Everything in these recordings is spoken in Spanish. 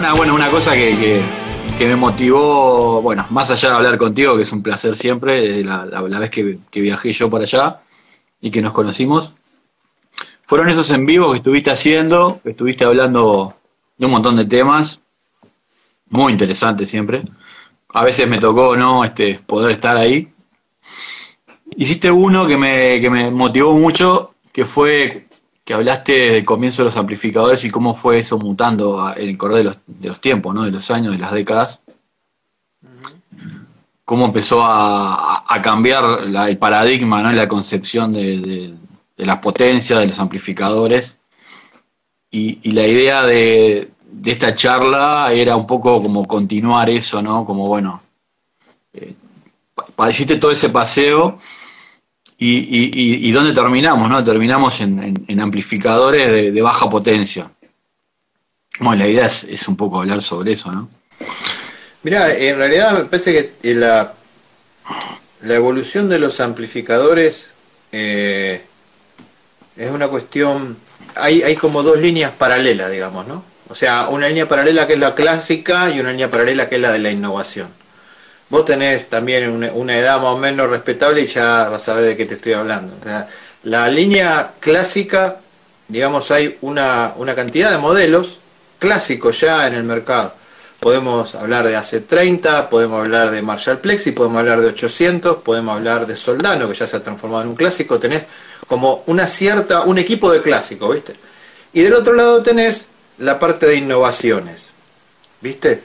Una, bueno, una cosa que, me motivó, bueno, más allá de hablar contigo, que es un placer siempre, la, vez que, viajé yo para allá y que nos conocimos, fueron esos en vivo que estuviste haciendo, que estuviste hablando de un montón de temas, muy interesantes siempre. A veces me tocó, ¿no? Este, poder estar ahí. Hiciste uno que me, que me motivó mucho, que fue que hablaste del comienzo de los amplificadores y cómo fue eso mutando en el correr de los, de los tiempos, ¿no? de los años, de las décadas. Cómo empezó a, cambiar el paradigma, ¿no? la concepción de, la potencia de los amplificadores. Y, la idea de, esta charla era un poco como continuar eso, ¿no? Como, bueno, eh, hiciste todo ese paseo y, y, y, dónde terminamos, ¿no? Terminamos en, amplificadores de, baja potencia. Bueno, la idea es, un poco hablar sobre eso, ¿no? Mira, en realidad me parece que la, la evolución de los amplificadores eh, es una cuestión, hay, hay como dos líneas paralelas, digamos, ¿no? O sea, una línea paralela que es la clásica y una línea paralela que es la de la innovación. Vos tenés también una, edad más o menos respetable y ya vas a ver de qué te estoy hablando. la línea clásica, digamos, hay una, cantidad de modelos clásicos ya en el mercado. Podemos hablar de AC30, podemos hablar de Marshall Plexi, podemos hablar de 800, podemos hablar de Soldano, que ya se ha transformado en un clásico. Tenés como una cierta, un equipo de clásico, ¿viste? Y del otro lado tenés la parte de innovaciones, ¿viste?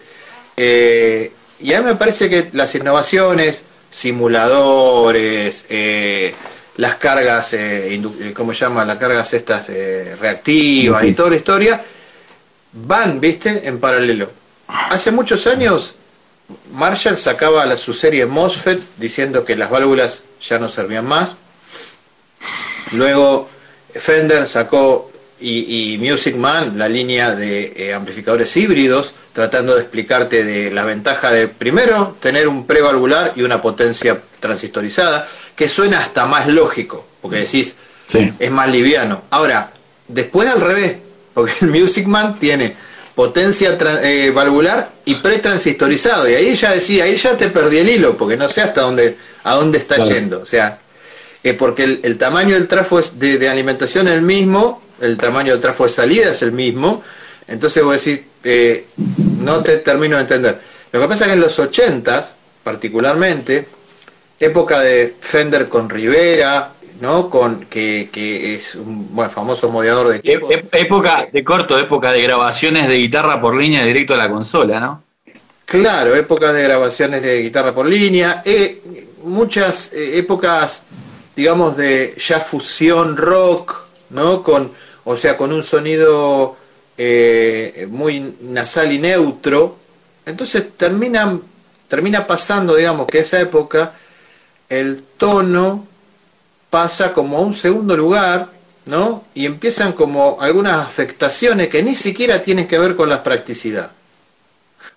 Eh, y a mí me parece que las innovaciones, simuladores, eh, las cargas, eh, eh, ¿cómo se llama? Las cargas estas reactivas y toda la historia, van, viste, en paralelo. Hace muchos años, Marshall sacaba la, su serie MOSFET diciendo que las válvulas ya no servían más. Luego, Fender sacó y, Music Man, la línea de eh, amplificadores híbridos, tratando de explicarte de la ventaja de, primero, tener un prevalvular y una potencia transistorizada, que suena hasta más lógico, porque decís, es más liviano. Ahora, después al revés, porque el Music Man tiene potencia eh, valvular y pretransistorizado, y ahí ya decía, ahí ya te perdí el hilo, porque no sé hasta dónde, a dónde está yendo. O sea, eh, porque el, tamaño del trafo de, de alimentación es el mismo, el tamaño del trafo de salida es el mismo, entonces voy a decir, eh, no te termino de entender. Lo que pasa es que en los 80 particularmente, época de Fender con Rivera, ¿no? Con que, es un famoso modeador de equipo. época de corto, época de grabaciones de guitarra por línea directo a la consola, ¿no? Claro, época de grabaciones de guitarra por línea, eh, muchas eh, épocas, digamos, de ya fusión rock, ¿no? Con o sea, con un sonido eh, muy nasal y neutro. Entonces termina, termina pasando, digamos, que esa época el tono pasa como a un segundo lugar, ¿no? Y empiezan como algunas afectaciones que ni siquiera tienen que ver con la practicidad.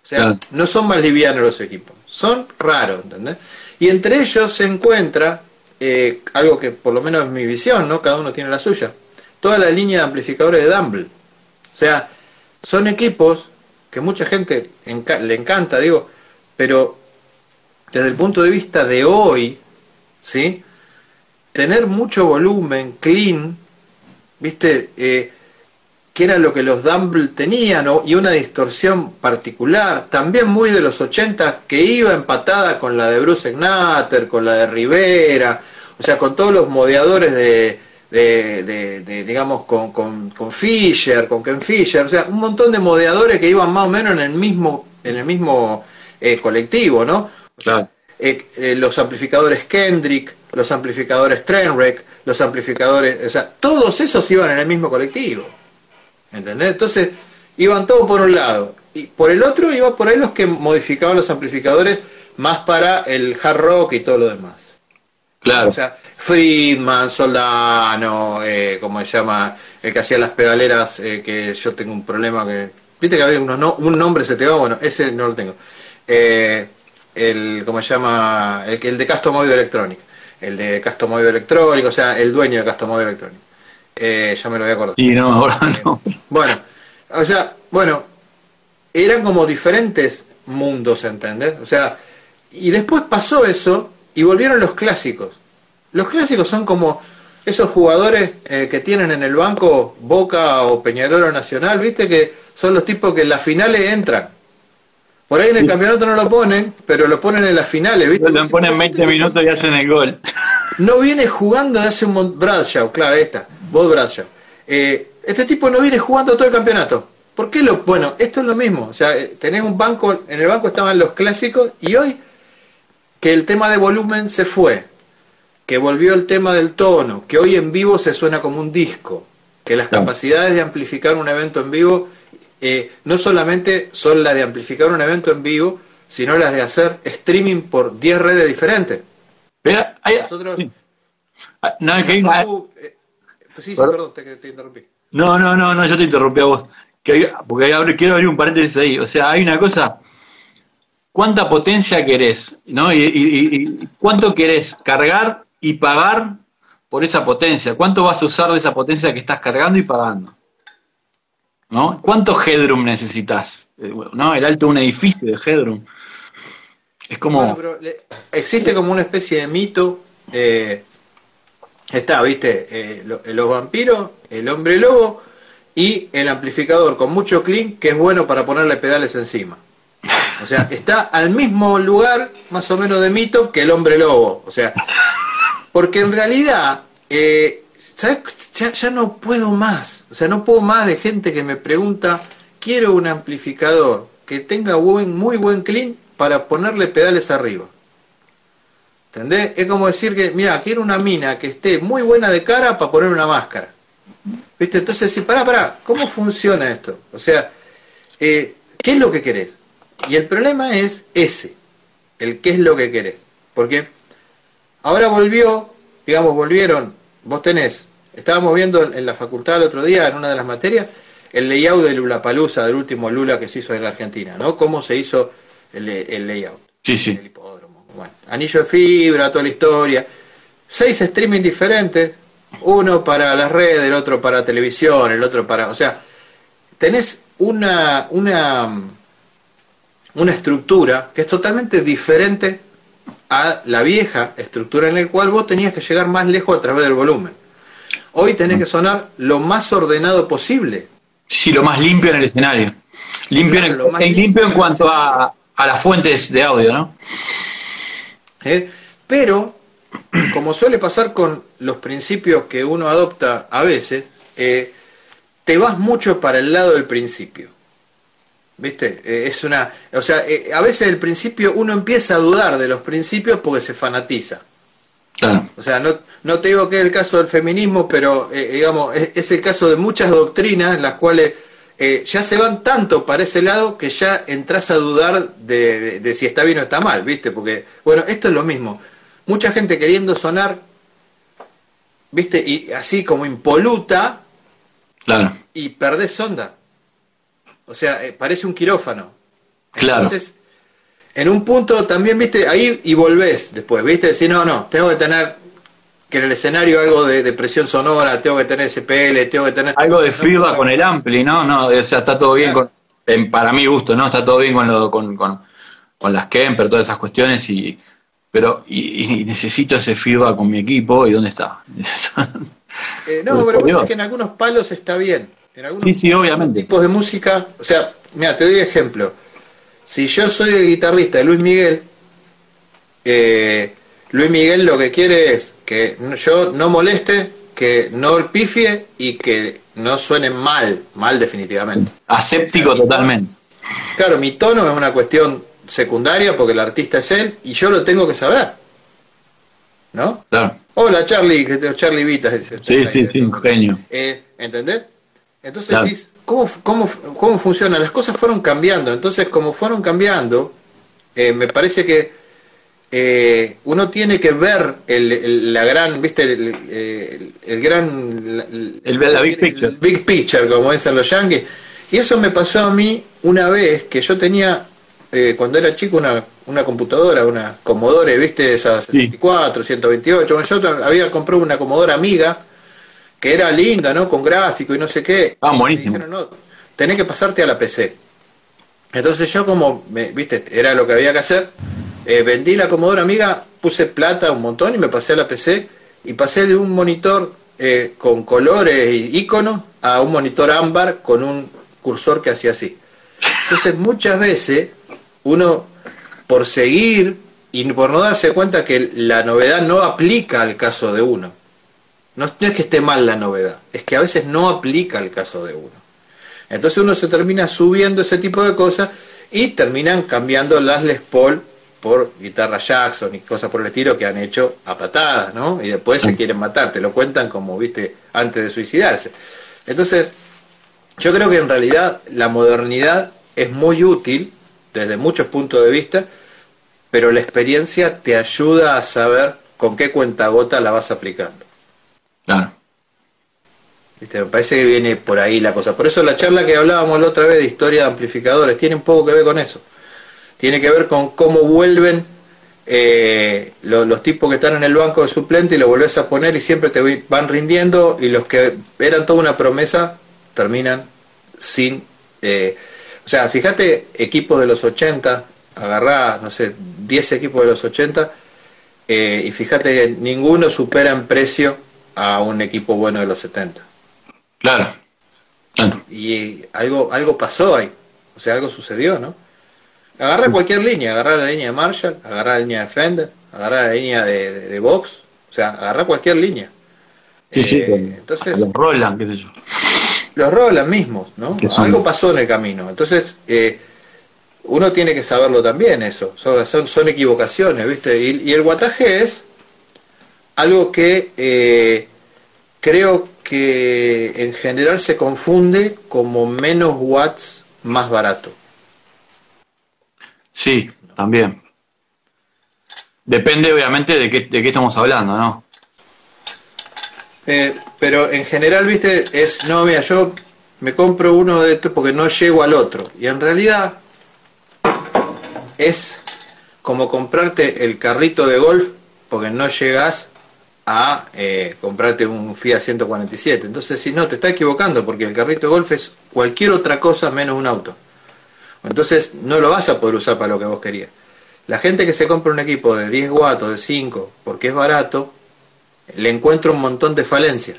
O sea, no son más livianos los equipos, son raros, ¿entendés? Y entre ellos se encuentra eh, algo que por lo menos es mi visión, ¿no? Cada uno tiene la suya toda la línea de amplificadores de Dumble. O sea, son equipos que mucha gente le encanta, digo, pero desde el punto de vista de hoy, ¿sí? Tener mucho volumen, clean, ¿viste? Eh, que era lo que los Dumble tenían, y una distorsión particular, también muy de los 80, que iba empatada con la de Bruce Egnater, con la de Rivera, o sea, con todos los modeadores de, de, de, digamos, con, con, con, Fisher, con Ken Fisher, o sea, un montón de modeadores que iban más o menos en el mismo, en el mismo eh, colectivo, ¿no? Eh, eh, los amplificadores Kendrick, los amplificadores Trenrec, los amplificadores, o sea, todos esos iban en el mismo colectivo, ¿entendés? Entonces, iban todos por un lado, y por el otro iban por ahí los que modificaban los amplificadores más para el hard rock y todo lo demás. Claro. O sea, Friedman, Soldano, eh, como se llama, el que hacía las pedaleras, eh, que yo tengo un problema que. Viste que había unos no, un nombre se te va, bueno, ese no lo tengo. Eh, el, ¿cómo se llama? El, el de Custom Audio Electronic. El de Custom Audio Electronic, o sea, el dueño de Custom Audio Electronic. Eh, ya me lo voy a acordar. Sí, no, ahora no. Bueno, o sea, bueno, eran como diferentes mundos, ¿entendés? O sea, y después pasó eso y volvieron los clásicos. Los clásicos son como esos jugadores eh, que tienen en el banco Boca o Peñarol o Nacional, viste que son los tipos que en las finales entran. Por ahí en el campeonato no lo ponen, pero lo ponen en las finales, ¿viste? Lo ponen 20 minutos y hacen el gol. No viene jugando de hace un montón. Bradshaw, claro, ahí está. Bob Bradshaw. Eh, este tipo no viene jugando todo el campeonato. ¿Por qué lo.? Bueno, esto es lo mismo. O sea, eh, tenés un banco. En el banco estaban los clásicos y hoy que el tema de volumen se fue. Que volvió el tema del tono. Que hoy en vivo se suena como un disco. Que las capacidades de amplificar un evento en vivo eh, no solamente son las de amplificar un evento en vivo, sino las de hacer streaming por 10 redes diferentes. Nosotros, no, perdón, te, interrumpí. No, no, no, no, yo te interrumpí a vos. Que porque quiero abrir un paréntesis ahí. O sea, hay una cosa. ¿Cuánta potencia querés? ¿no? y cuánto querés cargar y pagar por esa potencia? ¿Cuánto vas a usar de esa potencia que estás cargando y pagando? ¿no? ¿Cuánto headroom necesitas? Eh, ¿no? El alto de un edificio de headroom. Es como... existe como una especie de mito. Eh, está, viste, eh, los vampiros, el hombre lobo y el amplificador con mucho clean que es bueno para ponerle pedales encima. O sea, está al mismo lugar, más o menos de mito, que el hombre lobo. O sea, porque en realidad ¿sabes? Ya, no puedo más. O sea, no puedo más de gente que me pregunta, quiero un amplificador que tenga muy buen clean para ponerle pedales arriba. ¿Entendés? Es como decir que, mira, quiero una mina que esté muy buena de cara para poner una máscara. ¿Viste? Entonces, si, pará, pará, ¿cómo funciona esto? O sea, eh, ¿qué es lo que querés? Y el problema es ese, el qué es lo que querés. Porque ahora volvió, digamos, volvieron, vos tenés Estábamos viendo en la facultad el otro día, en una de las materias, el layout de Lula Palusa, del último Lula que se hizo en la Argentina, ¿no? Cómo se hizo el, layout. Sí, sí. El hipódromo. Bueno, anillo de fibra, toda la historia. Seis streaming diferentes, uno para las redes, el otro para televisión, el otro para. O sea, tenés una, una, una estructura que es totalmente diferente a la vieja estructura en la cual vos tenías que llegar más lejos a través del volumen. Hoy tenés que sonar lo más ordenado posible. Sí, lo más limpio en el escenario. Limpio, en, limpio, en cuanto a, las fuentes de audio, ¿no? ¿Eh? Pero, como suele pasar con los principios que uno adopta a veces, eh, te vas mucho para el lado del principio. ¿Viste? Eh, es una. O sea, a veces el principio uno empieza a dudar de los principios porque se fanatiza. O sea, no, no te digo que es el caso del feminismo, pero eh, digamos, es, el caso de muchas doctrinas en las cuales eh, ya se van tanto para ese lado que ya entras a dudar de, si está bien o está mal, ¿viste? Porque, bueno, esto es lo mismo. Mucha gente queriendo sonar, ¿viste? Y así como impoluta, claro. y perdés onda. O sea, eh, parece un quirófano. Claro. Entonces, en un punto también, viste, ahí y volvés después, viste, decir, no, no, tengo que tener que en el escenario algo de, presión sonora, tengo que tener SPL, tengo que tener... Algo de firma con el ampli, ¿no? no O sea, está todo bien con, para mi gusto, ¿no? Está todo bien con, lo, con, con, con las Kemper, todas esas cuestiones, y pero y, necesito ese feedback con mi equipo, ¿y dónde está? Eh, no, pero vos que en algunos palos está bien. En algunos sí, sí, obviamente. tipos de música, o sea, mira, te doy ejemplo si yo soy el guitarrista de Luis Miguel, eh, Luis Miguel lo que quiere es que yo no moleste, que no pifie y que no suene mal, mal definitivamente. Aséptico totalmente. claro, mi tono es una cuestión secundaria porque el artista es él y yo lo tengo que saber. ¿No? Claro. Hola Charlie, Charlie Vita. Sí, sí, sí, un genio. Eh, ¿Entendés? Entonces ¿cómo, cómo, cómo funciona? Las cosas fueron cambiando. Entonces, como fueron cambiando, eh, me parece que eh, uno tiene que ver el, la gran, viste, el, gran... El, la big picture. big picture, como dicen los yankees. Y eso me pasó a mí una vez que yo tenía, eh, cuando era chico, una, una computadora, una Commodore, viste, esa 64, 128. yo había comprado una Commodore Amiga que era linda, ¿no? Con gráfico y no sé qué. Ah, buenísimo. no, tenés que pasarte a la PC. Entonces yo como, me, viste, era lo que había que hacer, eh, vendí la Commodore Amiga, puse plata un montón y me pasé a la PC y pasé de un monitor eh, con colores y iconos a un monitor ámbar con un cursor que hacía así. Entonces muchas veces uno por seguir y por no darse cuenta que la novedad no aplica al caso de uno. No, es que esté mal la novedad, es que a veces no aplica al caso de uno. Entonces uno se termina subiendo ese tipo de cosas y terminan cambiando las Les Paul por guitarra Jackson y cosas por el estilo que han hecho a patadas, ¿no? Y después se quieren matar, te lo cuentan como, viste, antes de suicidarse. Entonces, yo creo que en realidad la modernidad es muy útil desde muchos puntos de vista, pero la experiencia te ayuda a saber con qué cuenta gota la vas aplicando. Claro. Me parece que viene por ahí la cosa. Por eso la charla que hablábamos la otra vez de historia de amplificadores tiene un poco que ver con eso. Tiene que ver con cómo vuelven eh, los, tipos que están en el banco de suplente y lo volvés a poner y siempre te van rindiendo y los que eran toda una promesa terminan sin... Eh, o sea, fíjate, equipos de los 80, agarrá, no sé, 10 equipos de los 80 eh, y fíjate que ninguno supera en precio a un equipo bueno de los 70. Claro. Y algo, algo pasó ahí, o sea, algo sucedió, ¿no? Agarra cualquier línea, agarra la línea de Marshall, agarra la línea de Fender, agarra la línea de, de, Vox, o sea, agarra cualquier línea. Sí, sí, eh, entonces, los Roland, qué sé yo. Los Roland mismos, ¿no? Algo pasó en el camino. Entonces, eh, uno tiene que saberlo también eso. Son, son, equivocaciones, ¿viste? Y, el guataje es algo que eh, creo que en general se confunde como menos watts más barato. Sí, también. Depende obviamente de qué, de qué estamos hablando, ¿no? Eh, pero en general, viste, es, no, mira, yo me compro uno de estos porque no llego al otro. Y en realidad es como comprarte el carrito de golf porque no llegas a eh, comprarte un Fiat 147. Entonces, si no, te está equivocando porque el carrito de golf es cualquier otra cosa menos un auto. Entonces, no lo vas a poder usar para lo que vos querías. La gente que se compra un equipo de 10 watts de 5 porque es barato, le encuentra un montón de falencias.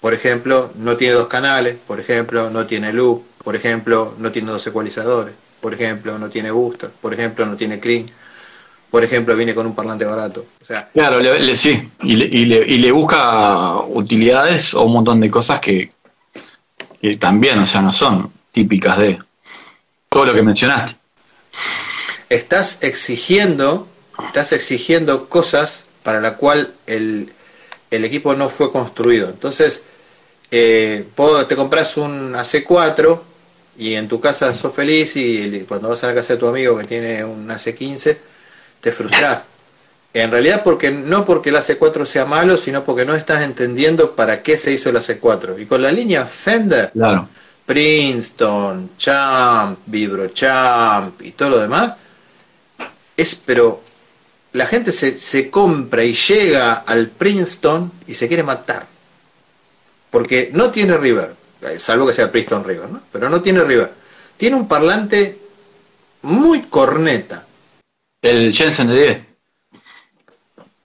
Por ejemplo, no tiene dos canales, por ejemplo, no tiene loop, por ejemplo, no tiene dos ecualizadores, por ejemplo, no tiene booster, por ejemplo, no tiene clean por ejemplo, viene con un parlante barato. O sea, claro, le, sí, y le, y, le, busca utilidades o un montón de cosas que, también, o sea, no son típicas de todo lo que mencionaste. Estás exigiendo, estás exigiendo cosas para la cual el, el equipo no fue construido. Entonces, eh, te compras un AC4 y en tu casa sos feliz y cuando vas a la casa de tu amigo que tiene un AC15, te frustras. En realidad porque no porque el AC4 sea malo, sino porque no estás entendiendo para qué se hizo el AC4. Y con la línea Fender, claro. Princeton, Champ, Vibro Champ y todo lo demás, es pero la gente se, se compra y llega al Princeton y se quiere matar. Porque no tiene River, salvo que sea Princeton River, ¿no? Pero no tiene River. Tiene un parlante muy corneta el Jensen de 10.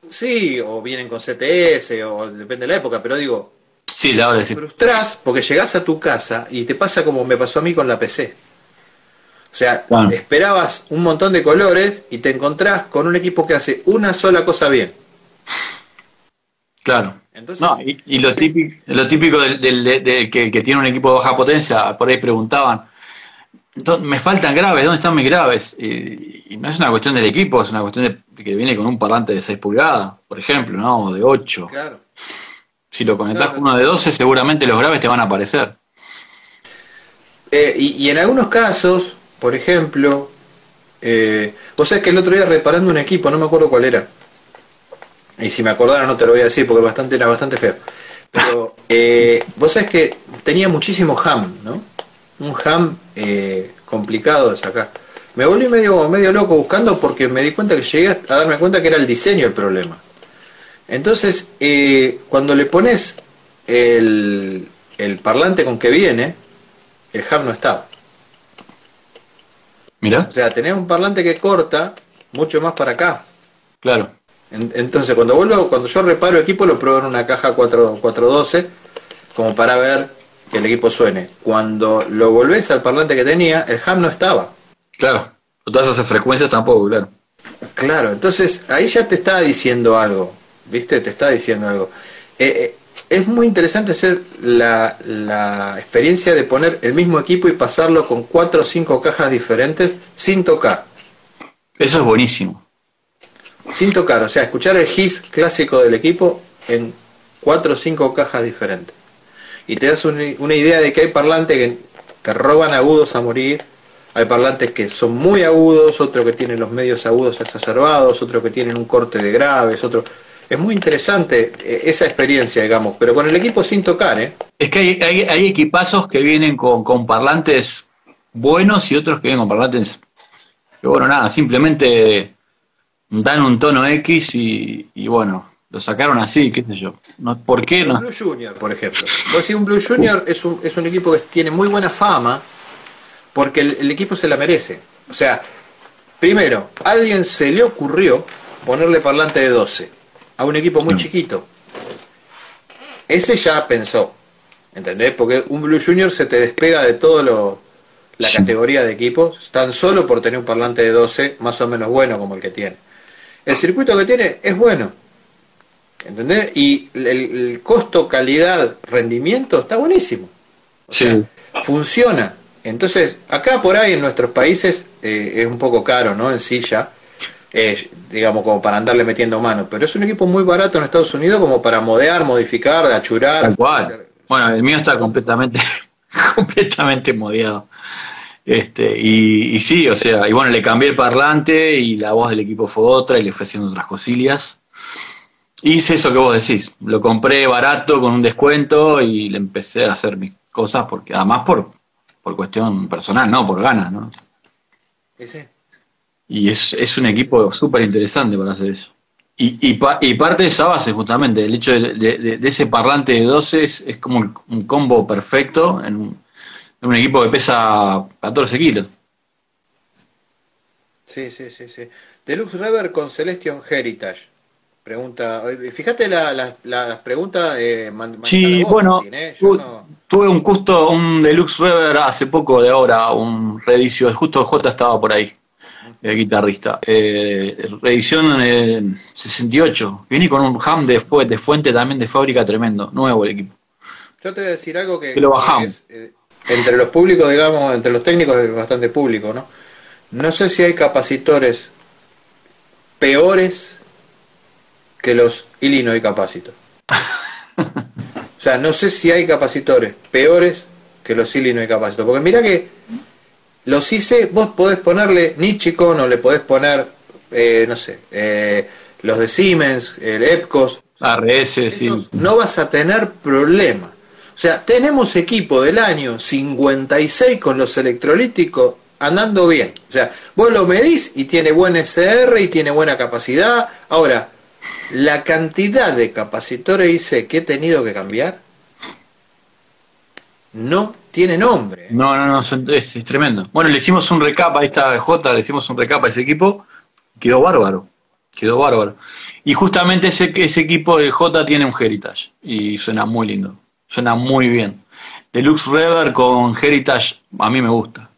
Sí, o vienen con CTS, o depende de la época, pero digo, sí, la hora te frustrás porque llegás a tu casa y te pasa como me pasó a mí con la PC. O sea, esperabas un montón de colores y te encontrás con un equipo que hace una sola cosa bien. Claro. Entonces, y, lo, típico, lo típico del, que, que, tiene un equipo de baja potencia, por ahí preguntaban, me faltan graves, ¿dónde están mis graves? Y, no es una cuestión del equipo, es una cuestión de que viene con un parlante de 6 pulgadas, por ejemplo, ¿no? O de 8. Claro. Si lo conectás con uno de 12, seguramente los graves te van a aparecer. Eh, y, en algunos casos, por ejemplo, eh, vos sabés que el otro día reparando un equipo, no me acuerdo cuál era. Y si me acordara no te lo voy a decir porque bastante, era bastante feo. Pero eh, vos sabés que tenía muchísimo ham, ¿no? Un ham eh, complicado de sacar. Me volví medio, medio loco buscando porque me di cuenta que llegué a darme cuenta que era el diseño el problema. Entonces, eh, cuando le pones el, el, parlante con que viene, el ham no estaba. Mira. O sea, tenés un parlante que corta mucho más para acá. Claro. entonces, cuando vuelvo, cuando yo reparo equipo, lo pruebo en una caja 4, 412, como para ver que el equipo suene. Cuando lo volvés al parlante que tenía, el ham no estaba. Claro. Todas esas frecuencias tampoco, claro. Claro, entonces ahí ya te está diciendo algo, ¿viste? Te está diciendo algo. Eh, eh, es muy interesante hacer la, la, experiencia de poner el mismo equipo y pasarlo con cuatro o cinco cajas diferentes sin tocar. Eso es buenísimo. Sin tocar, o sea, escuchar el his clásico del equipo en cuatro o cinco cajas diferentes. Y te das una, una idea de que hay parlantes que te roban agudos a morir, hay parlantes que son muy agudos, otros que tienen los medios agudos exacerbados, otros que tienen un corte de graves, otro es muy interesante eh, esa experiencia, digamos, pero con el equipo sin tocar, ¿eh? Es que hay, hay, equipazos que vienen con, con, parlantes buenos y otros que vienen con parlantes que, bueno, nada, simplemente dan un tono X y, y bueno, lo sacaron así, qué sé yo. No, ¿Por qué no? Blue Junior, por ejemplo. Un Blue Junior es un, es un equipo que tiene muy buena fama porque el, el equipo se la merece. O sea, primero, a alguien se le ocurrió ponerle parlante de 12 a un equipo muy mm. chiquito. Ese ya pensó, ¿entendés? Porque un Blue Junior se te despega de todo lo, la categoría de equipos, tan solo por tener un parlante de 12 más o menos bueno como el que tiene. El circuito que tiene es bueno, ¿entendés? Y el, costo, calidad, rendimiento está buenísimo. sí. funciona. Entonces, acá por ahí en nuestros países eh, es un poco caro, ¿no? En sí ya digamos, como para andarle metiendo mano. Pero es un equipo muy barato en Estados Unidos como para modear, modificar, achurar. Bueno, el mío está completamente, completamente modeado. Este, y, y, sí, o sea, y bueno, le cambié el parlante y la voz del equipo fue otra y le fue haciendo otras cosillas. Hice eso que vos decís, lo compré barato con un descuento y le empecé a hacer mis cosas porque además por, por cuestión personal, no por ganas, ¿no? Y es, es un equipo súper interesante para hacer eso. Y, y, y, parte de esa base, justamente, el hecho de, de, ese parlante de 12 es, como un combo perfecto en un, en un, equipo que pesa 14 kilos. Sí, sí, sí, sí. Deluxe Rever con Celestion Heritage. Pregunta, fíjate las la, preguntas. Eh, sí, bueno, tuve un justo, un Deluxe Rever hace poco de ahora, un reedicio, justo J estaba por ahí el guitarrista. Eh, reedición 68. Eh, Viene con un ham de, de fuente también de fábrica tremendo. Nuevo el equipo. Yo te voy a decir algo que, lo bajamos. Eh, entre los públicos, digamos, entre los técnicos es bastante público, ¿no? No sé si hay capacitores peores que los Illinois Capacitor. o sea, no sé si hay capacitores peores que los Illinois Capacitor. Porque mira que los IC, vos podés ponerle Nichicon o le podés poner, eh, no sé, eh, los de Siemens, el EPCOS. ARS, sí. No vas a tener problema. O sea, tenemos equipo del año 56 con los electrolíticos andando bien. O sea, vos lo medís y tiene buen SR y tiene buena capacidad. Ahora, la cantidad de capacitores IC que he tenido que cambiar no tiene nombre. No, no, no, es, es, tremendo. Bueno, le hicimos un recap a esta J, le hicimos un recap a ese equipo, quedó bárbaro, quedó bárbaro. Y justamente ese, ese equipo de J tiene un Heritage y suena muy lindo, suena muy bien. Deluxe Rever con Heritage a mí me gusta.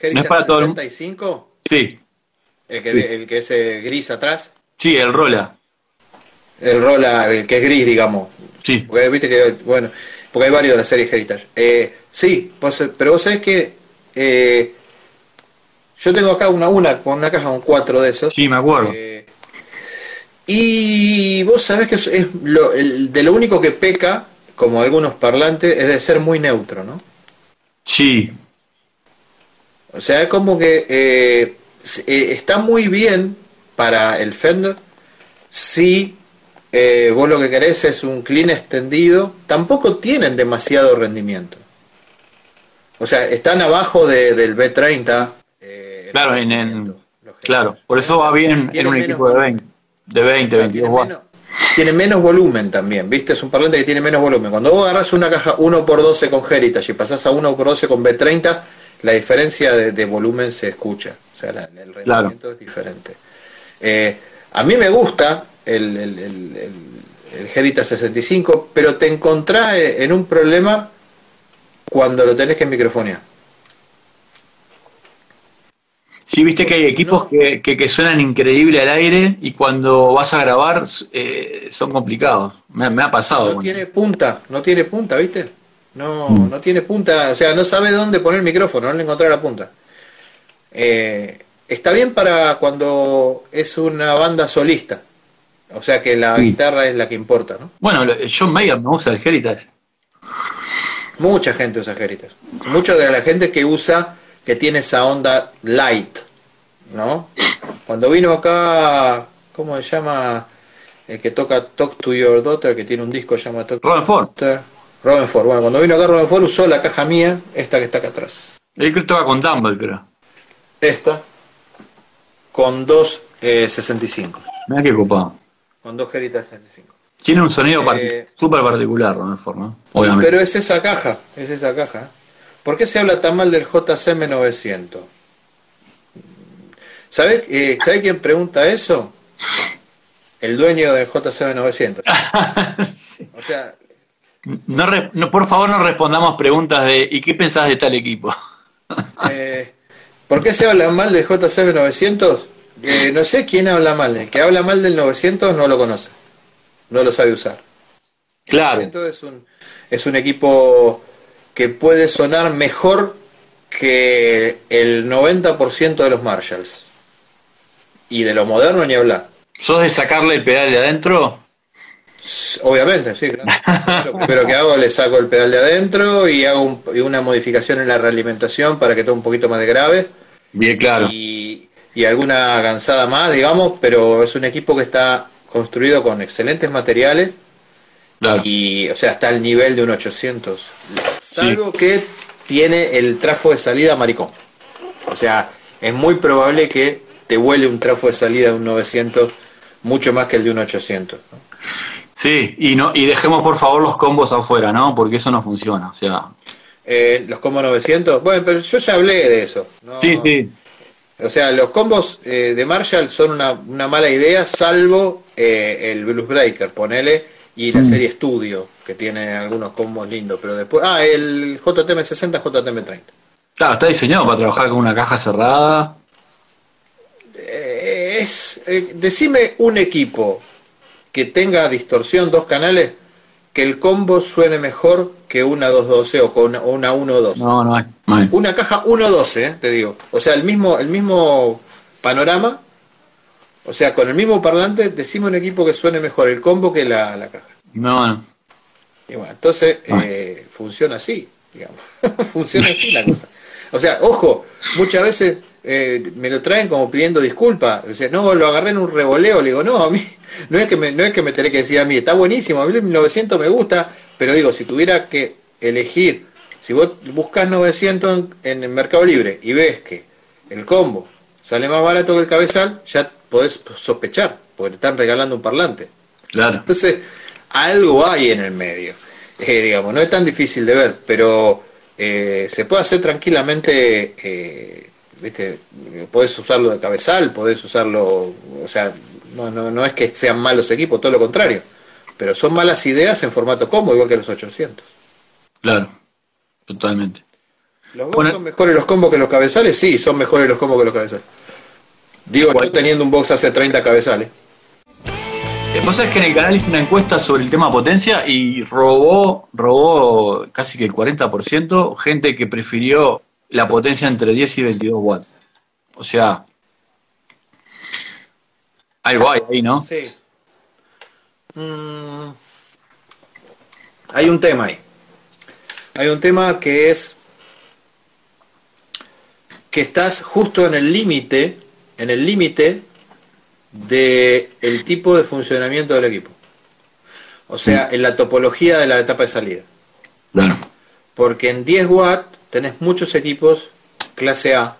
¿Heritage no es para 65? Todo Sí. ¿El que, el que es eh, gris atrás? Sí, el Rola. El Rola, el que es gris, digamos. Sí. Porque viste que, bueno, porque hay varios de la serie Heritage. Eh, sí, pero vos sabés que eh, yo tengo acá una, una con una caja con cuatro de esos. Sí, me acuerdo. Eh, y vos sabés que es, lo, el, de lo único que peca, como algunos parlantes, es de ser muy neutro, ¿no? Sí. O sea, es como que está muy bien para el Fender si eh, vos lo que querés es un clean extendido, tampoco tienen demasiado rendimiento. O sea, están abajo del B30. Eh, claro, en, claro, por eso va bien en un equipo de 20, de 20, 22 Tiene menos volumen también, ¿viste? Es un parlante que tiene menos volumen. Cuando vos agarras una caja 1x12 con Heritage y pasás a 1x12 con B30, la diferencia de, volumen se escucha. O sea, el rendimiento es diferente. Eh, a mí me gusta el, el, el, el 65, pero te encontrás en un problema cuando lo tenés que microfonear. Sí, viste que hay equipos que, que, suenan increíble al aire y cuando vas a grabar eh, son complicados. Me, ha pasado. No tiene punta, no tiene punta, ¿viste? No, mm. no tiene punta, o sea, no sabe dónde poner el micrófono, no le encontrar la punta. Eh, está bien para cuando es una banda solista, o sea que la guitarra es la que importa, ¿no? Bueno, John Mayer no usa el Heritage. Mucha gente usa Heritage. Mucha de la gente que usa que tiene esa onda light, ¿no? Cuando vino acá, ¿cómo se llama? El que toca Talk to Your Daughter, que tiene un disco llamado Talk Robin Ford. Robin Ford. Bueno, cuando vino acá Robin Ford usó la caja mía, esta que está acá atrás. Él que toca con Dumble, creo. Esta, con dos eh, 65. Mira qué copado. Con dos Heritage 65. Tiene un sonido eh, súper particular, ¿no? Obviamente. Pero es esa caja, es esa caja. ¿Por qué se habla tan mal del JCM 900? ¿Sabe, eh, quién pregunta eso? El dueño del JCM 900. O sea... No, por favor no respondamos preguntas de ¿y qué pensás de tal equipo? eh, ¿Por qué se habla mal del JCM 900? Eh, no sé quién habla mal. El que habla mal del 900 no lo conoce. No lo sabe usar. Claro. El 900 es un, es un equipo que puede sonar mejor que el 90% de los Marshalls. Y de lo moderno ni hablar. ¿Sos de sacarle el pedal de adentro? Obviamente, sí, claro. Pero que hago, le saco el pedal de adentro y hago una modificación en la realimentación para que todo un poquito más de grave. Bien, claro. Y, y alguna gansada más, digamos, pero es un equipo que está construido con excelentes materiales y, o sea, está al nivel de un 800. Salvo que tiene el trafo de salida maricón. O sea, es muy probable que te huele un trafo de salida de un 900 mucho más que el de un 800. Sí, y no y dejemos por favor los combos afuera, ¿no? Porque eso no funciona, o sea... Eh, los combos 900, bueno, pero yo ya hablé de eso. Sí, sí. O sea, los combos eh, de Marshall son una, una mala idea, salvo eh, el Blues Breaker, ponele y la mm. serie Studio, que tiene algunos combos lindos, pero después... Ah, el JTM60, JTM30. Claro, está diseñado para trabajar con una caja cerrada. Eh, es, eh, decime un equipo que tenga distorsión, dos canales, que el combo suene mejor que una 212 o con una, 112. No, no hay, Una caja 112, eh, te digo. O sea, el mismo, el mismo panorama, o sea, con el mismo parlante, decimos un equipo que suene mejor el combo que la, la caja. No, no. Y bueno, entonces eh, funciona así, digamos. funciona así la cosa. O sea, ojo, muchas veces eh, me lo traen como pidiendo disculpas. O sea, no, lo agarré en un revoleo. Le digo, no, a mí, no es que me, no es que me tenés que decir a mí, está buenísimo, a mí el 900 me gusta, pero digo, si tuviera que elegir, si vos buscas 900 en el Mercado Libre y ves que el combo sale más barato que el cabezal, ya podés sospechar, porque te están regalando un parlante. Claro. Entonces, algo hay en el medio. Eh, digamos, no es tan difícil de ver, pero eh, se puede hacer tranquilamente, eh, ¿viste? Podés usarlo de cabezal, podés usarlo, o sea, no, no, no es que sean malos equipos, todo lo contrario, pero son malas ideas en formato combo, igual que los 800. Claro, totalmente. ¿Los son mejores los combos que los cabezales? Sí, son mejores los combos que los cabezales. Digo, yo teniendo un box hace 30 cabezales. Vos sabés que en el canal hice una encuesta sobre el tema potencia y robó, robó casi que el 40% gente que prefirió la potencia entre 10 y 22 watts. O sea, algo hay ahí, ¿no? Sí. Mm. hay un tema ahí. Hay un tema que es que estás justo en el límite, en el límite de el tipo de funcionamiento del equipo. O sea, en la topología de la etapa de salida. Claro. Porque en 10 watts tenés muchos equipos clase A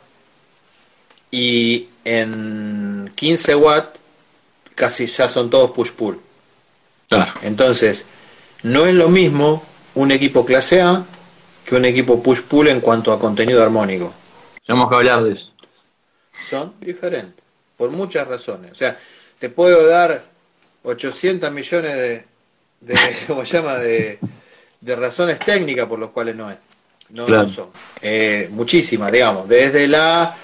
y en 15 watts casi ya son todos push-pull. Claro. Entonces, no es lo mismo un equipo clase A que un equipo push-pull en cuanto a contenido armónico. Tenemos que hablar de eso. Son diferentes, por muchas razones. O sea, te puedo dar 800 millones de, de ¿cómo se llama?, de, de razones técnicas por las cuales no es. No, Claro. no son. Eh, muchísimas, digamos. Desde la,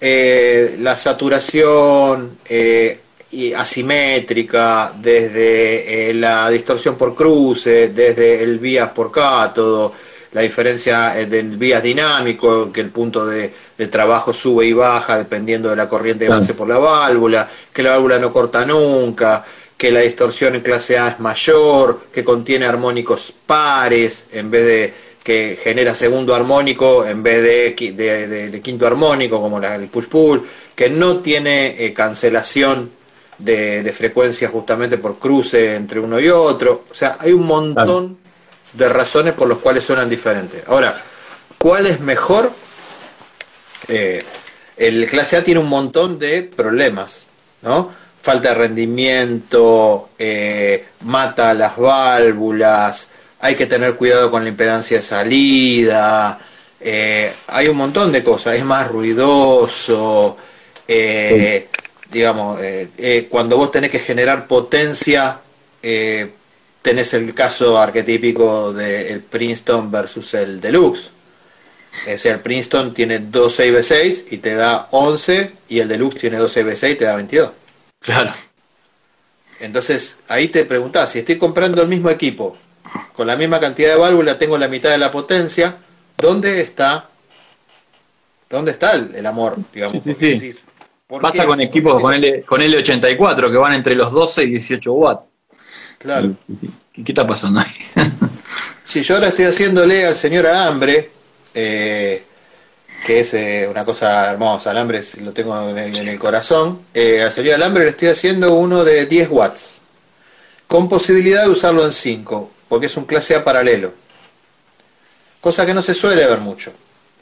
eh, la saturación eh, y asimétrica, desde eh, la distorsión por cruce, desde el vías por cátodo, la diferencia eh, del vías dinámico, que el punto de, de trabajo sube y baja dependiendo de la corriente de Claro. base por la válvula, que la válvula no corta nunca, que la distorsión en clase A es mayor, que contiene armónicos pares en vez de que genera segundo armónico en vez de, qui- de- de- de quinto armónico como la, el push-pull, que no tiene eh, cancelación de, de frecuencias justamente por cruce entre uno y otro. O sea, hay un montón de razones por las cuales suenan diferentes. Ahora, ¿cuál es mejor? Eh, el clase A tiene un montón de problemas, ¿no? Falta de rendimiento, eh, mata las válvulas, hay que tener cuidado con la impedancia de salida, eh, hay un montón de cosas, es más ruidoso, digamos, eh, eh, cuando vos tenés que generar potencia, eh, tenés el caso arquetípico del Princeton versus el Deluxe. O sea, el Princeton tiene 12 V6 y te da 11 y el Deluxe tiene 12 V6 y te da 22. Claro. Entonces, ahí te preguntás, si estoy comprando el mismo equipo, con la misma cantidad de válvula, tengo la mitad de la potencia, ¿dónde está dónde está el, el amor, digamos? Sí, sí, sí. Decís, ¿por Pasa qué? con equipos con, L, con L84 que van entre los 12 y 18 watts. Claro. ¿Qué, qué está pasando ahí? Si yo ahora estoy haciéndole al señor Alambre, eh, que es eh, una cosa hermosa, Alambre lo tengo en el, en el corazón, eh, al señor Alambre le estoy haciendo uno de 10 watts, con posibilidad de usarlo en 5, porque es un clase A paralelo, cosa que no se suele ver mucho.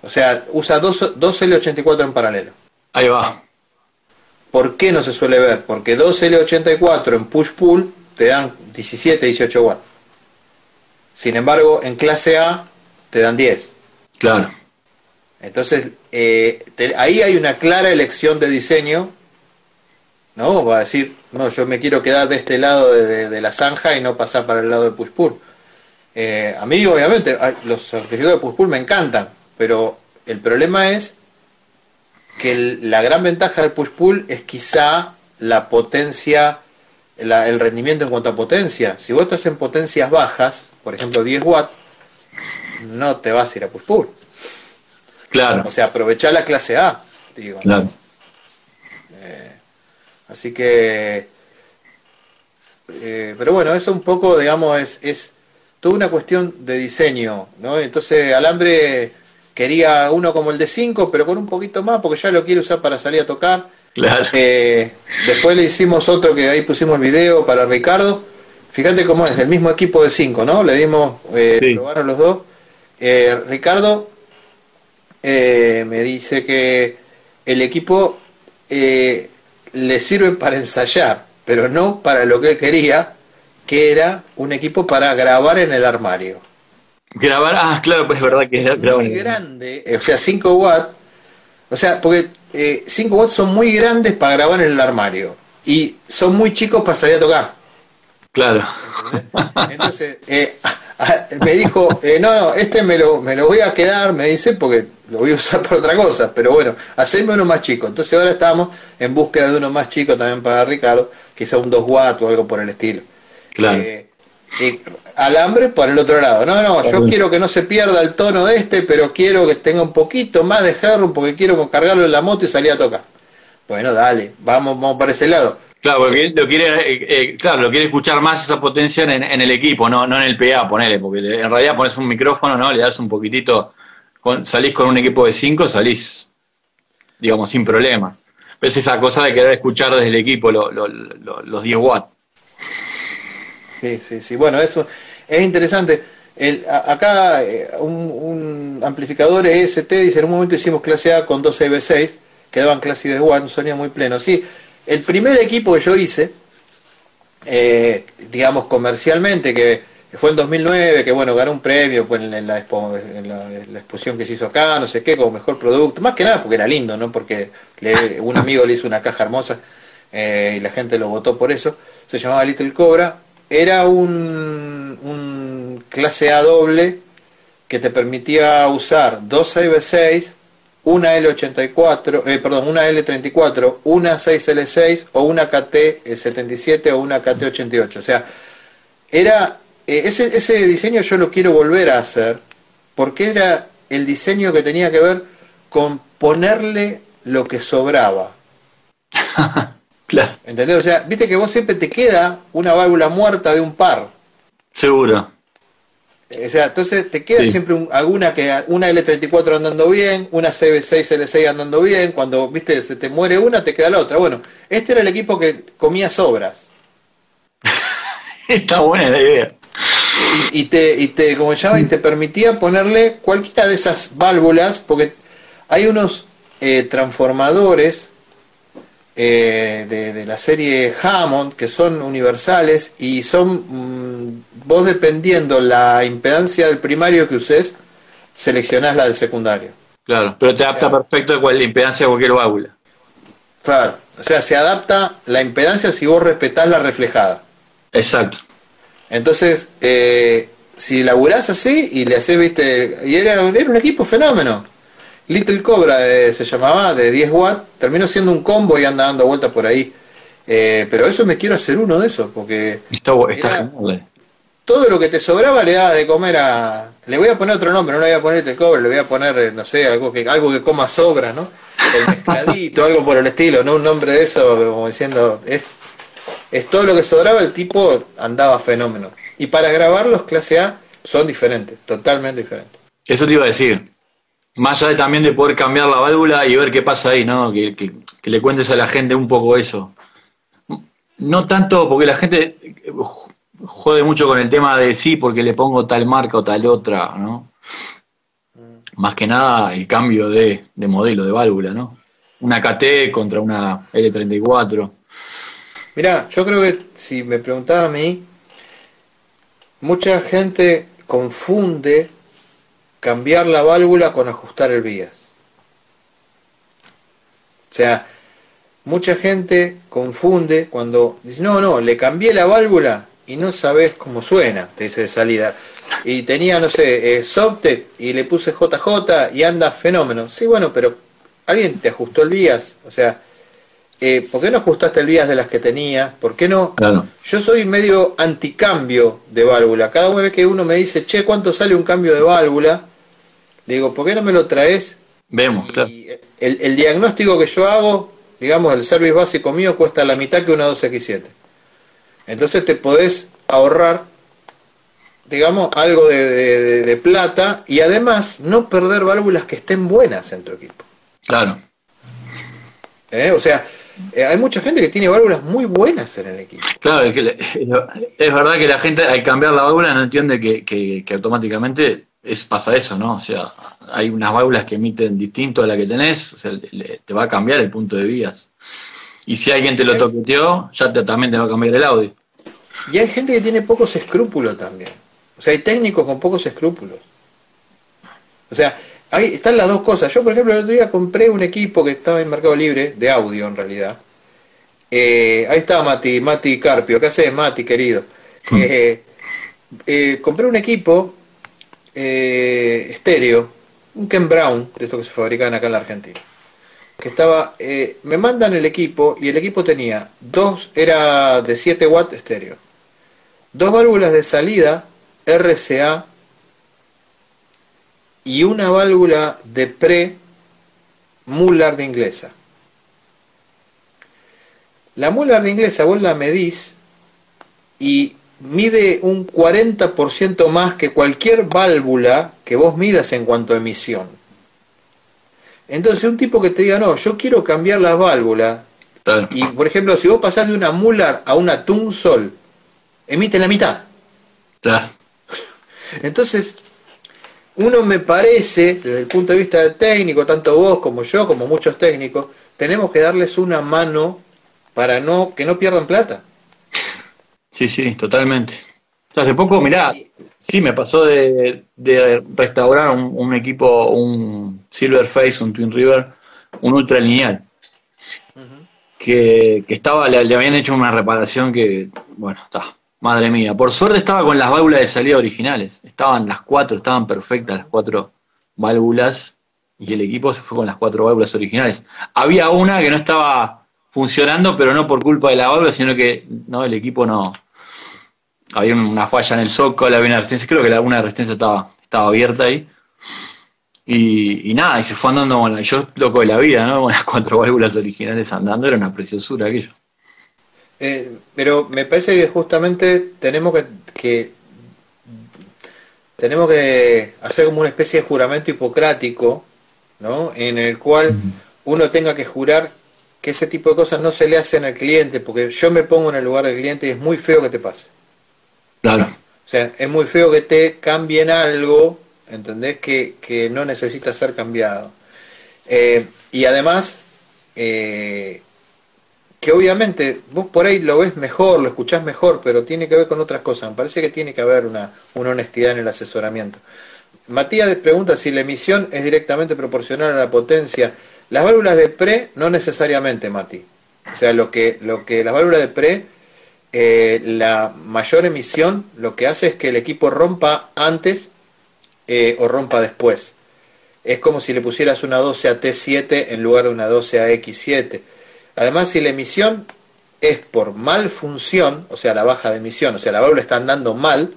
O sea, usa dos, dos L84 en paralelo. Ahí va. ¿Por qué no se suele ver? Porque dos L84 en push-pull te dan 17, 18 watts. Sin embargo, en clase A te dan 10. Claro. Entonces, eh, te- ahí hay una clara elección de diseño. ¿No? Va a decir, no, yo me quiero quedar de este lado de, de- de la zanja y no pasar para el lado de push-pull. Eh, a mí, obviamente, los certificados de push-pull me encantan, pero el problema es que el- la gran ventaja del push-pull es quizá la potencia, la- el rendimiento en cuanto a potencia. Si vos estás en potencias bajas, por ejemplo 10 watts, no te vas a ir a push-pull. Claro. O sea, aprovechar la clase A, digo. Claro. Así que, eh, pero bueno, eso un poco, digamos, es, es toda una cuestión de diseño, ¿no? Entonces, Alambre quería uno como el de 5, pero con un poquito más, porque ya lo quiere usar para salir a tocar. Claro. Eh, después le hicimos otro que ahí pusimos el video para Ricardo. Fíjate cómo es, del mismo equipo de 5, ¿no? Le dimos, eh, Sí. probaron los dos. Eh, Ricardo eh, me dice que el equipo eh, le sirve para ensayar, pero no para lo que él quería, que era un equipo para grabar en el armario. Grabar, ah, claro, pues es verdad que es. Muy grande, eh, o sea, 5 watts. O sea, porque 5 watts son muy grandes para grabar en el armario y son muy chicos para salir a tocar. Claro. Entonces, eh, me dijo, eh, no, no, este me lo, me lo voy a quedar, me dice, porque lo voy a usar para otra cosa, pero bueno, hacerme uno más chico. Entonces ahora estamos en búsqueda de uno más chico también para Ricardo, quizá un 2 watts o algo por el estilo. Claro. Eh, y alambre por el otro lado. No, no, yo quiero que no se pierda el tono de este, pero quiero que tenga un poquito más de headroom porque quiero cargarlo en la moto y salir a tocar. Bueno, dale, vamos, vamos para ese lado. Claro, porque lo quiere, eh, eh, claro, lo quiere escuchar más esa potencia en, en el equipo, no, no en el PA, ponele, porque en realidad pones un micrófono, ¿no? Le das un poquitito, con- salís con un equipo de 5, salís, digamos, sin problema. Pero es esa cosa de querer escuchar desde el equipo lo- lo- lo- los 10 watts. Sí, sí, sí. Bueno, eso es interesante. El, acá eh, un, amplificador EST dice, en un momento hicimos clase A con 12 V6, quedaban clase de watt, un sonido muy pleno. Sí, el primer equipo que yo hice, eh, digamos comercialmente, que fue en 2009, que bueno, ganó un premio pues, en, la, exposición que se hizo acá, no sé qué, como mejor producto, más que nada porque era lindo, ¿no? Porque un amigo le hizo una caja hermosa eh, y la gente lo votó por eso, se llamaba Little Cobra, era un, clase A doble que te permitía usar dos IB6, una L84, eh, perdón, una L34, una 6L6 o una KT77 o una KT88. O sea, era eh, ese, ese diseño yo lo quiero volver a hacer porque era el diseño que tenía que ver con ponerle lo que sobraba. claro. ¿Entendés? O sea, viste que vos siempre te queda una válvula muerta de un par. Seguro. O sea, entonces te queda siempre alguna que una L34 andando bien, una CB6L6 andando bien, cuando viste se te muere una, te queda la otra. Bueno, este era el equipo que comía sobras. Está buena la idea. Y, te, y te, como llama, y te permitía ponerle cualquiera de esas válvulas, porque hay unos eh, transformadores eh, de, la serie Hammond que son universales y son mm, vos dependiendo la impedancia del primario que uses, seleccionás la del secundario. Claro, pero te adapta perfecto a cuál, la impedancia de cualquier válvula. Claro, o sea, se adapta la impedancia si vos respetás la reflejada. Exacto. Entonces, eh, si laburás así y le haces, viste, y era, era un equipo fenómeno. Little Cobra eh, se llamaba, de 10 watts, terminó siendo un combo y anda dando vueltas por ahí. Eh, pero eso me quiero hacer uno de esos, porque está, está eh. todo lo que te sobraba le daba de comer a... Le voy a poner otro nombre, no le voy a poner Little Cobra, le voy a poner, no sé, algo que, algo que coma sobras, ¿no? El mezcladito, algo por el estilo, ¿no? Un nombre de eso, como diciendo, es, es todo lo que sobraba, el tipo andaba fenómeno. Y para grabar los clase A son diferentes, totalmente diferentes. Eso te iba a decir más allá de, también de poder cambiar la válvula y ver qué pasa ahí, ¿no? Que, que, le cuentes a la gente un poco eso. No tanto porque la gente jode mucho con el tema de sí, porque le pongo tal marca o tal otra, ¿no? Más que nada el cambio de, de modelo de válvula, ¿no? Una KT contra una L34. Mira, yo creo que si me preguntaba a mí, mucha gente confunde cambiar la válvula con ajustar el vías. O sea, mucha gente confunde cuando dice, no, no, le cambié la válvula y no sabes cómo suena, te dice de salida. Y tenía, no sé, eh, y le puse JJ y anda fenómeno. Sí, bueno, pero alguien te ajustó el vías. O sea, eh, ¿por qué no ajustaste el vías de las que tenía? ¿Por qué no? Yo soy medio anticambio de válvula. Cada vez que uno me dice, che, ¿cuánto sale un cambio de válvula? Digo, ¿por qué no me lo traes? Vemos, claro. El, diagnóstico que yo hago, digamos, el service básico mío cuesta la mitad que una 2X7. Entonces te podés ahorrar, digamos, algo de, plata y además no perder válvulas que estén buenas en tu equipo. Claro. ¿Eh? O sea, eh, hay mucha gente que tiene válvulas muy buenas en el equipo. Claro, es, que es verdad que la gente al cambiar la válvula no entiende que, que automáticamente es, pasa eso, ¿no? O sea, hay unas válvulas que emiten distinto a la que tenés, o sea, te va a cambiar el punto de vías. Y si alguien te lo toqueteó, ya te, también te va a cambiar el audio. Y hay gente que tiene pocos escrúpulos también. O sea, hay técnicos con pocos escrúpulos. O sea, ahí están las dos cosas. Yo, por ejemplo, el otro día compré un equipo que estaba en Mercado Libre, de audio en realidad. Eh, ahí está Mati, Mati Carpio. ¿Qué haces, Mati, querido? Hmm. Eh, eh, compré un equipo eh, estéreo, un Ken Brown, de estos que se fabrican acá en la Argentina. Que estaba, eh, me mandan el equipo y el equipo tenía dos, era de 7 watts estéreo, dos válvulas de salida RCA y una válvula de pre Mullard de inglesa. La Mullard de inglesa vos la medís y mide un 40% más que cualquier válvula que vos midas en cuanto a emisión. Entonces, un tipo que te diga, no, yo quiero cambiar la válvula, y por ejemplo, si vos pasás de una Muller a una Tunzol, emite la mitad. Entonces, uno me parece, desde el punto de vista técnico, tanto vos como yo, como muchos técnicos, tenemos que darles una mano para no que no pierdan plata. Sí, sí, totalmente. Hace poco, mirá, sí, me pasó de, restaurar un, equipo, un Silver Face, un Twin River, un ultra lineal. que, estaba, le, habían hecho una reparación que, bueno, está, madre mía. Por suerte estaba con las válvulas de salida originales. Estaban las cuatro, estaban perfectas las cuatro válvulas y el equipo se fue con las cuatro válvulas originales. Había una que no estaba funcionando, pero no por culpa de la válvula, sino que no el equipo no, había una falla en el zócalo, había una resistencia, creo que alguna resistencia estaba, estaba abierta ahí. Y, nada, y se fue andando, bueno, yo loco de la vida, ¿no? Con las cuatro válvulas originales andando, era una preciosura aquello. Eh, pero me parece que justamente tenemos que, tenemos que hacer como una especie de juramento hipocrático, ¿no? En el cual uno tenga que jurar que ese tipo de cosas no se le hacen al cliente, porque yo me pongo en el lugar del cliente y es muy feo que te pase. Claro. O sea, es muy feo que te cambien algo, ¿entendés? Que, no necesita ser cambiado. Eh, y además, eh, que obviamente vos por ahí lo ves mejor, lo escuchás mejor, pero tiene que ver con otras cosas. Me parece que tiene que haber una, una honestidad en el asesoramiento. Matías pregunta si la emisión es directamente proporcional a la potencia. Las válvulas de pre no necesariamente, Mati. O sea, lo que, lo que las válvulas de pre eh, la mayor emisión lo que hace es que el equipo rompa antes eh, o rompa después. Es como si le pusieras una 12 a T7 en lugar de una 12 a X7. Además, si la emisión es por mal función, o sea, la baja de emisión, o sea, la válvula está andando mal,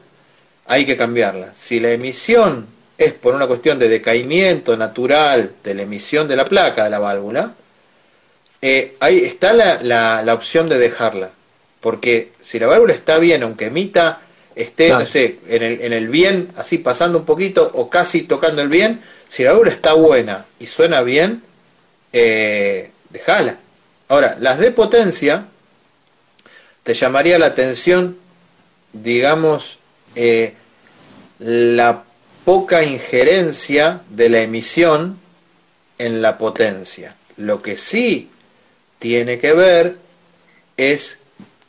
hay que cambiarla. Si la emisión es por una cuestión de decaimiento natural de la emisión de la placa de la válvula, eh, ahí está la, la opción de dejarla. Porque si la válvula está bien, aunque emita, esté, no sé, en el, en el bien, así pasando un poquito o casi tocando el bien, si la válvula está buena y suena bien, eh, déjala. Ahora, las de potencia, te llamaría la atención, digamos, eh, la poca injerencia de la emisión en la potencia. Lo que sí tiene que ver es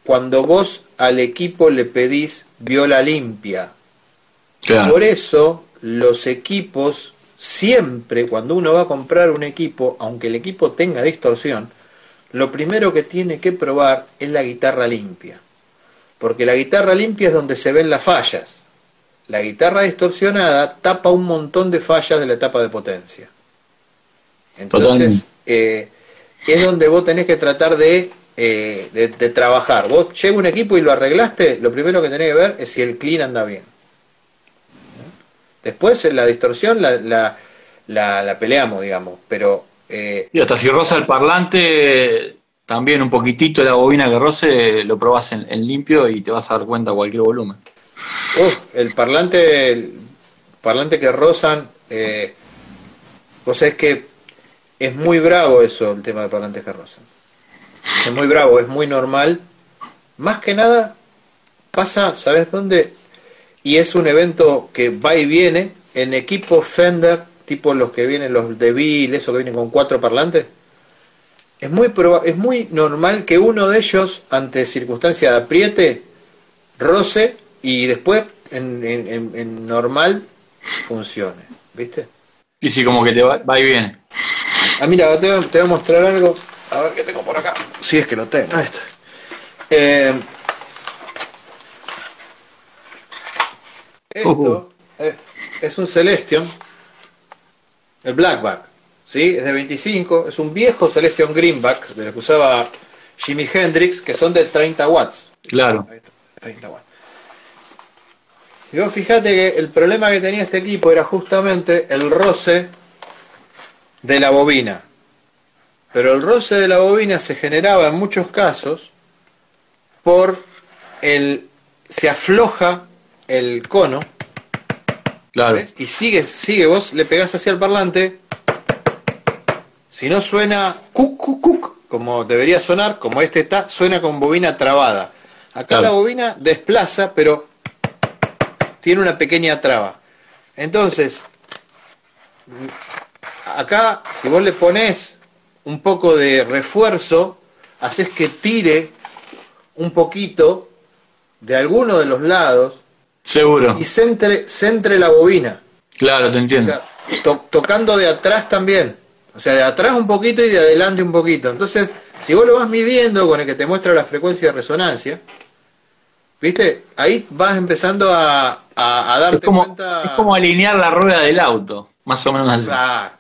cuando vos al equipo le pedís viola limpia. Por eso los equipos siempre, cuando uno va a comprar un equipo, aunque el equipo tenga distorsión, lo primero que tiene que probar es la guitarra limpia. Porque la guitarra limpia es donde se ven las fallas. La guitarra distorsionada tapa un montón de fallas de la etapa de potencia. Entonces, eh, es donde vos tenés que tratar de eh, de, trabajar. Vos llega un equipo y lo arreglaste, lo primero que tenés que ver es si el clean anda bien. Después la distorsión la, la, peleamos, digamos, pero... Eh, y hasta si roza el parlante, también un poquitito de la bobina que roce, lo probás en, limpio y te vas a dar cuenta cualquier volumen. el parlante, el parlante que rozan, eh, vos sabés que es muy bravo eso, el tema de parlantes que rozan. Es muy bravo, es muy normal. Más que nada pasa, ¿sabes dónde? Y es un evento que va y viene en equipos Fender, tipo los que vienen, los de Bill, eso que vienen con cuatro parlantes. Es muy, es muy normal que uno de ellos, ante circunstancia de apriete, roce y después en, en, normal funcione. ¿Viste? Y sí, como que te va, va y viene. Ah, mira, te, te voy a mostrar algo. A ver qué tengo por acá. Si es que lo tengo. Ahí está. Eh, esto es, un Celestion, el Blackback. ¿sí? Es de 25, es un viejo Celestion Greenback de lo que usaba Jimi Hendrix, que son de 30 watts. Claro. 30 watts. Y vos fijate que el problema que tenía este equipo era justamente el roce de la bobina. Pero el roce de la bobina se generaba en muchos casos por el se afloja el cono. Claro. Y sigue, sigue, vos le pegás hacia el parlante. Si no suena cuc, cuc, cuc, como debería sonar, como este está, suena con bobina trabada. Acá la bobina desplaza, pero tiene una pequeña traba. Entonces, acá, si vos le pones un poco de refuerzo, haces que tire un poquito de alguno de los lados Seguro. y centre, centre la bobina. Claro, te O entiendo. sea, to- tocando de atrás también. O sea, de atrás un poquito y de adelante un poquito. Entonces, si vos lo vas midiendo con el que te muestra la frecuencia de resonancia, ¿viste? Ahí vas empezando a, a, a darte es, como, cuenta. es como alinear la rueda del auto. Más o menos así. Claro,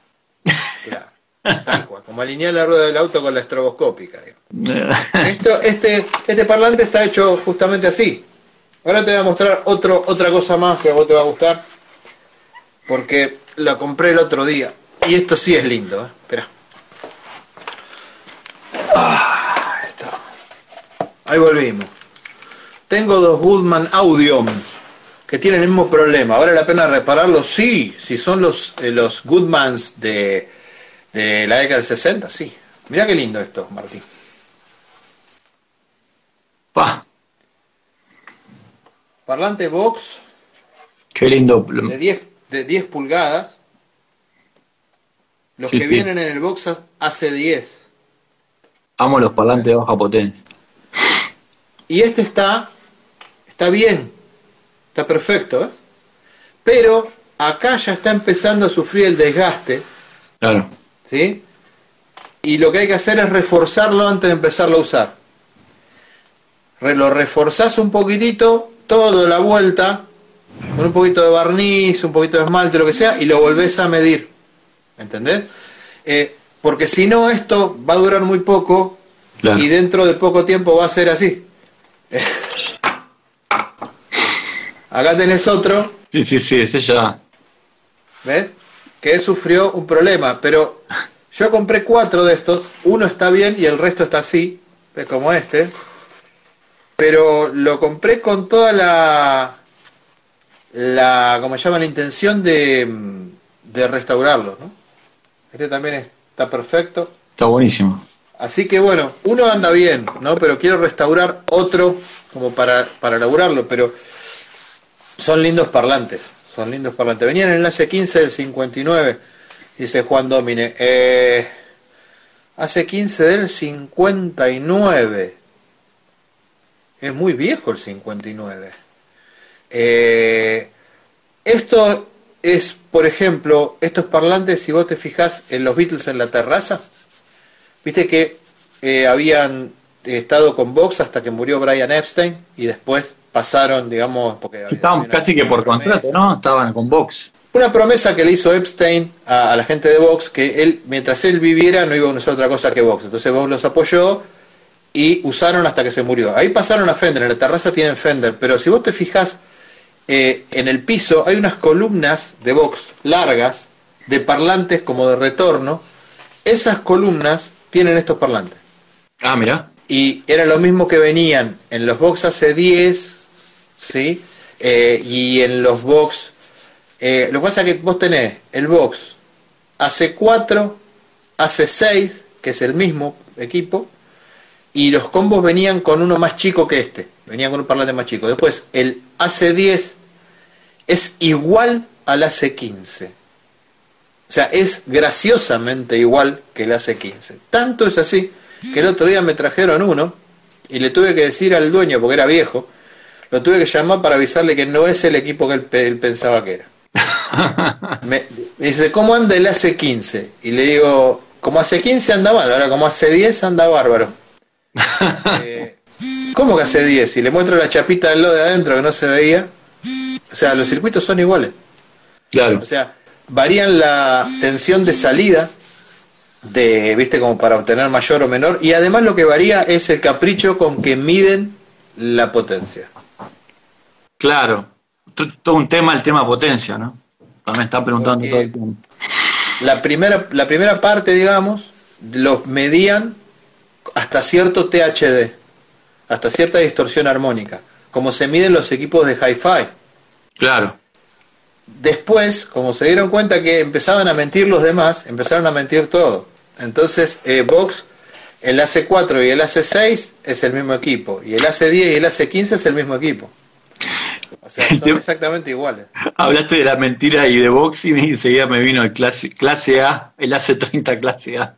claro, tal cual, como alinear la rueda del auto con la estroboscópica. Esto, este, este parlante está hecho justamente así. Ahora te voy a mostrar otro, otra cosa más que a vos te va a gustar. Porque lo compré el otro día. Y esto sí es lindo. ¿eh? Espera. Ah. Ahí volvimos. Tengo dos Goodman Audiom que tienen el mismo problema. ¿Vale la pena repararlos? Sí, si son los, eh, los Goodmans de, de la década del 60, sí. Mira qué lindo esto, Martín. Pa, Parlante box qué lindo. de 10, de 10 pulgadas. Los Sí, que sí. vienen en el box ha- hace 10. Amo los parlantes de baja potencia. Y este está, está bien, está perfecto, ¿ves? Pero acá ya está empezando a sufrir el desgaste, Claro. ¿Sí? Y lo que hay que hacer es reforzarlo antes de empezarlo a usar. Lo reforzás un poquitito, todo la vuelta, con un poquito de barniz, un poquito de esmalte, lo que sea, y lo volvés a medir. ¿Entendés? Eh, porque si no, esto va a durar muy poco Claro. y dentro de poco tiempo va a ser así. Acá tenés otro, Sí, sí, sí, ese ya. ¿ves? Que sufrió un problema, pero yo compré cuatro de estos, uno está bien y el resto está así, como este, pero lo compré con toda la, la, como se llama, la intención de, de restaurarlo, ¿no? Este también está perfecto. Está buenísimo. Así que bueno, uno anda bien, ¿no? Pero quiero restaurar otro como para, para elaborarlo, pero son lindos parlantes, son lindos parlantes. Venía en el enlace 15 del 59, dice Juan Domine. Eh, hace 15 del 59. Es muy viejo el 59. Eh, esto es, por ejemplo, estos parlantes, si vos te fijas en los Beatles en la terraza, Viste que eh, habían estado con Vox hasta que murió Brian Epstein y después pasaron, digamos, porque Estaban casi que por promesa. contrato, ¿no? Estaban con Vox. Una promesa que le hizo Epstein a, a la gente de Vox, que él, mientras él viviera, no iba a usar otra cosa que Vox. Entonces Vox los apoyó y usaron hasta que se murió. Ahí pasaron a Fender, en la terraza tienen Fender, pero si vos te fijas eh, en el piso hay unas columnas de Vox largas, de parlantes como de retorno. Esas columnas tienen estos parlantes. Ah, mira. Y era lo mismo que venían en los box AC10, ¿sí? Eh, y en los box... eh, lo que pasa es que vos tenés el box AC4, AC6, que es el mismo equipo, y los combos venían con uno más chico que este, venían con un parlante más chico. Después, el AC10 es igual al AC15. O sea, es graciosamente igual que el AC15. Tanto es así que el otro día me trajeron uno y le tuve que decir al dueño, porque era viejo, lo tuve que llamar para avisarle que no es el equipo que él, pe- él pensaba que era. Me me dice, ¿cómo anda el AC15? Y le digo, como AC15 anda mal, ahora como AC10 anda bárbaro. Eh, ¿Cómo que AC10? Y le muestro la chapita del lodo de adentro que no se veía. O sea, los circuitos son iguales. Claro. O sea, varían la tensión de salida de, viste, como para obtener mayor o menor, y además lo que varía es el capricho con que miden la potencia. Claro. Todo un tema, el tema potencia, ¿no? También está preguntando todo el tiempo. La primera, la primera parte, digamos, los medían hasta cierto THD, hasta cierta distorsión armónica, como se miden los equipos de hi-fi. Claro. Después, como se dieron cuenta que empezaban a mentir los demás, empezaron a mentir todo. Entonces, eh, Vox, el AC4 y el AC6 es el mismo equipo, y el AC10 y el AC15 es el mismo equipo. O sea, son exactamente iguales. Hablaste de la mentira y de boxing y enseguida me vino el clase, clase A, el AC30 clase A.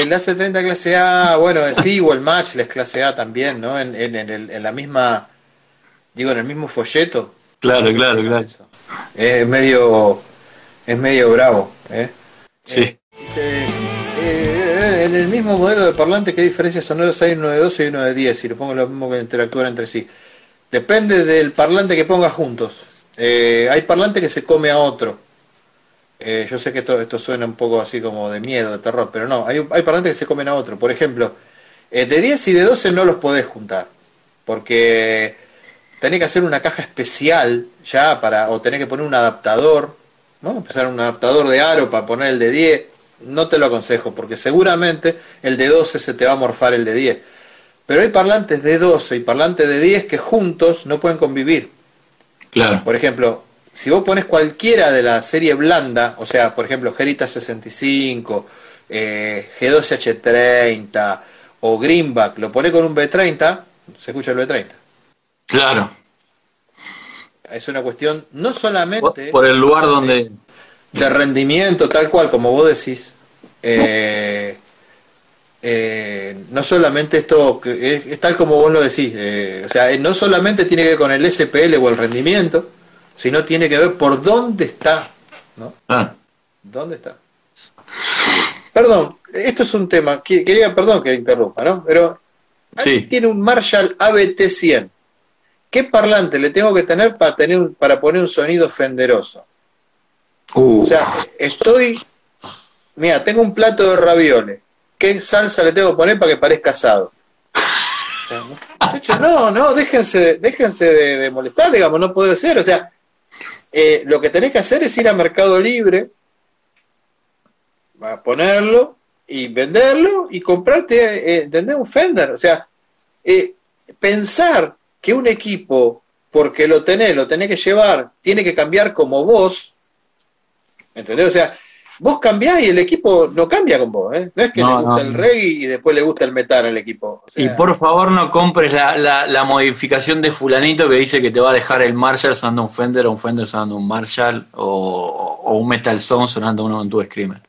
El AC30 clase A, bueno, sí, o el Match es clase A también, ¿no? En, en- en el- en la misma, digo, en el mismo folleto. Claro, claro, claro. Es medio, es medio bravo. ¿eh? Sí. Dice, eh, en el mismo modelo de parlante, ¿qué diferencias sonoras hay en uno de 12 y uno de 10? Si lo pongo lo mismo que interactuar entre sí. Depende del parlante que pongas juntos. Eh, hay parlante que se come a otro. Eh, yo sé que esto, esto suena un poco así como de miedo, de terror, pero no, hay, parlantes que se comen a otro. Por ejemplo, de 10 y de 12 no los podés juntar, porque tenés que hacer una caja especial ya para, o tenés que poner un adaptador, ¿no? Empezar un adaptador de aro para poner el de 10 no te lo aconsejo, porque seguramente el de 12 se te va a morfar el de 10. Pero hay parlantes de 12 y parlantes de 10 que juntos no pueden convivir. Claro. Por ejemplo, si vos pones cualquiera de la serie blanda, o sea, por ejemplo, Gerita 65, eh, G12H30 o Greenback, lo pones con un B30, se escucha el B30. Claro. Es una cuestión no solamente... Por el lugar donde de rendimiento, tal cual, como vos decís, eh, eh, no solamente esto, es, tal como vos lo decís, eh, o sea, no solamente tiene que ver con el SPL o el rendimiento, sino tiene que ver por dónde está, ¿no? Ah. ¿Dónde está? Perdón, esto es un tema, quería, perdón que interrumpa, ¿no? Pero sí. tiene un Marshall ABT100. ¿Qué parlante le tengo que tener para, tener, para poner un sonido fenderoso? O sea, estoy. Mira, tengo un plato de ravioles. ¿Qué salsa le tengo que poner para que parezca asado? no, no, déjense, déjense de, molestar, digamos, no puede ser. O sea, eh, lo que tenés que hacer es ir a Mercado Libre, a ponerlo y venderlo y comprarte, eh, un Fender. O sea, eh, pensar que un equipo, porque lo tenés, lo tenés que llevar, tiene que cambiar como vos, ¿Entendés? O sea, vos cambiás y el equipo no cambia con vos, ¿eh? No es que le gusta el reggae y después le gusta el metal al equipo. y por favor no compres la, la, modificación de fulanito que dice que te va a dejar el Marshall sonando un Fender o un Fender sonando un Marshall o, un Metal Sound sonando uno en tu Screamer.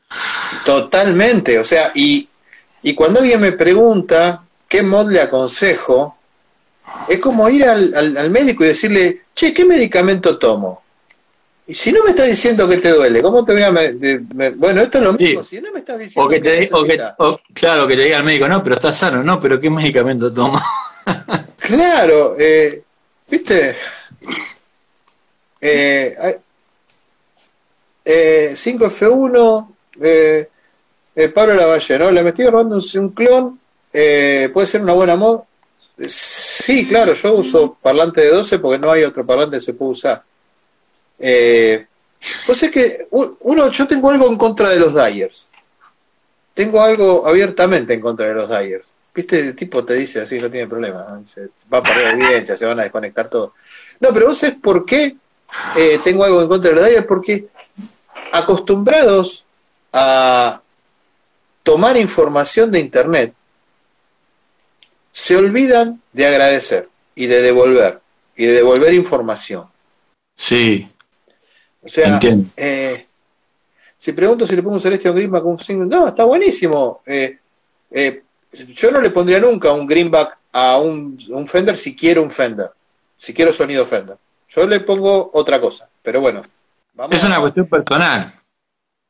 Totalmente, o sea, y, y cuando alguien me pregunta qué mod le aconsejo, es como ir al, al médico y decirle, che, ¿qué medicamento tomo? Y si no me estás diciendo que te duele, ¿cómo te voy a.? bueno, esto es lo mismo. Si no me estás diciendo. O que, te, claro, que le diga al médico, no, pero estás sano, no, pero ¿qué medicamento toma? claro, eh, ¿viste? Eh, eh, 5F1, eh, eh, Pablo Lavalle, ¿no? Le me estoy robando un, un clon, eh, ¿puede ser una buena mod? Sí, claro, yo uso parlante de 12 porque no hay otro parlante que se puede usar. Eh, pues es que uno, yo tengo algo en contra de los Dyers. Tengo algo abiertamente en contra de los Dyers. Viste, el tipo te dice así, no tiene problema. Va a perder audiencia, se van a desconectar todo. No, pero vos sabés por qué eh, tengo algo en contra de los Dyers, porque acostumbrados a tomar información de Internet, se olvidan de agradecer y de devolver, y de devolver información. Sí. O sea, eh, si pregunto si le pongo un Celestial Greenback un single, no, está buenísimo. Eh, eh, yo no le pondría nunca un Greenback a un, Fender si quiero un Fender, si quiero sonido Fender. Yo le pongo otra cosa, pero bueno. es una cuestión personal.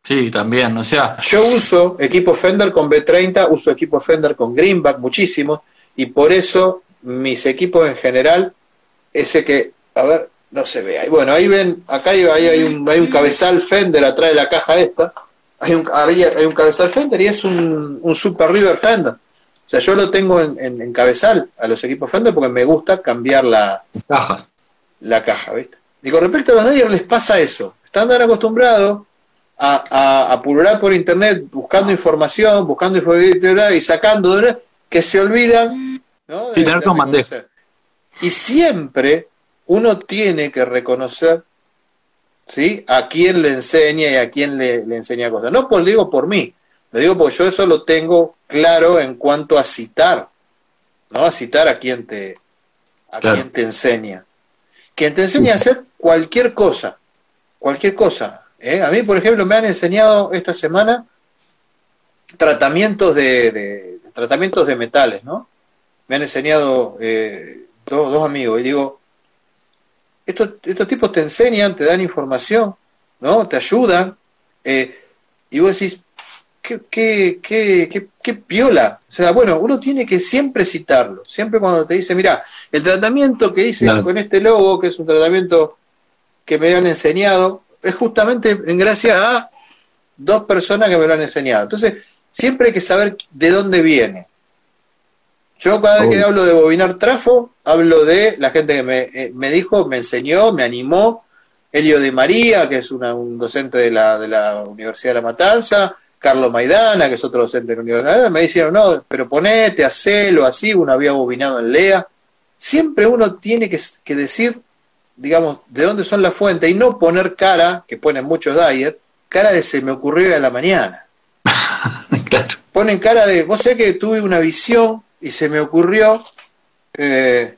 Sí, también, o sea. Yo uso equipo Fender con B30, uso equipo Fender con Greenback muchísimo, y por eso mis equipos en general, ese que, a ver, no se ve. Bueno, ahí ven, acá hay, hay, un, hay un cabezal Fender atrás de la caja esta. Hay un, hay un cabezal Fender y es un, un Super River Fender. O sea, yo lo tengo en, en, cabezal a los equipos Fender porque me gusta cambiar la caja. La caja, ¿viste? Y con respecto a los Dyer les pasa eso. Están tan acostumbrados a, a, a pulular por internet buscando información, buscando información y sacando que se olvidan ¿no? Sí, tener Y siempre uno tiene que reconocer ¿sí? a quién le enseña y a quién le, enseña cosas. No por, digo por mí, lo digo porque yo eso lo tengo claro en cuanto a citar, ¿no? A citar a quien te, a quien te enseña. Quien te enseña a hacer cualquier cosa, cualquier cosa. ¿eh? A mí, por ejemplo, me han enseñado esta semana tratamientos de, tratamientos de metales, ¿no? Me han enseñado eh, dos amigos y digo, estos, estos tipos te enseñan, te dan información, ¿no? Te ayudan. Eh, y vos decís, qué, qué, qué, qué, piola. O sea, bueno, uno tiene que siempre citarlo. Siempre cuando te dice, mira, el tratamiento que hice con este logo, que es un tratamiento que me han enseñado, es justamente en gracia a dos personas que me lo han enseñado. Entonces, siempre hay que saber de dónde viene. Yo cada vez que hablo de bobinar trafo, hablo de la gente que me, eh, me dijo, me enseñó, me animó, Elio de María, que es un docente de la, de la Universidad de La Matanza, Carlos Maidana, que es otro docente de la Universidad, me dijeron, no, pero ponete, hacelo así, uno había bobinado en Lea. Siempre uno tiene que, que decir, digamos, de dónde son las fuentes y no poner cara, que ponen muchos Dyer, cara de se me ocurrió de la mañana. Ponen cara de, vos sé que tuve una visión y se me ocurrió, eh,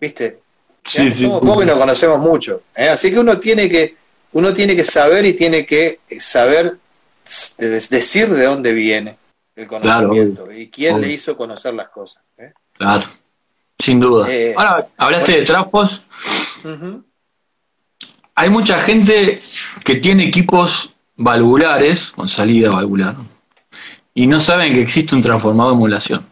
viste, sí, somos pocos y nos conocemos mucho, ¿eh? así que uno tiene que, uno tiene que saber y tiene que saber decir de dónde viene el conocimiento y quién le hizo conocer las cosas. ¿eh? Claro, sin duda. Ahora, hablaste de trapos. Hay mucha gente que tiene equipos valvulares con salida valvular y no saben que existe un transformador de emulación.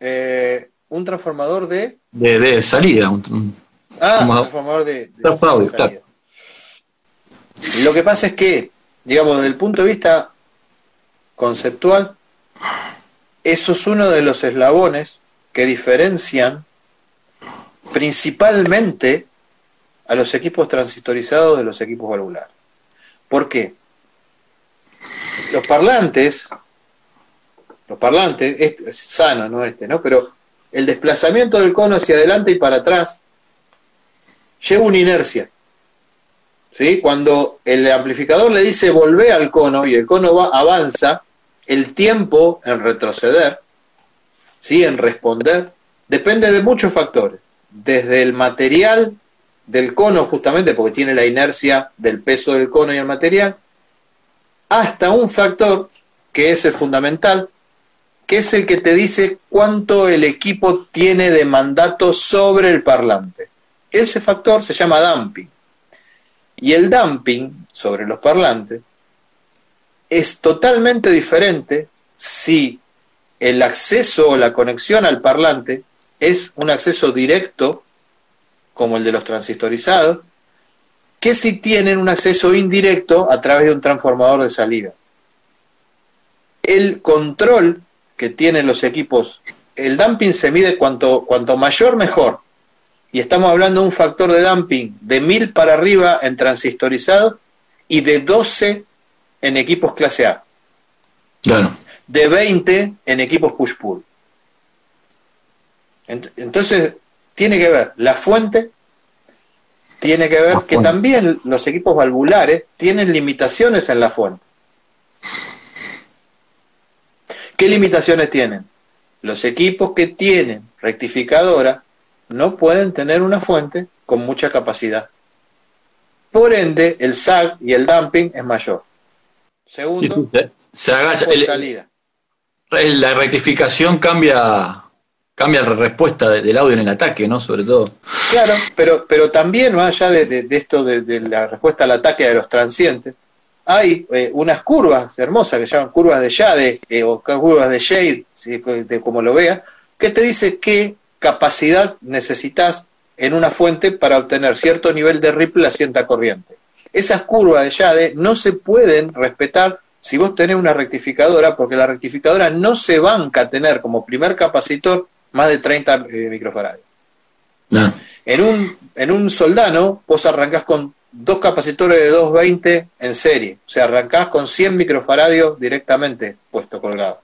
Eh, un transformador de... De, salida. Un, ah, un transformador de, salida. Lo que pasa es que, digamos, desde el punto de vista conceptual, eso es uno de los eslabones que diferencian principalmente a los equipos transistorizados de los equipos valvulares. ¿Por qué? Los parlantes los parlantes, es sano, no este, ¿no? Pero el desplazamiento del cono hacia adelante y para atrás lleva una inercia. ¿Sí? Cuando el amplificador le dice volvé al cono y el cono va, avanza, el tiempo en retroceder, ¿sí? en responder, depende de muchos factores. Desde el material del cono, justamente porque tiene la inercia del peso del cono y el material, hasta un factor que es el fundamental, que es el que te dice cuánto el equipo tiene de mandato sobre el parlante. Ese factor se llama damping. Y el damping sobre los parlantes es totalmente diferente si el acceso o la conexión al parlante es un acceso directo, como el de los transistorizados, que si tienen un acceso indirecto a través de un transformador de salida. El control que tienen los equipos, el dumping se mide cuanto, cuanto mayor, mejor. Y estamos hablando de un factor de dumping de 1000 para arriba en transistorizado y de 12 en equipos clase A. Claro. De 20 en equipos push-pull. Entonces, tiene que ver la fuente, tiene que ver que también los equipos valvulares tienen limitaciones en la fuente. ¿Qué limitaciones tienen? Los equipos que tienen rectificadora no pueden tener una fuente con mucha capacidad. Por ende, el sag y el dumping es mayor. Segundo, se agacha. salida. La rectificación cambia cambia la respuesta del audio en el ataque, ¿no? Sobre todo. Claro, pero, pero también más allá de, esto de, la respuesta al ataque de los transientes, hay eh, unas curvas hermosas que se llaman curvas de Jade eh, o curvas de Shade, como lo veas, que te dice qué capacidad necesitas en una fuente para obtener cierto nivel de ripple a cierta corriente. Esas curvas de Jade no se pueden respetar si vos tenés una rectificadora, porque la rectificadora no se banca a tener como primer capacitor más de 30 eh, microfaradios. En, un, en un soldano, vos arrancás con dos capacitores de 220 en serie. O sea, arrancás con 100 microfaradios directamente puesto colgado.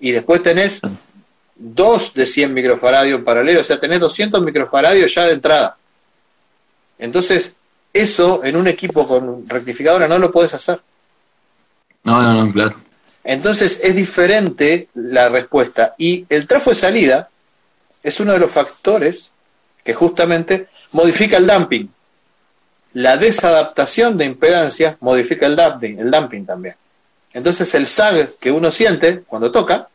Y después tenés dos de 100 microfaradios en paralelo. O sea, tenés 200 microfaradios ya de entrada. Entonces, eso en un equipo con rectificadora no lo puedes hacer. No, no, no, claro. Entonces es diferente la respuesta. Y el trafo de salida es uno de los factores que justamente modifica el dumping la desadaptación de impedancia modifica el dumping, el dumping también. Entonces el sag que uno siente cuando toca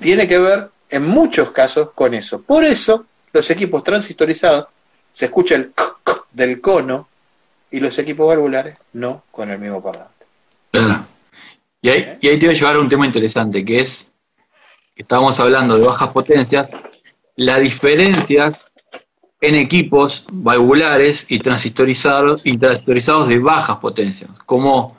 tiene que ver en muchos casos con eso. Por eso los equipos transistorizados se escucha el del cono y los equipos valvulares no con el mismo parlante. Claro. Y ahí, y ahí te voy a llevar a un tema interesante, que es, que estábamos hablando de bajas potencias, la diferencia en equipos valvulares y transistorizados, y transistorizados de bajas potencias. Cómo,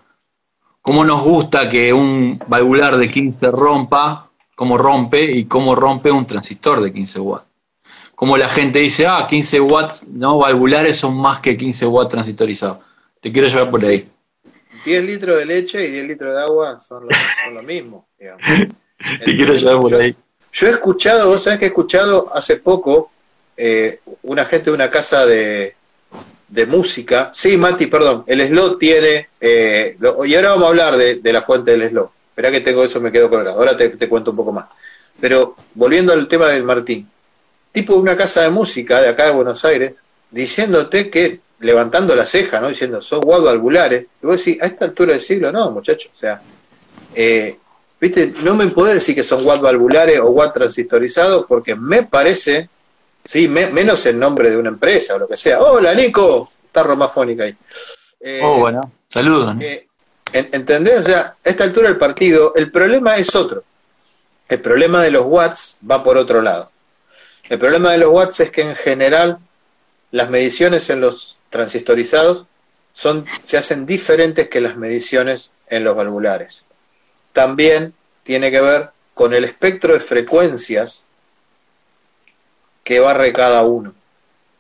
cómo nos gusta que un valvular de 15 rompa, cómo rompe y cómo rompe un transistor de 15 watts. Como la gente dice, ah, 15 watts no valvulares son más que 15 watts transistorizados. Te quiero llevar por ahí. 10 litros de leche y 10 litros de agua son lo, son lo mismo. Digamos. Te quiero llevar por yo, ahí. Yo he escuchado, vos sabés que he escuchado hace poco eh, una gente de una casa de, de, música. Sí, Mati, perdón, el slot tiene. Eh, y ahora vamos a hablar de, de, la fuente del slot. Esperá que tengo eso, me quedo colgado. Ahora te, te cuento un poco más. Pero volviendo al tema del Martín, tipo de una casa de música de acá de Buenos Aires, diciéndote que levantando la ceja, ¿no? Diciendo, son watt valvulares. Y vos decís, a esta altura del siglo, no, muchachos. O sea, eh, viste, no me podés decir que son watt valvulares o watt transistorizados, porque me parece, sí, me, menos el nombre de una empresa o lo que sea. Hola, Nico, está romafónica ahí. Eh, oh, bueno, saludos. ¿no? Eh, ¿Entendés? O sea, a esta altura del partido, el problema es otro. El problema de los watts va por otro lado. El problema de los watts es que en general las mediciones en los transistorizados son, se hacen diferentes que las mediciones en los valvulares. También tiene que ver con el espectro de frecuencias que barre cada uno.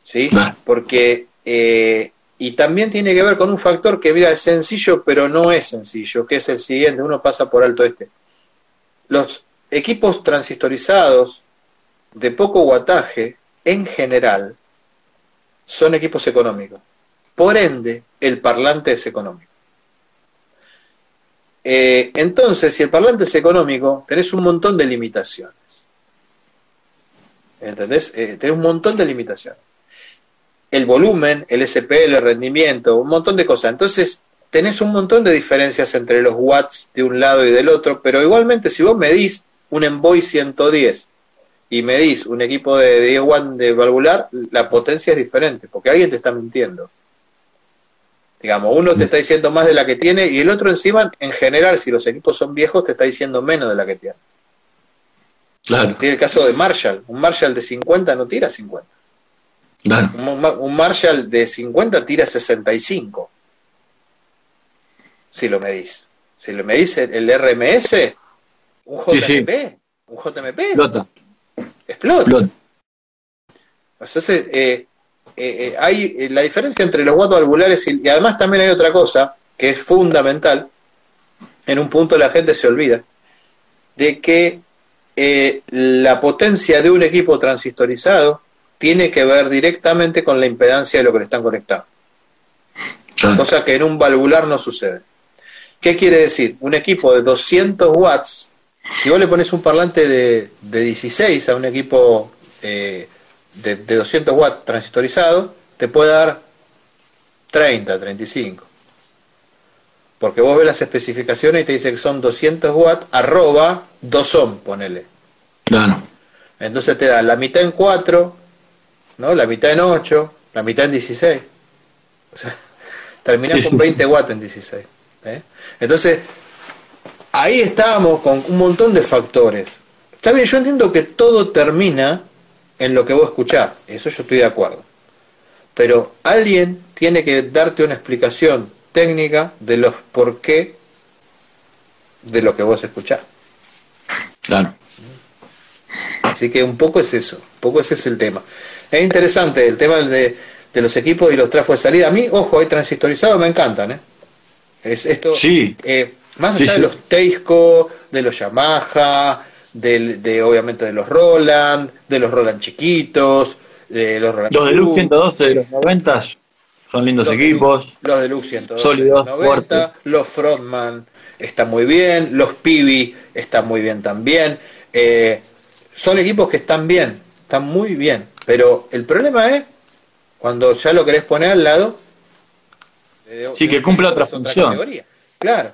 ¿Sí? Porque. Eh, y también tiene que ver con un factor que, mira, es sencillo, pero no es sencillo, que es el siguiente: uno pasa por alto este. Los equipos transistorizados de poco wattaje, en general, son equipos económicos. Por ende, el parlante es económico. Eh, entonces, si el parlante es económico, tenés un montón de limitaciones. ¿Entendés? Eh, tenés un montón de limitaciones. El volumen, el SPL, el rendimiento, un montón de cosas. Entonces, tenés un montón de diferencias entre los watts de un lado y del otro, pero igualmente si vos medís un Envoy 110 y medís un equipo de 10 watts de valvular, la potencia es diferente, porque alguien te está mintiendo. Digamos, uno te está diciendo más de la que tiene y el otro encima, en general, si los equipos son viejos, te está diciendo menos de la que tiene. Claro. Tiene el caso de Marshall. Un Marshall de 50 no tira 50. Claro. Un, un Marshall de 50 tira 65. Si lo medís. Si lo medís el, el RMS, un JMP, Sí, sí. un JMP Explota. explota. Explota. Entonces, eh, eh, eh, hay la diferencia entre los watts valvulares y, y además también hay otra cosa que es fundamental. En un punto la gente se olvida de que eh, la potencia de un equipo transistorizado tiene que ver directamente con la impedancia de lo que le están conectando. Cosa que en un valvular no sucede. ¿Qué quiere decir? Un equipo de 200 watts, si vos le pones un parlante de, de 16 a un equipo eh, de, de 200 watts transistorizado, te puede dar 30, 35. Porque vos ves las especificaciones y te dice que son 200 watts, arroba 2 ohm, ponele. Claro. Entonces te da la mitad en 4, ¿no? la mitad en 8, la mitad en 16. O sea, terminás Sí, con sí. 20 watts en 16. ¿eh? Entonces, ahí estábamos con un montón de factores. Está bien, yo entiendo que todo termina en lo que vos escuchás, eso yo estoy de acuerdo. Pero alguien tiene que darte una explicación técnica de los por qué de lo que vos escuchás. Claro. Así que un poco es eso, un poco ese es el tema. Es interesante el tema de, de los equipos y los trafos de salida. A mí, ojo, hay transistorizados, me encantan, ¿eh? Es esto, Sí. eh, más allá sí. de los Teisco, de los Yamaha, del- de, obviamente de los Roland, de los Roland chiquitos, de los Roland Los Deluxe Blue, 112 de los 90 son lindos los equipos. Los Deluxe 112 Sólidos, 90, fuertes. los Frontman están muy bien, los Pibi están muy bien también. Eh, son equipos que están bien, están muy bien. Pero el problema es cuando ya lo querés poner al lado. de- Sí, de- que cumpla otra función. Claro.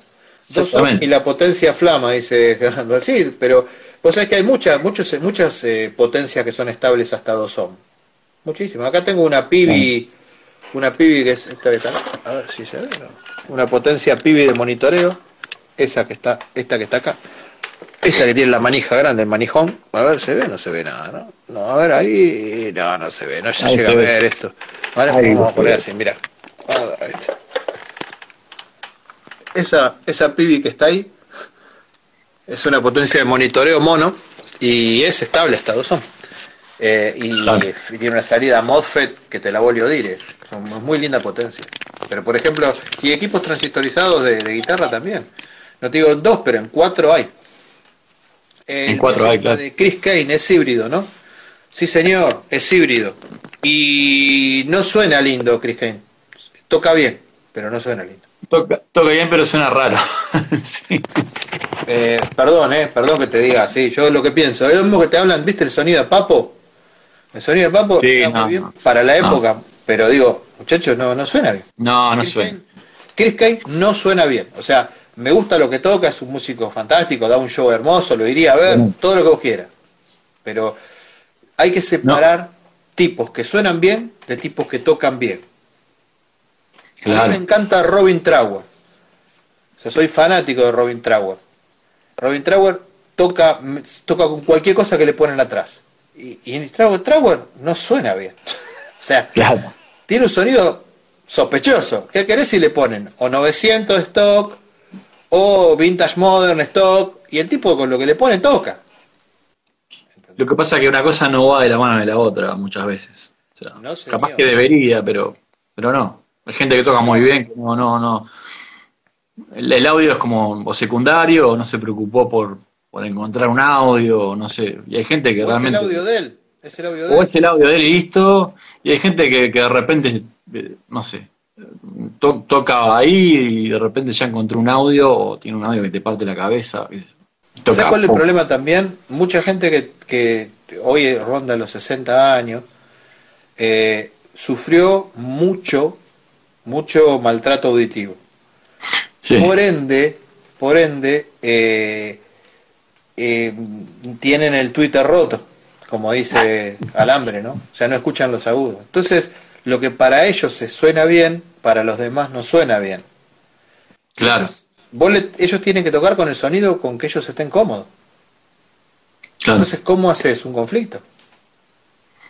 Dos y la potencia flama, dice Fernando. Sí, pero vos sabés que hay muchas, muchos, muchas eh, potencias que son estables hasta 2 ohm. muchísimo. Acá tengo una Pibi, una Pibi que es esta que está, a ver si se ve, una potencia Pibi de monitoreo, esa que está, esta que está acá, esta que tiene la manija grande, el manijón, a ver, se ve, no se ve nada, ¿no? No, a ver, ahí, no, no se ve, no se llega a ver esto. Ahora vamos a poner así, mira. Esa, esa Pibi que está ahí es una potencia de monitoreo mono y es estable hasta 2 eh, y, tiene una salida MOSFET que te la volvió a dire. Son muy linda potencia. Pero por ejemplo, y equipos transistorizados de, guitarra también. No te digo en dos, pero en cuatro hay. en cuatro hay, claro. De Chris Kane es híbrido, ¿no? Sí, señor, es híbrido. Y no suena lindo, Chris Kane. Toca bien, pero no suena lindo. Toca, toca bien, pero suena raro. sí. Eh, perdón, eh, perdón que te diga así, yo lo que pienso, es lo mismo que te hablan, ¿viste el sonido de Papo? El sonido de Papo está muy bien para la época, pero digo, muchachos, no, no suena bien. No, no suena. Chris Kane no suena bien, o sea, me gusta lo que toca, es un músico fantástico, da un show hermoso, lo iría a ver, todo lo que vos quieras. Pero hay que separar tipos que suenan bien de tipos que tocan bien. A mí me encanta Robin Trower. O sea, soy fanático de Robin Trower. Robin Trower toca, toca con cualquier cosa que le ponen atrás. Y, y Trower, no suena bien. o sea, tiene un sonido sospechoso. ¿Qué querés si le ponen? O 900 stock, o Vintage Modern stock, y el tipo con lo que le ponen toca. Lo que pasa es que una cosa no va de la mano de la otra muchas veces. capaz que debería, pero, pero no. Hay gente que toca muy bien, no, no, no el, audio es como secundario, o no se preocupó por, encontrar un audio, no sé. Y hay gente que realmente. Es el audio de él. Es el audio de o es el audio de él y listo. Y hay gente que, de repente, eh, no sé, toca ahí y de repente ya encontró un audio o tiene un audio que te parte la cabeza. ¿Sabes cuál es el problema también? Mucha gente que, que hoy ronda los 60 años eh, sufrió mucho, mucho maltrato auditivo. Por ende, por ende, eh, eh, tienen el Twitter roto, como dice Alambre, ¿no? O sea, no escuchan los agudos. Entonces, lo que para ellos se suena bien, para los demás no suena bien. Claro. ellos tienen que tocar con el sonido con que ellos estén cómodos. Entonces, ¿cómo haces un conflicto?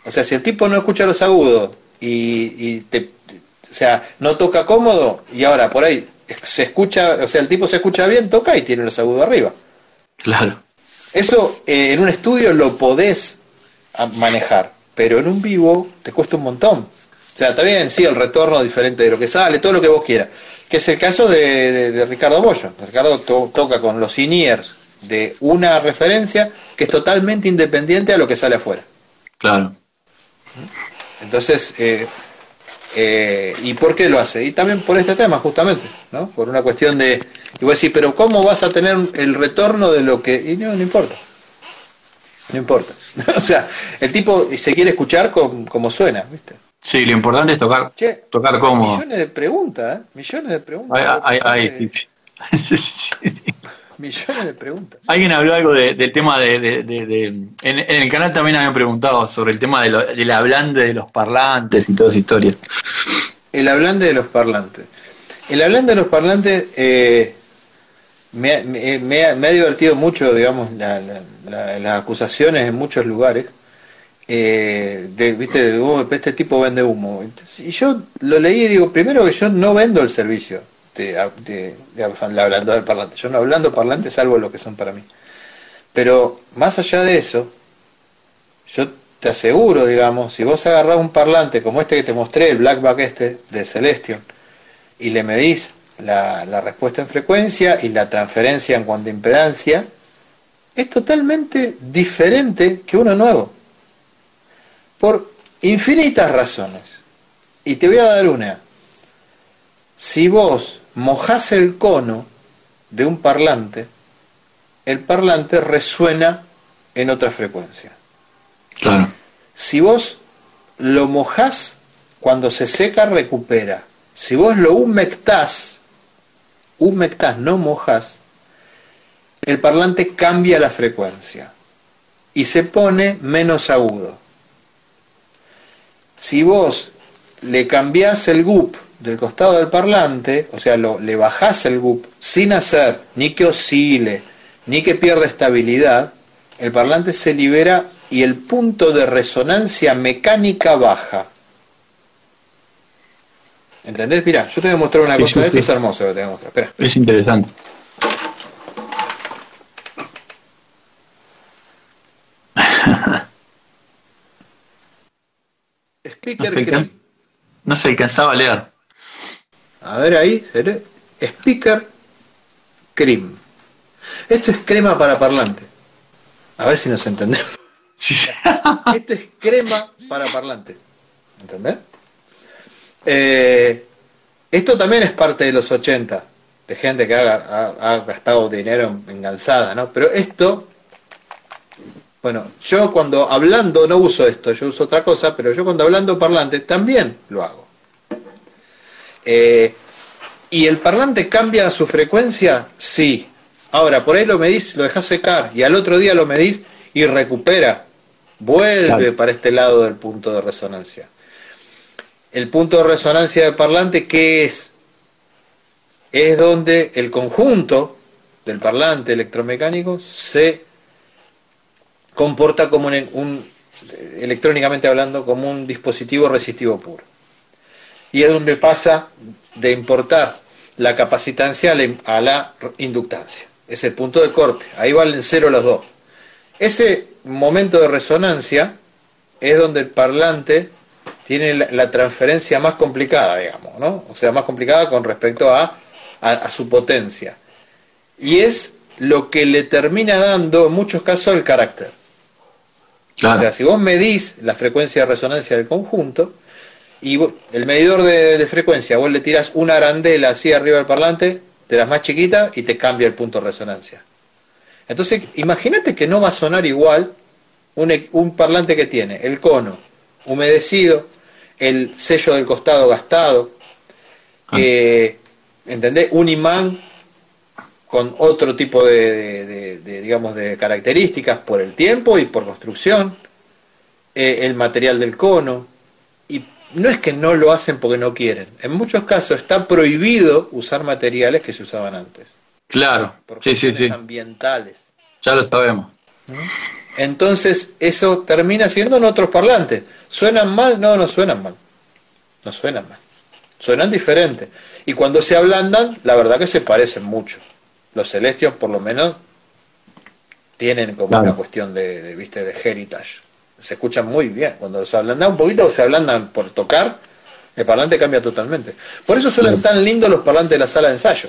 O sea, si el tipo no escucha los agudos y, y te, o sea, no toca cómodo y ahora por ahí se escucha, o sea, el tipo se escucha bien, toca y tiene los agudos arriba. Claro. Eso eh, en un estudio lo podés manejar, pero en un vivo te cuesta un montón. O sea, está bien, sí, el retorno diferente de lo que sale, todo lo que vos quieras. Que es el caso de, Ricardo Bollo. Ricardo toca con los in de una referencia que es totalmente independiente a lo que sale afuera. Claro. Entonces, eh, eh, ¿Y por qué lo hace? Y también por este tema, justamente, ¿no? Por una cuestión de... Y voy a decir, pero ¿cómo vas a tener el retorno de lo que...? Y no, no importa. No importa. o sea, el tipo se quiere escuchar como suena, ¿viste? Sí, lo importante es tocar, tocar cómodo. Millones de preguntas, ¿eh? Millones de preguntas. sí, sí, sí. Millones de preguntas. Alguien habló algo del tema de... en, el canal también habían preguntado sobre el tema de lo, del hablante de los parlantes y toda esa historia. El hablante de los parlantes. El hablante de los parlantes eh, me, ha, divertido mucho, digamos, las acusaciones en muchos lugares. Eh, de, viste, de, este tipo vende humo. Y yo lo leí y digo, primero que yo no vendo el servicio de, hablando del parlante. Yo no hablando parlante salvo lo que son para mí. Pero más allá de eso, yo te aseguro, digamos, si vos agarrás un parlante como este que te mostré, el Blackback este de Celestion, y le medís la, la respuesta en frecuencia y la transferencia en cuanto a impedancia, es totalmente diferente que uno nuevo. Por infinitas razones. Y te voy a dar una. Si vos mojás el cono de un parlante, el parlante resuena en otra frecuencia. Claro. Si vos lo mojás, cuando se seca recupera. Si vos lo humectás, humectás, no mojas, el parlante cambia la frecuencia y se pone menos agudo. si vos le cambiás el GUP del costado del parlante, o sea, lo, le bajás el GUP sin hacer ni que oscile, ni que pierda estabilidad, el parlante se libera y el punto de resonancia mecánica baja. ¿Entendés? Mira, yo te voy a mostrar una cosa. Esto es hermoso lo que te voy a mostrar. Espera. Es interesante. Speaker no se alcanzaba a leer. A ver ahí, ¿se lee? Speaker Cream. Esto es crema para parlante. A ver si nos entendemos. Esto es crema para parlante. ¿Entendés? Eh, esto también es parte de los 80, de gente que ha, gastado dinero en, en ¿no? Pero esto, bueno, yo cuando hablando no uso esto, yo uso otra cosa, pero yo cuando hablando parlante también lo hago. Eh, ¿Y el parlante cambia su frecuencia? Sí. Ahora, por ahí lo medís, lo dejas secar y al otro día lo medís y recupera, vuelve para este lado del punto de resonancia. El punto de resonancia del parlante, ¿qué es? Es donde el conjunto del parlante electromecánico se comporta como un, electrónicamente hablando, como un dispositivo resistivo puro. Y es donde pasa de importar la capacitancia a la inductancia. Es el punto de corte. Ahí valen cero los dos. Ese momento de resonancia es donde el parlante tiene la, transferencia más complicada, digamos, ¿no? O sea, más complicada con respecto a, su potencia. Y es lo que le termina dando, en muchos casos, el carácter. O sea, si vos medís la frecuencia de resonancia del conjunto, y el medidor de, frecuencia, vos le tiras una arandela así arriba del parlante, de las más chiquitas, y te cambia el punto de resonancia. Entonces, imagínate que no va a sonar igual un, un parlante que tiene el cono humedecido, el sello del costado gastado, eh, ¿entendés? Un imán con otro tipo de, digamos, de características por el tiempo y por construcción, eh, el material del cono, y no es que no lo hacen porque no quieren, en muchos casos está prohibido usar materiales que se usaban antes. Claro, por sí, sí, sí. ambientales. Ya lo sabemos. Entonces eso termina siendo en otros parlantes. ¿Suenan mal? No, no suenan mal. No suenan mal. Suenan diferentes. Y cuando se ablandan, la verdad que se parecen mucho. Los celestios por lo menos tienen como una cuestión de, ¿viste? de heritage. Se escuchan muy bien. Cuando se ablandan un poquito, se ablandan por tocar, el parlante cambia totalmente. Por eso suenan tan lindos los parlantes de la sala de ensayo.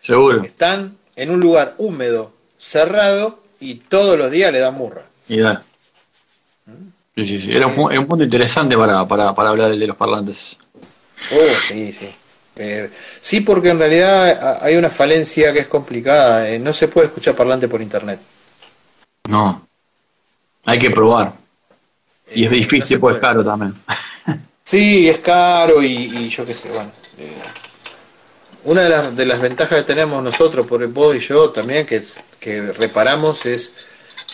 Seguro. Están en un lugar húmedo, cerrado, y todos los días le dan murra. Y da. Sí, sí, sí. Era un, punto interesante para, para, para hablar de los parlantes. Oh, sí, sí. Eh, sí, porque en realidad hay una falencia que es complicada. Eh, no se puede escuchar parlante por internet. No. Hay que probar. Y es eh, difícil, pues es caro también. Sí, es caro y, yo qué sé, bueno. Una de las, de las ventajas que tenemos nosotros, por el vos y yo también, que, que reparamos, es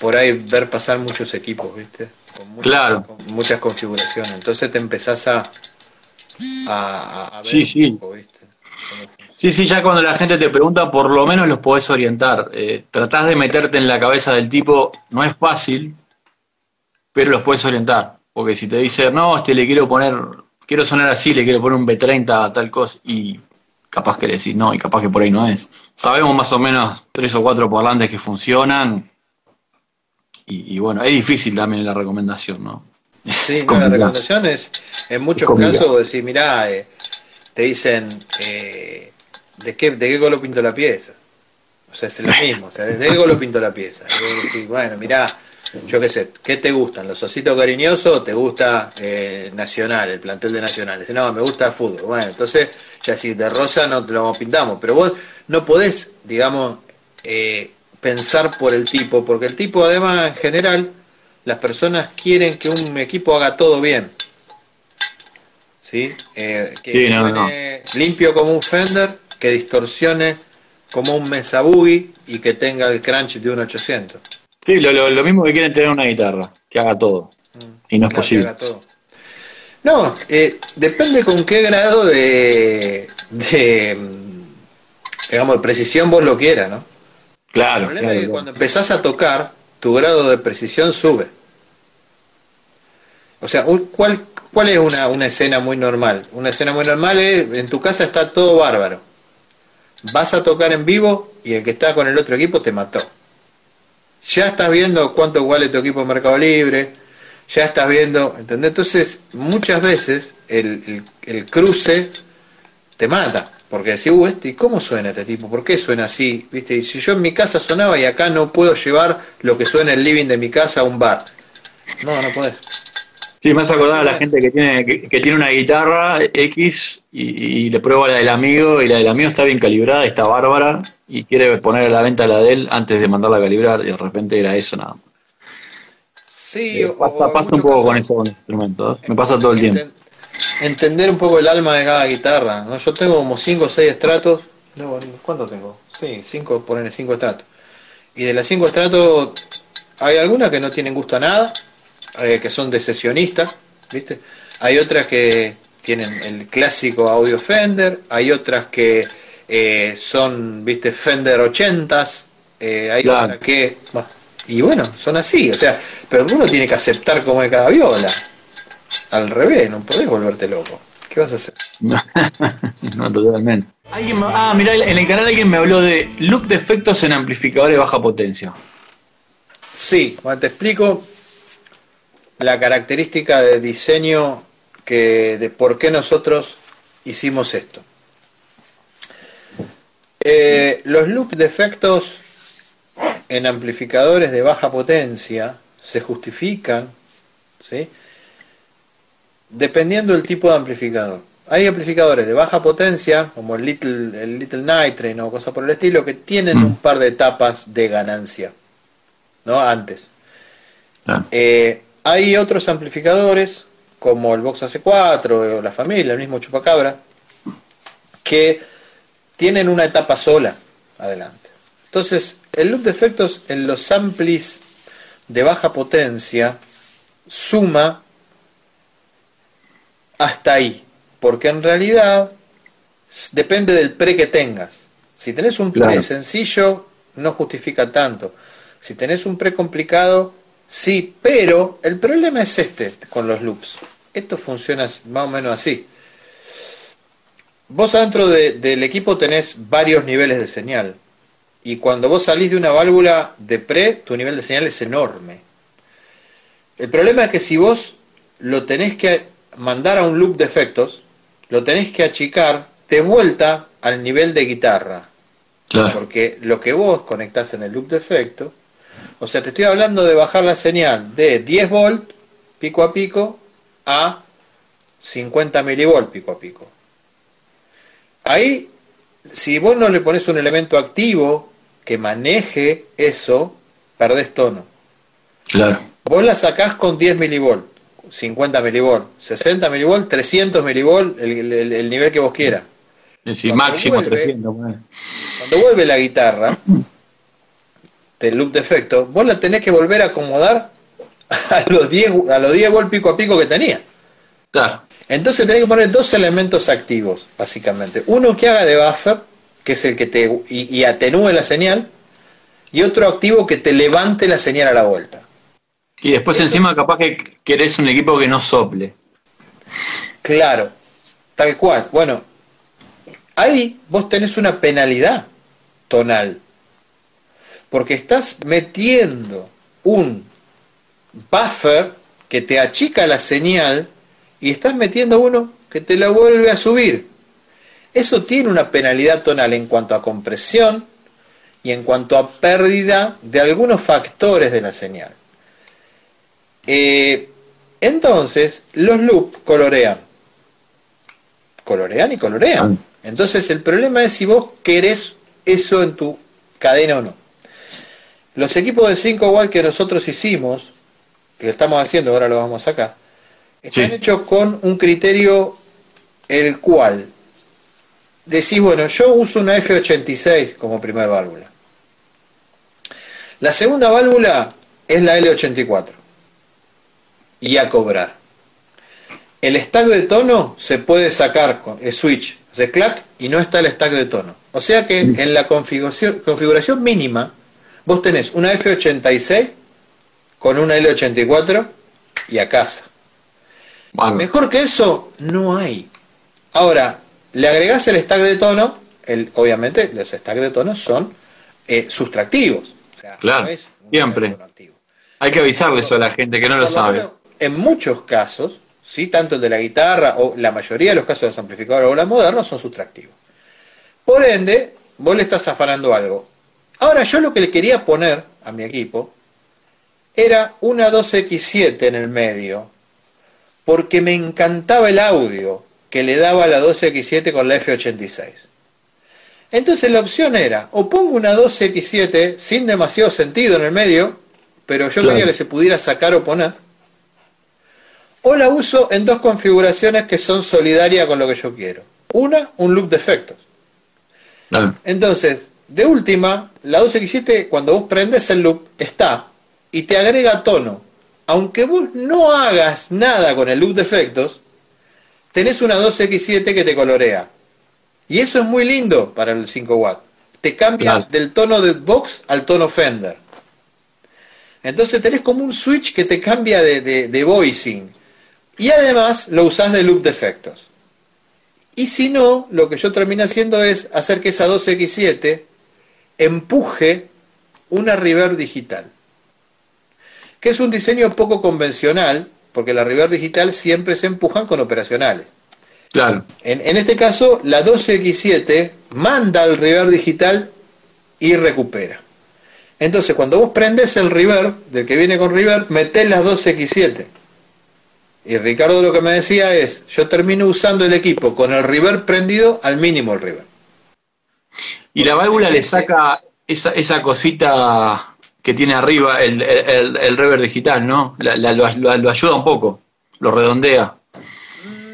por ahí ver pasar muchos equipos, ¿viste? Con muchas, claro. muchas configuraciones. Entonces te empezás a, a, ver sí, sí. Sí, sí, ya cuando la gente te pregunta, por lo menos los podés orientar. Eh, tratás de meterte en la cabeza del tipo, no es fácil, pero los puedes orientar. Porque si te dice, no, este le quiero poner, quiero sonar así, le quiero poner un B30 tal cosa, y capaz que le decís no, y capaz que por ahí no es. Sabemos más o menos tres o cuatro parlantes que funcionan, y, bueno, es difícil también la recomendación, ¿no? Sí, la recomendación es, en muchos casos, decir, mirá, eh, te dicen, eh, ¿de, qué, ¿de qué color pinto la pieza? O sea, es lo mismo, o sea, ¿de qué color pinto la pieza? decir, bueno, mirá, yo qué sé, ¿qué te gustan? ¿Los ositos cariñosos o te gusta eh, Nacional, el plantel de Nacional? No, me gusta el fútbol. Bueno, entonces, ya si de rosa no te lo pintamos, pero vos no podés, digamos, eh, pensar por el tipo, porque el tipo además en general, las personas quieren que un equipo haga todo bien. ¿Sí? Eh, que limpio como un Fender, que distorsione como un Mesa Boogie y que tenga el crunch de un 800. Sí, lo, lo, mismo que quieren tener una guitarra, que haga todo. Y no es posible. No, eh, depende con qué grado de, de, digamos, de precisión vos lo quieras, ¿no? Claro. El problema es que cuando empezás a tocar, tu grado de precisión sube. O sea, ¿cuál, cuál es una, una escena muy normal? Una escena muy normal es, en tu casa está todo bárbaro. Vas a tocar en vivo y el que está con el otro equipo te mató. Ya estás viendo cuánto vale tu equipo en Mercado Libre, ya estás viendo, ¿entendés? Entonces, muchas veces el, cruce te mata. Porque decís, uh, este, ¿y cómo suena este tipo? ¿Por qué suena así? ¿Viste? Y si yo en mi casa sonaba y acá no puedo llevar lo que suena en el living de mi casa a un bar. No, no podés. Sí, me has acordado a la gente que tiene, que, tiene una guitarra X y, le prueba la del amigo y la del amigo está bien calibrada, está bárbara y quiere poner a la venta la de él antes de mandarla a calibrar y de repente era eso nada más. Sí, eh, pasa, un poco con esos instrumentos, me pasa todo el tiempo. Entender un poco el alma de cada guitarra. ¿no? Yo tengo como 5 o 6 estratos. ¿Cuánto tengo? Sí, 5, ponerle 5 estratos. Y de las 5 estratos hay algunas que no tienen gusto a nada, eh, que son de sesionistas, ¿viste? Hay otras que tienen el clásico audio Fender, hay otras que eh, son, ¿viste? Fender 80s, hay otras que... Y bueno, son así, o sea, pero uno tiene que aceptar como es cada viola. Al revés, no podés volverte loco. ¿Qué vas a hacer? no, totalmente. ah, mirá, en el canal alguien me habló de loop de efectos en amplificadores de baja potencia. Sí, bueno, te explico la característica de diseño que de por qué nosotros hicimos esto. Eh, los loop de efectos en amplificadores de baja potencia se justifican ¿sí? dependiendo del tipo de amplificador. Hay amplificadores de baja potencia, como el Little, el Little Nitrate o cosas por el estilo, que tienen un par de etapas de ganancia, ¿no? Antes. Ah. Eh, hay otros amplificadores, como el Box AC4 o la familia, el mismo Chupacabra, que tienen una etapa sola adelante. Entonces, el loop de efectos en los amplis de baja potencia suma hasta ahí, porque en realidad depende del pre que tengas. Si tenés un pre sencillo, no justifica tanto. Si tenés un pre complicado, sí, pero el problema es este con los loops. Esto funciona más o menos así. Vos adentro del equipo tenés varios niveles de señal. Y cuando vos salís de una válvula de pre, tu nivel de señal es enorme. El problema es que si vos lo tenés que mandar a un loop de efectos, lo tenés que achicar de vuelta al nivel de guitarra. Porque lo que vos conectás en el loop de efecto, o sea, te estoy hablando de bajar la señal de 10 volt pico a pico a 50 milivolt pico a pico. Ahí, si vos no le pones un elemento activo que maneje eso, perdés tono. Claro. Vos la sacás con 10 milivolt, 50 milivolt, 60 milivolt, 300 milivolt, el, nivel que vos quieras. Sí, máximo 300. Cuando vuelve la guitarra del loop de efecto, vos la tenés que volver a acomodar a los 10, a los 10 volt pico a pico que tenía. Claro. Entonces tenés que poner dos elementos activos, básicamente. Uno que haga de buffer que es el que te y, atenúe la señal, y otro activo que te levante la señal a la vuelta. Y después encima capaz que querés un equipo que no sople. Claro, tal cual. Bueno, ahí vos tenés una penalidad tonal. Porque estás metiendo un buffer que te achica la señal y estás metiendo uno que te la vuelve a subir. Eso tiene una penalidad tonal en cuanto a compresión y en cuanto a pérdida de algunos factores de la señal. Eh, entonces, los loops colorean. Colorean y colorean. Entonces, el problema es si vos querés eso en tu cadena o no. Los equipos de 5 igual que nosotros hicimos, que lo estamos haciendo, ahora lo vamos acá, están hechos con un criterio el cual decís, bueno, yo uso una F86 como primera válvula. La segunda válvula es la L84. y a cobrar. El stack de tono se puede sacar con el switch de clack y no está el stack de tono. O sea que en la configuración, configuración mínima vos tenés una F86 con una L84 y a casa. Mejor que eso, no hay. Ahora, le agregás el stack de tono, el, obviamente los stacks de tono son eh, sustractivos. O sea, Claro, no es siempre. Hay que avisarle eso a la gente que no lo sabe. menos, en muchos casos, ¿sí? tanto el de la guitarra o la mayoría de los casos de los amplificadores o la modernos son sustractivos. Por ende, vos le estás afanando algo. Ahora, yo lo que le quería poner a mi equipo era una 2X7 en el medio, porque me encantaba el audio que le daba la 2X7 con la F86. Entonces la opción era, o pongo una 2X7 sin demasiado sentido en el medio, pero yo Claro. quería que se pudiera sacar o poner, o la uso en dos configuraciones que son solidarias con lo que yo quiero. Una, un loop de efectos. Entonces, de última, la 2X7 cuando vos prendes el loop está y te agrega tono. Aunque vos no hagas nada con el loop de efectos, tenés una 2X7 que te colorea. Y eso es muy lindo para el 5 watt. Te cambia Claro. del tono de Vox al tono Fender. Entonces tenés como un switch que te cambia de, de- de voicing. Y además lo usás de loop de efectos. Y si no, lo que yo termino haciendo es hacer que esa 2X7 empuje una reverb digital. Que es un diseño poco convencional, porque la reverb digital siempre se empujan con operacionales. Claro. En, en este caso, la 12X7 manda al reverb digital y recupera. Entonces, cuando vos prendes el reverb, del que viene con reverb, metés las 12X7. Y Ricardo lo que me decía es, yo termino usando el equipo con el reverb prendido al mínimo el reverb. Y la válvula le saca esa, esa cosita que tiene arriba el, el, el reverb digital, ¿no? La- la- lo, lo- lo ayuda un poco, lo redondea.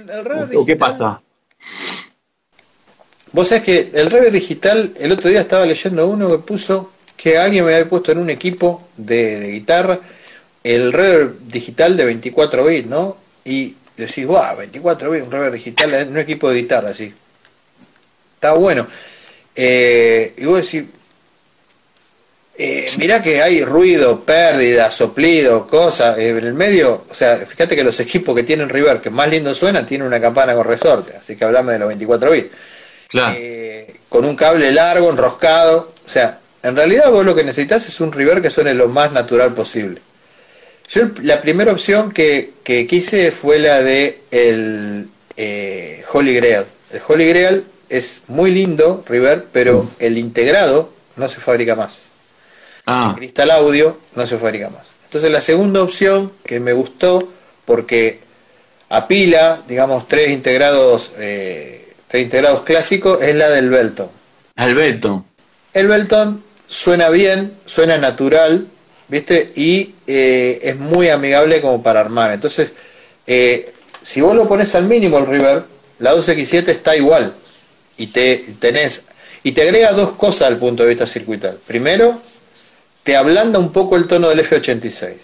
El reverb ¿O qué digital- pasa? Vos sabés que el reverb digital, el otro día estaba leyendo uno que puso que alguien me había puesto en un equipo de, de guitarra el reverb digital de 24 bits, ¿no? Y decís, guau, 24 bits, un reverb digital en un equipo de guitarra, así. Está bueno. Eh, y vos decís, eh, mirá que hay ruido, pérdida, soplido, cosas. eh, en el medio, o sea, fíjate que los equipos que tienen reverb que más lindo suenan tienen una campana con resorte, así que hablame de los 24 bits Claro. eh, con un cable largo, enroscado. O sea, en realidad vos lo que necesitas es un reverb que suene lo más natural posible. Yo la primera opción que, que quise fue la de el Holy Grail. El Holy Grail es muy lindo, reverb, pero el integrado no se fabrica más. Ah, Cristal Audio no se fabrica más. Entonces la segunda opción que me gustó porque apila, digamos, tres integrados, eh, tres integrados clásicos es la del Belton. Alberto. El Belton suena bien, suena natural, ¿viste? Y eh, es muy amigable como para armar. Entonces, eh, si vos lo pones al mínimo el reverb, la 12X7 está igual. Y te tenés y te agrega dos cosas al punto de vista circuital. Primero, te ablanda un poco el tono del F86.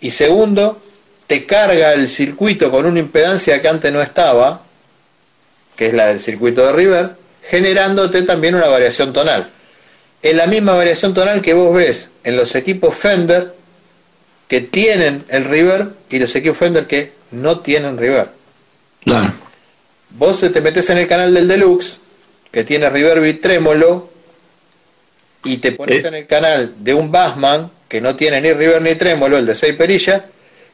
Y segundo, te carga el circuito con una impedancia que antes no estaba, que es la del circuito de reverb, generándote también una variación tonal. Es la misma variación tonal que vos ves en los equipos Fender que tienen el reverb y los equipos Fender que no tienen reverb. Claro. Vos te metes en el canal del Deluxe, que tiene reverb y trémolo, y te pones Eh. en el canal de un Bassman, que no tiene ni reverb ni trémolo, el de 6 perillas,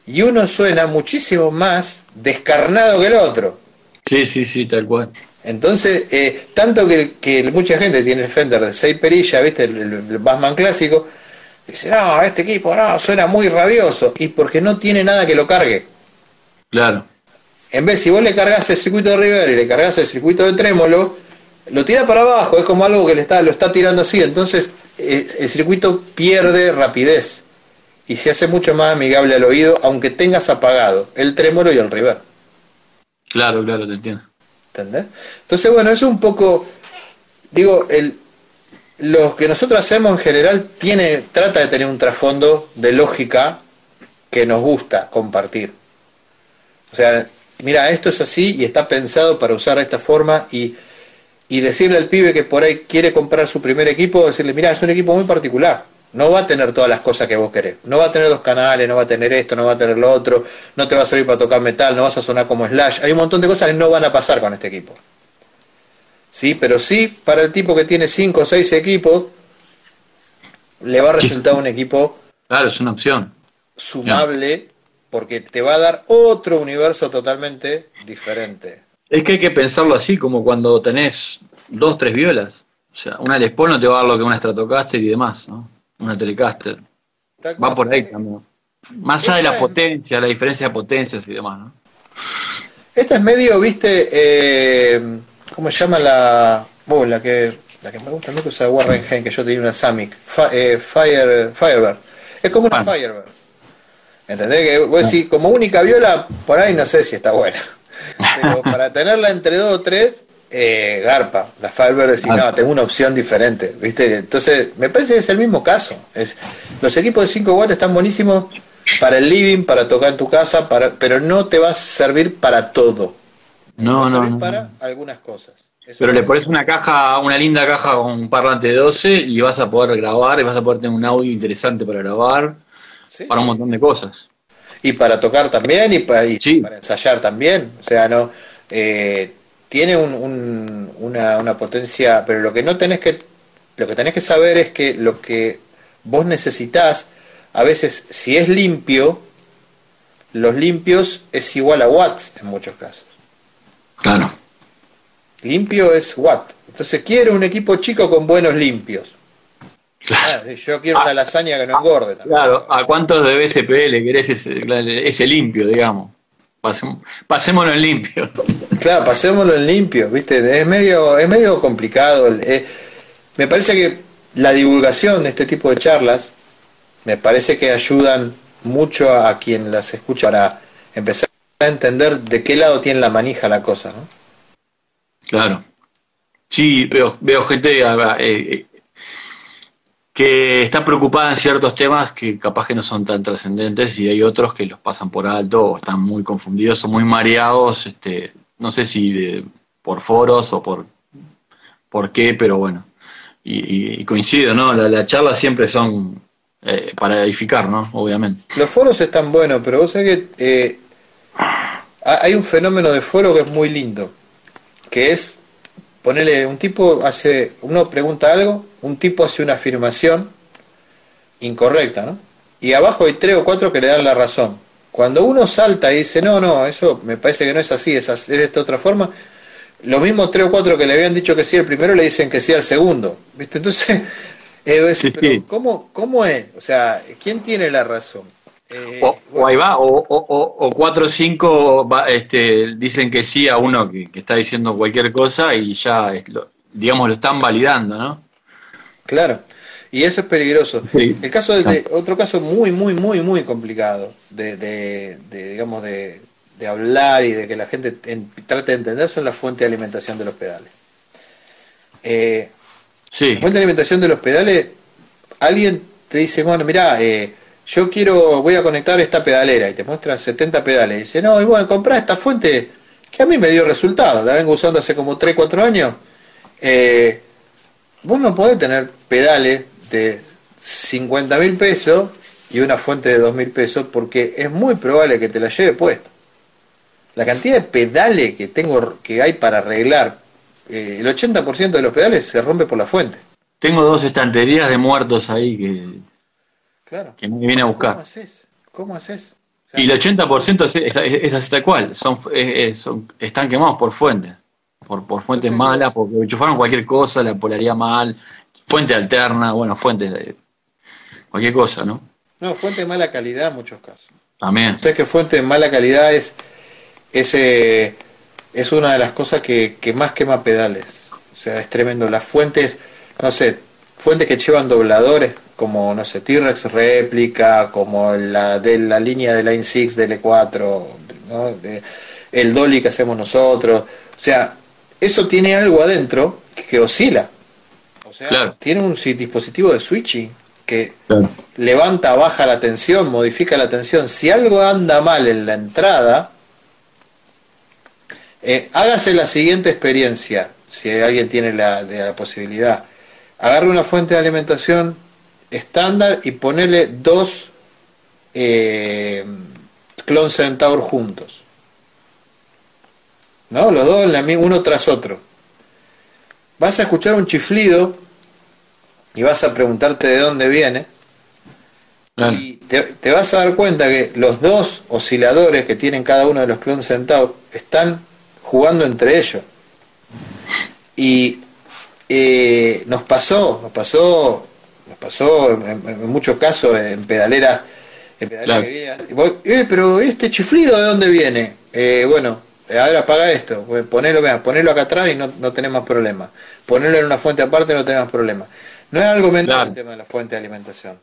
y uno suena muchísimo más descarnado que el otro. Sí, sí, sí, tal cual. Entonces, eh, tanto que, que mucha gente tiene el Fender de 6 perillas, ¿viste? El, el, el Bassman clásico, dice, no, este equipo no, suena muy rabioso, y porque no tiene nada que lo cargue. Claro. En vez, si vos le cargas el circuito de River y le cargas el circuito de trémolo, lo tira para abajo, es como algo que le está, lo está tirando así, entonces eh, el circuito pierde rapidez y se hace mucho más amigable al oído, aunque tengas apagado el trémolo y el River. Claro, claro, te entiendo. ¿Entendés? Entonces, bueno, es un poco, digo, el, lo que nosotros hacemos en general tiene, trata de tener un trasfondo de lógica que nos gusta compartir. O sea, mira, esto es así y está pensado para usar de esta forma y, y decirle al pibe que por ahí quiere comprar su primer equipo, decirle, mira, es un equipo muy particular. No va a tener todas las cosas que vos querés. No va a tener dos canales, no va a tener esto, no va a tener lo otro, no te va a servir para tocar metal, no vas a sonar como Slash. Hay un montón de cosas que no van a pasar con este equipo. ¿Sí? Pero sí, para el tipo que tiene 5 o 6 equipos, le va a resultar un equipo. Claro, es una opción. Sumable, porque te va a dar otro universo totalmente diferente. Es que hay que pensarlo así, como cuando tenés dos, tres violas. O sea, una Les Paul no te va a dar lo que una Stratocaster y demás, ¿no? Una Telecaster. Va por ahí también. Más allá de la potencia, la diferencia de potencias y demás, ¿no? Esta es medio, viste, eh, ¿cómo se llama la, oh, la que la que me gusta mucho es Warren Hen, que yo tenía una Samic, eh, Fire, Firebird. Es como una Firebird. ¿Entendés? Que vos decís, como única viola, por ahí no sé si está buena. Pero para tenerla entre dos o tres, eh, garpa. La Firebird decís, no, tengo una opción diferente. ¿Viste? Entonces, me parece que es el mismo caso. Es, los equipos de 5 watts están buenísimos para el living, para tocar en tu casa, para, pero no te va a servir para todo. no, no, Para algunas cosas. Pero le pones una caja, una linda caja con un parlante de 12 y vas a poder grabar y vas a poder tener un audio interesante para grabar, para un montón de cosas. Y para tocar también y para, ensayar también. O sea, no eh, tiene un, una, una potencia, pero lo que no tenés que, lo que tenés que saber es que lo que vos necesitas, a veces si es limpio, los limpios es igual a watts en muchos casos. Claro. Limpio es watt. Entonces quiero un equipo chico con buenos limpios. Claro. Ah, yo quiero una ah. lasaña que no engorde. También. Claro, ¿a cuántos de BSP le querés ese, limpio, digamos? pasémoslo en limpio. Claro, pasémoslo en limpio, ¿viste? Es medio, es medio complicado. Eh, me parece que la divulgación de este tipo de charlas, me parece que ayudan mucho a quien las escucha para empezar a entender de qué lado tiene la manija la cosa, ¿no? Claro. Sí, veo, veo gente eh, que está preocupada en ciertos temas que capaz que no son tan trascendentes y hay otros que los pasan por alto o están muy confundidos o muy mareados, este, no sé si por foros o por, por qué, pero bueno. Y, coincido, ¿no? La, charla siempre son eh, para edificar, ¿no? Obviamente. Los foros están buenos, pero vos sabés que hay un fenómeno de foro que es muy lindo que es ponerle un tipo hace, uno pregunta algo, un tipo hace una afirmación incorrecta, ¿no? Y abajo hay tres o cuatro que le dan la razón. Cuando uno salta y dice, no, no, eso me parece que no es así, es, de esta otra forma, los mismos tres o cuatro que le habían dicho que sí el primero le dicen que sí al segundo. ¿Viste? Entonces, eh, ¿cómo, ¿cómo es? O sea, ¿quién tiene la razón? Eh, o, ahí va, o, o, cuatro o cinco este, dicen que sí a uno que, está diciendo cualquier cosa y ya, digamos, lo están validando, ¿no? Claro, y eso es peligroso. El caso de, otro caso muy, muy, muy, muy complicado de, de, digamos, de, hablar y de que la gente trate de entender son las fuentes de alimentación de los pedales. Eh, sí. La fuente de alimentación de los pedales, alguien te dice, bueno, mira, eh, yo quiero, voy a conectar esta pedalera y te muestra 70 pedales. Y dice, no, y bueno, comprar esta fuente que a mí me dio resultado, la vengo usando hace como 3, 4 años. Eh, vos no podés tener pedales de 50 mil pesos y una fuente de 2 mil pesos porque es muy probable que te la lleve puesto. La cantidad de pedales que tengo que hay para arreglar, eh, el 80% de los pedales se rompe por la fuente. Tengo dos estanterías de muertos ahí que Claro. Que me viene a buscar. ¿Cómo haces? ¿Cómo haces? y el 80% es, es, así tal cual, son, están quemados por fuentes, por, por fuentes malas, porque enchufaron cualquier cosa, la polaría mal, fuente alterna, bueno, fuentes de cualquier cosa, ¿no? No, fuente de mala calidad en muchos casos. También. Ustedes que fuente de mala calidad es, ese es una de las cosas que, que más quema pedales. O sea, es tremendo. Las fuentes, no sé, fuentes que llevan dobladores, como, no sé, T-Rex réplica, como la de la línea de Line 6 del E4, ¿no? el Dolly que hacemos nosotros. O sea, eso tiene algo adentro que oscila. O sea, tiene un dispositivo de switching que levanta, baja la tensión, modifica la tensión. Si algo anda mal en la entrada, eh, hágase la siguiente experiencia, si alguien tiene la, la posibilidad. Agarre una fuente de alimentación estándar y ponele dos eh, Clon Centaur juntos. ¿No? Los dos uno tras otro. Vas a escuchar un chiflido y vas a preguntarte de dónde viene. Y te, vas a dar cuenta que los dos osciladores que tienen cada uno de los Clon Centaur están jugando entre ellos. Y eh, nos pasó, nos pasó, nos pasó en, muchos casos en pedaleras, en pedaleras eh, pero este chiflido de dónde viene? Eh, bueno, ahora apaga esto, ponelo, ponelo acá atrás y no, no tenemos problema. Ponerlo en una fuente aparte no tenemos problema. No es algo menor el tema de la fuente de alimentación.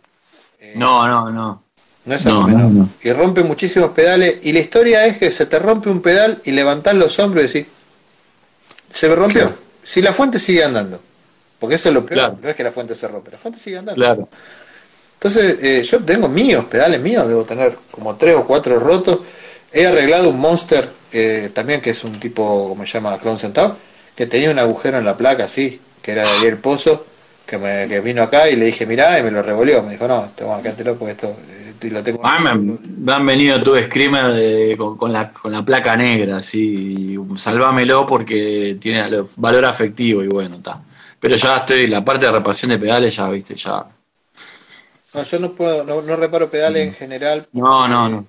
no, no, no. No es algo menor. Y rompe muchísimos pedales. Y la historia es que se te rompe un pedal y levantás los hombros y decís, se me rompió. Si la fuente sigue andando. Porque eso es lo peor. No es que la fuente se rompe, la fuente sigue andando. Claro. Entonces, eh, yo tengo míos, pedales míos, debo tener como tres o cuatro rotos. He arreglado un Monster, eh, también que es un tipo, como se llama, Clone Centaur, que tenía un agujero en la placa, así, que era de ahí el pozo, que, me, que vino acá y le dije, mirá, y me lo revolvió. Me dijo, no, toma, quédatelo porque esto tengo. Ah, me, han venido tu Screamer con, la, con la placa negra, así, salvámelo porque tiene valor afectivo y bueno, está. Pero ya estoy, la parte de reparación de pedales ya, viste, ya. No, yo no puedo, no, no reparo pedales en general. No, no, no.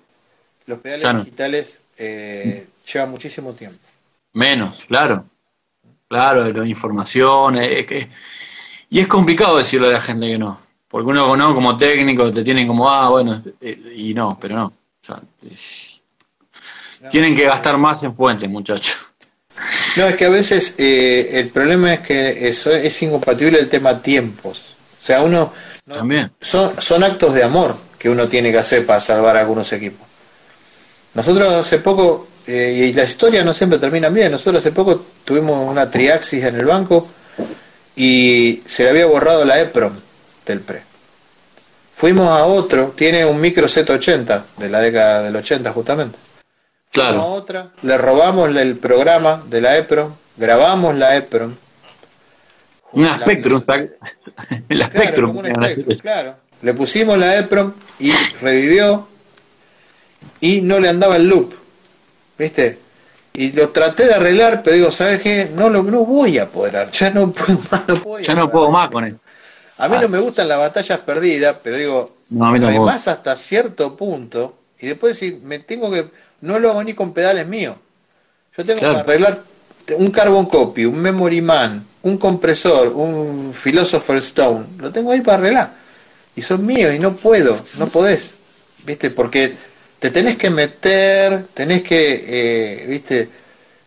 Los pedales digitales eh, llevan muchísimo tiempo. Menos, claro. Claro, la información, es que y es complicado decirle a la gente que no. Porque uno como técnico te tienen como, ah, bueno, eh, y no, pero no. tienen que gastar más en fuentes, muchachos. No, es que a veces eh, el problema es que eso es incompatible el tema tiempos. O sea, uno... También. Son, son actos de amor que uno tiene que hacer para salvar algunos equipos. Nosotros hace poco, eh, y las historias no siempre terminan bien, nosotros hace poco tuvimos una triaxis en el banco y se le había borrado la EPROM del PRE. Fuimos a otro, tiene un micro Z80 de la década del 80 justamente. Claro. a otra, le robamos el programa de la EPROM, grabamos la EPROM. Un Spectrum, el Spectrum. Claro, Le pusimos la EPROM y revivió y no le andaba el loop. ¿Viste? Y lo traté de arreglar, pero digo, ¿sabes qué? No lo no voy a poder, ya no puedo más, no puedo Ya no puedo más con él. A mí no me gustan las batallas perdidas, pero digo, no, además hasta cierto punto, y después si me tengo que, no lo hago ni con pedales míos. Yo tengo que arreglar un carbon copy, un memory man, un compresor, un philosopher stone, lo tengo ahí para arreglar. Y son míos y no puedo, no podés, ¿viste? Porque te tenés que meter, tenés que, eh, viste,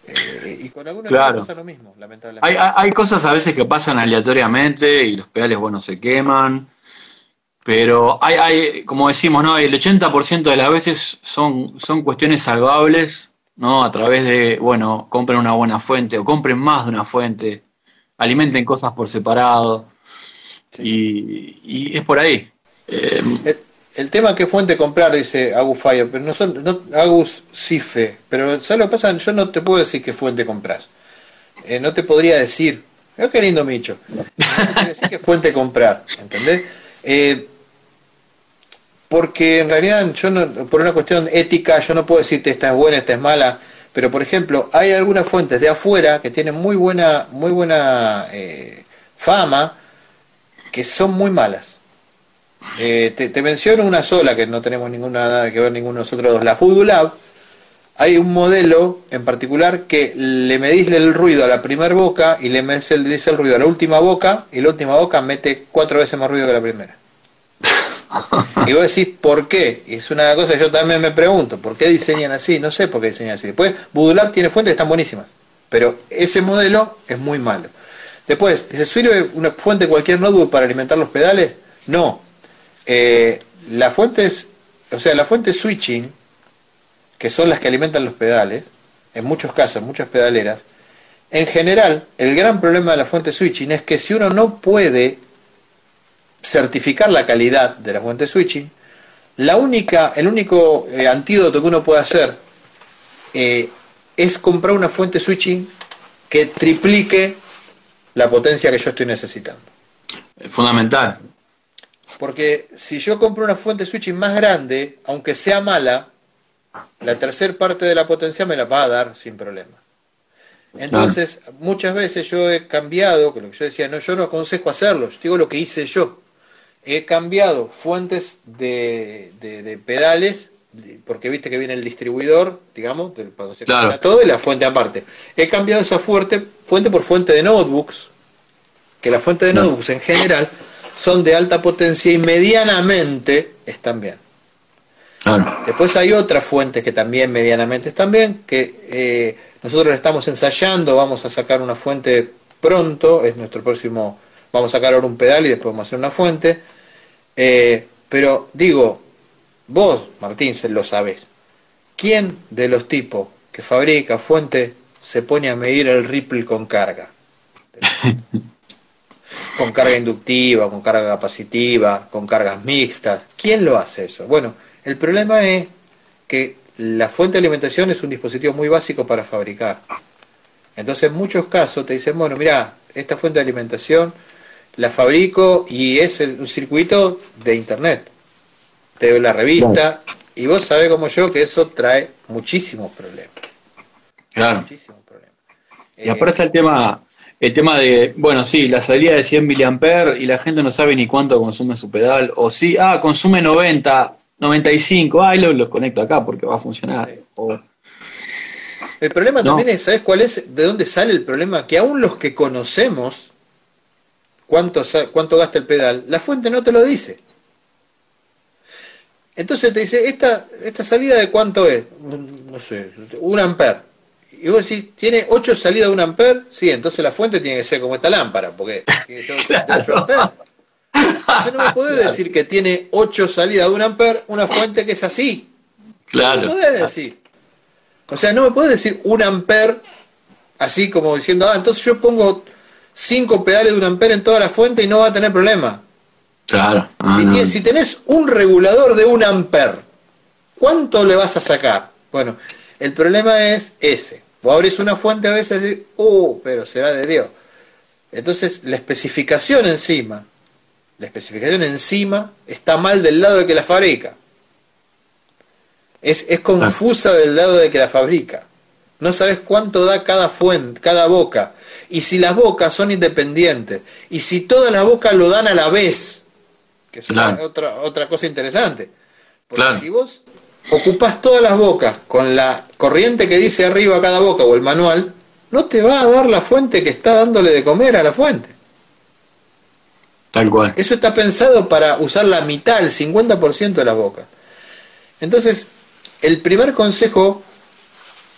eh, y con algunos claro. pasa lo mismo, lamentablemente. Hay, hay, cosas a veces que pasan aleatoriamente y los pedales, bueno, se queman, pero hay, hay como decimos, ¿no? El 80% de las veces son, son cuestiones salvables, ¿no? A través de, bueno, compren una buena fuente o compren más de una fuente, alimenten cosas por separado, y, y, es por ahí. Eh, el tema qué fuente comprar, dice Agus Fire, pero no son, no, Agus Cife, pero ¿sabes lo que pasa? Yo no te puedo decir qué fuente compras. Eh, no te podría decir, qué lindo Micho, no te decir qué fuente comprar, ¿entendés? Eh, porque en realidad yo no, por una cuestión ética, yo no puedo decirte esta es buena, esta es mala, pero por ejemplo, hay algunas fuentes de afuera que tienen muy buena, muy buena eh, fama, que son muy malas. Eh, te, menciono una sola que no tenemos ninguna nada que ver ninguno de nosotros dos, la Voodoo Lab. Hay un modelo en particular que le medís el ruido a la primera boca y le medís el, el ruido a la última boca y la última boca mete cuatro veces más ruido que la primera. y vos decís, ¿por qué? Y es una cosa que yo también me pregunto, ¿por qué diseñan así? No sé por qué diseñan así. Después, Voodoo Lab tiene fuentes que están buenísimas, pero ese modelo es muy malo. Después, ¿se sirve una fuente cualquier notebook para alimentar los pedales? No, eh, las fuentes, o sea, la fuente switching, que son las que alimentan los pedales, en muchos casos, muchas pedaleras, en general, el gran problema de la fuente switching es que si uno no puede certificar la calidad de la fuente switching, la única, el único eh, antídoto que uno puede hacer eh, es comprar una fuente switching que triplique la potencia que yo estoy necesitando. Fundamental. Porque si yo compro una fuente switching más grande, aunque sea mala, la tercera parte de la potencia me la va a dar sin problema. Entonces, muchas veces yo he cambiado, que lo que yo decía, no, yo no aconsejo hacerlo, yo digo lo que hice yo. He cambiado fuentes de, de, pedales, porque viste que viene el distribuidor, digamos, del, cuando se todo y la fuente aparte. He cambiado esa fuente, fuente por fuente de notebooks, que la fuente de notebooks en general son de alta potencia y medianamente están bien. Después hay otras fuentes que también medianamente están bien, que eh, nosotros estamos ensayando, vamos a sacar una fuente pronto, es nuestro próximo, vamos a sacar ahora un pedal y después vamos a hacer una fuente. Eh, pero digo, vos, Martín, se lo sabés. ¿Quién de los tipos que fabrica fuente se pone a medir el ripple con carga? con carga inductiva, con carga capacitiva, con cargas mixtas. ¿Quién lo hace eso? Bueno, el problema es que la fuente de alimentación es un dispositivo muy básico para fabricar. Entonces en muchos casos te dicen, bueno, mira, esta fuente de alimentación la fabrico y es un circuito de internet. Te doy la revista y vos sabés como yo que eso trae muchísimos problemas. Claro. Muchísimos problemas. Y aparte el tema, el tema de, bueno, sí, la salida de 100 mA y la gente no sabe ni cuánto consume su pedal, o sí, ah, consume 90, 95, ay, los, los conecto acá porque va a funcionar. El problema también es, ¿sabes cuál es? ¿De dónde sale el problema? Que aún los que conocemos cuánto, cuánto gasta el pedal, la fuente no te lo dice. Entonces te dice, ¿esta, esta salida de cuánto es? No sé, un amper. Y vos decís, ¿tiene 8 salidas de un amper? Sí, entonces la fuente tiene que ser como esta lámpara, porque tiene que ser 8 amperes. Entonces no me podés decir que tiene 8 salidas de un amper una fuente que es así. Claro. No me podés decir. O sea, no me podés decir un amper así como diciendo, ah, entonces yo pongo 5 pedales de un amper en toda la fuente y no va a tener problema. Claro. si, si tenés un regulador de un amper, ¿cuánto le vas a sacar? Bueno, el problema es ese. Vos abrís una fuente a veces y decís, uh, pero será de Dios. Entonces, la especificación encima la especificación encima está mal del lado de que la fabrica. Es, confusa del lado de que la fabrica. No sabes cuánto da cada fuente, cada boca. Y si las bocas son independientes. Y si todas las bocas lo dan a la vez. Que es otra, otra cosa interesante. Porque si vos ocupas todas las bocas con la corriente que dice arriba cada boca o el manual, no te va a dar la fuente que está dándole de comer a la fuente. Eso está pensado para usar la mitad, el 50% de la boca. Entonces, el primer consejo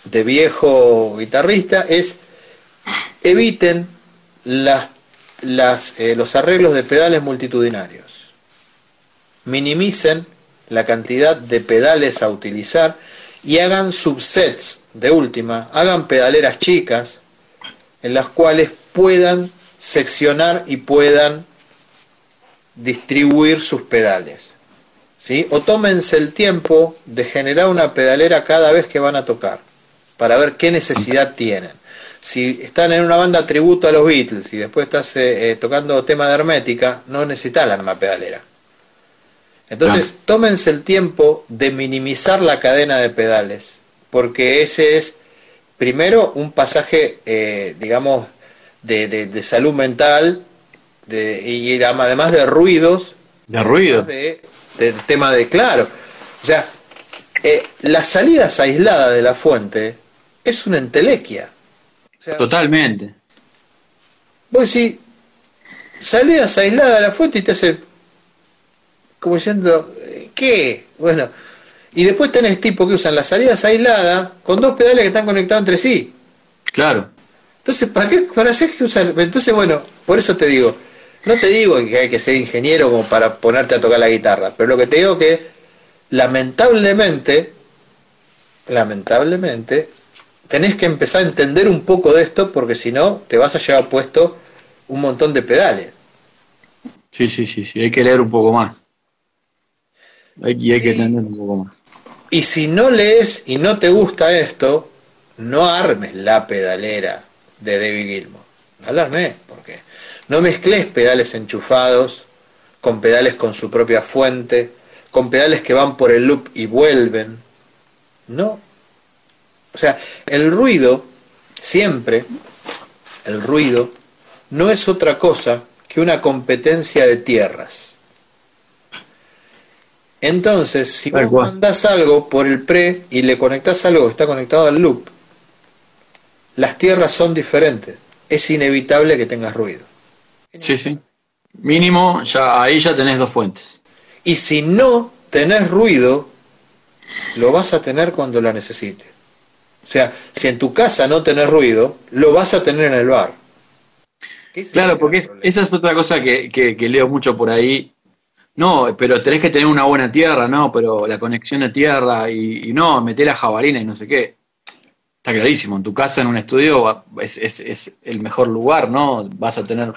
de viejo guitarrista es eviten las, las, eh, los arreglos de pedales multitudinarios. Minimicen la cantidad de pedales a utilizar y hagan subsets de última, hagan pedaleras chicas en las cuales puedan seccionar y puedan distribuir sus pedales. ¿sí? O tómense el tiempo de generar una pedalera cada vez que van a tocar, para ver qué necesidad tienen. Si están en una banda tributo a los Beatles y después estás eh, eh, tocando tema de hermética, no necesitan la pedalera. Entonces, tómense el tiempo de minimizar la cadena de pedales, porque ese es, primero, un pasaje, eh, digamos, de, de salud mental y además de ruidos. De ruido. De, tema de claro. O sea, eh, las salidas aisladas de la fuente es una entelequia. Totalmente. Vos decís, salidas aisladas de la fuente y te hace como diciendo, ¿qué? Bueno, y después tenés tipos que usan las salidas aisladas con dos pedales que están conectados entre sí. Claro. Entonces, ¿para qué? ¿Para hacer que usan? Entonces, bueno, por eso te digo, no te digo que hay que ser ingeniero como para ponerte a tocar la guitarra, pero lo que te digo que lamentablemente, lamentablemente, tenés que empezar a entender un poco de esto porque si no te vas a llevar puesto un montón de pedales. Sí, sí, sí, sí, hay que leer un poco más. Y hay que un poco más. Y si no lees y no te gusta esto, no armes la pedalera de David Gilmour. No la armes, porque no mezcles pedales enchufados con pedales con su propia fuente, con pedales que van por el loop y vuelven. No. O sea, el ruido, siempre, el ruido, no es otra cosa que una competencia de tierras. Entonces, si vos mandás algo por el pre y le conectás algo que está conectado al loop, las tierras son diferentes. Es inevitable que tengas ruido. Sí, sí. Mínimo, ya ahí ya tenés dos fuentes. Y si no tenés ruido, lo vas a tener cuando la necesites. O sea, si en tu casa no tenés ruido, lo vas a tener en el bar. Claro, porque esa es otra cosa que, que, leo mucho por ahí. No, pero tenés que tener una buena tierra, no, pero la conexión de tierra y, no, meter la jabalina y no sé qué. Está clarísimo, en tu casa, en un estudio, es, es, es el mejor lugar, ¿no? Vas a tener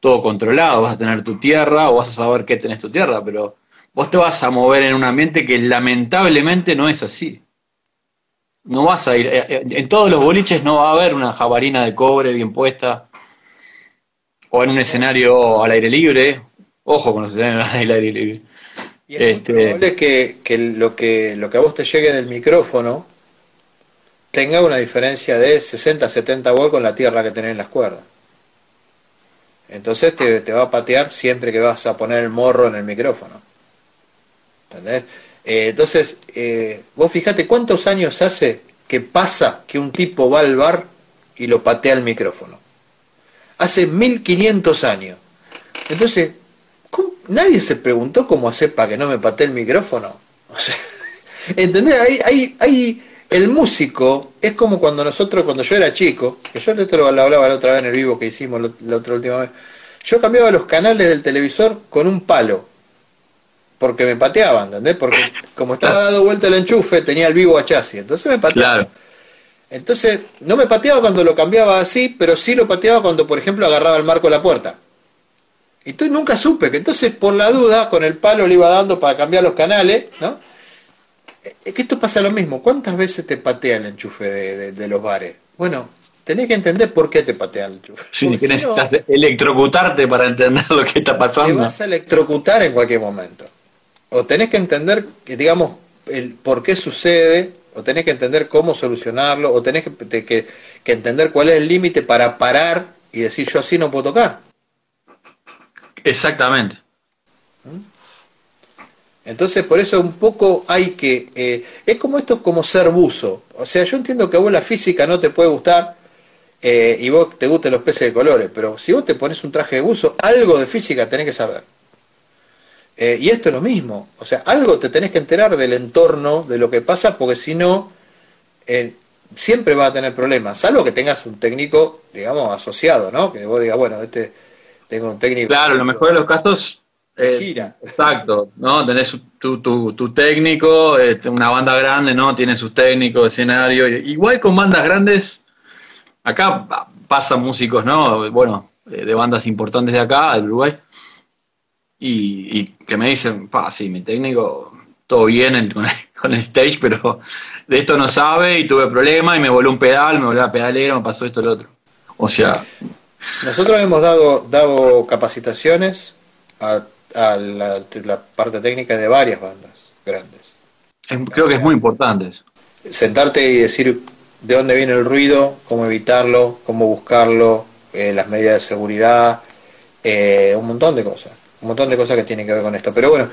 todo controlado, vas a tener tu tierra o vas a saber qué tenés tu tierra, pero vos te vas a mover en un ambiente que lamentablemente no es así. No vas a ir, eh, eh, en todos los boliches no va a haber una jabarina de cobre bien puesta, o en un escenario al aire libre, ojo con los escenarios al aire libre. Y es este... probable que, que, lo que lo que a vos te llegue del micrófono tenga una diferencia de 60, 70 volt con la tierra que tenés en las cuerdas. Entonces te, te va a patear siempre que vas a poner el morro en el micrófono. ¿Entendés? Eh, entonces, eh, vos fijate cuántos años hace que pasa que un tipo va al bar y lo patea el micrófono. Hace 1500 años. Entonces, nadie se preguntó cómo hacer para que no me patee el micrófono. O sea, ¿Entendés? Hay, hay, el músico es como cuando nosotros, cuando yo era chico, que yo esto lo hablaba la otra vez en el vivo que hicimos la otra última vez, yo cambiaba los canales del televisor con un palo porque me pateaban, ¿entendés? Porque como estaba dado vuelta el enchufe, tenía el vivo a chasis, entonces me pateaba. Entonces, no me pateaba cuando lo cambiaba así, pero sí lo pateaba cuando, por ejemplo, agarraba el marco de la puerta. Y entonces nunca supe, que entonces por la duda, con el palo le iba dando para cambiar los canales, ¿no? Es que esto pasa lo mismo. ¿Cuántas veces te patea el enchufe de, los bares? Bueno, tenés que entender por qué te patea el enchufe. Sí, necesitas electrocutarte para entender lo que está pasando. Te vas a electrocutar en cualquier momento o tenés que entender, que, digamos, el por qué sucede, o tenés que entender cómo solucionarlo, o tenés que, que, entender cuál es el límite para parar y decir yo así no puedo tocar. Exactamente. Entonces, por eso un poco hay que... Eh, es como esto, como ser buzo. O sea, yo entiendo que a vos la física no te puede gustar eh, y vos te gusten los peces de colores, pero si vos te pones un traje de buzo, algo de física tenés que saber. Eh, y esto es lo mismo, o sea, algo te tenés que enterar del entorno, de lo que pasa, porque si no, siempre va a tener problemas, salvo que tengas un técnico, digamos, asociado, ¿no? Que vos digas, bueno, este tengo un técnico. Claro, lo mejor de los casos. gira. Exacto, ¿no? Tenés tu, tu, tu técnico, este, una banda grande, ¿no? Tiene sus técnicos, escenario. Igual con bandas grandes, acá pasan músicos, ¿no? Bueno, de bandas importantes de acá, de Uruguay y, que me dicen, pa, sí, mi técnico, todo bien con, el, stage, pero de esto no sabe y tuve problemas y me voló un pedal, me voló la pedalera, me pasó esto lo otro. O sea... Nosotros hemos dado, dado capacitaciones a, la, parte técnica de varias bandas grandes. creo que es muy importante eso. Sentarte y decir de dónde viene el ruido, cómo evitarlo, cómo buscarlo, eh, las medidas de seguridad, eh, un montón de cosas un montón de cosas que tienen que ver con esto. Pero bueno,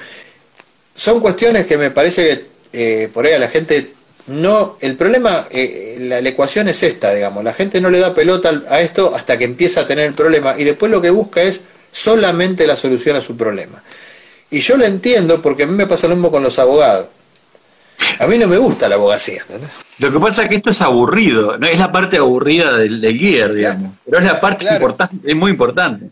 son cuestiones que me parece que eh, por ahí a la gente no. El problema, eh, la, ecuación es esta, digamos. La gente no le da pelota a esto hasta que empieza a tener el problema y después lo que busca es solamente la solución a su problema. Y yo lo entiendo porque a mí me pasa lo mismo con los abogados. A mí no me gusta la abogacía. Lo que pasa es que esto es aburrido, no es la parte aburrida del, guía, digamos, pero es la parte importante, es muy importante.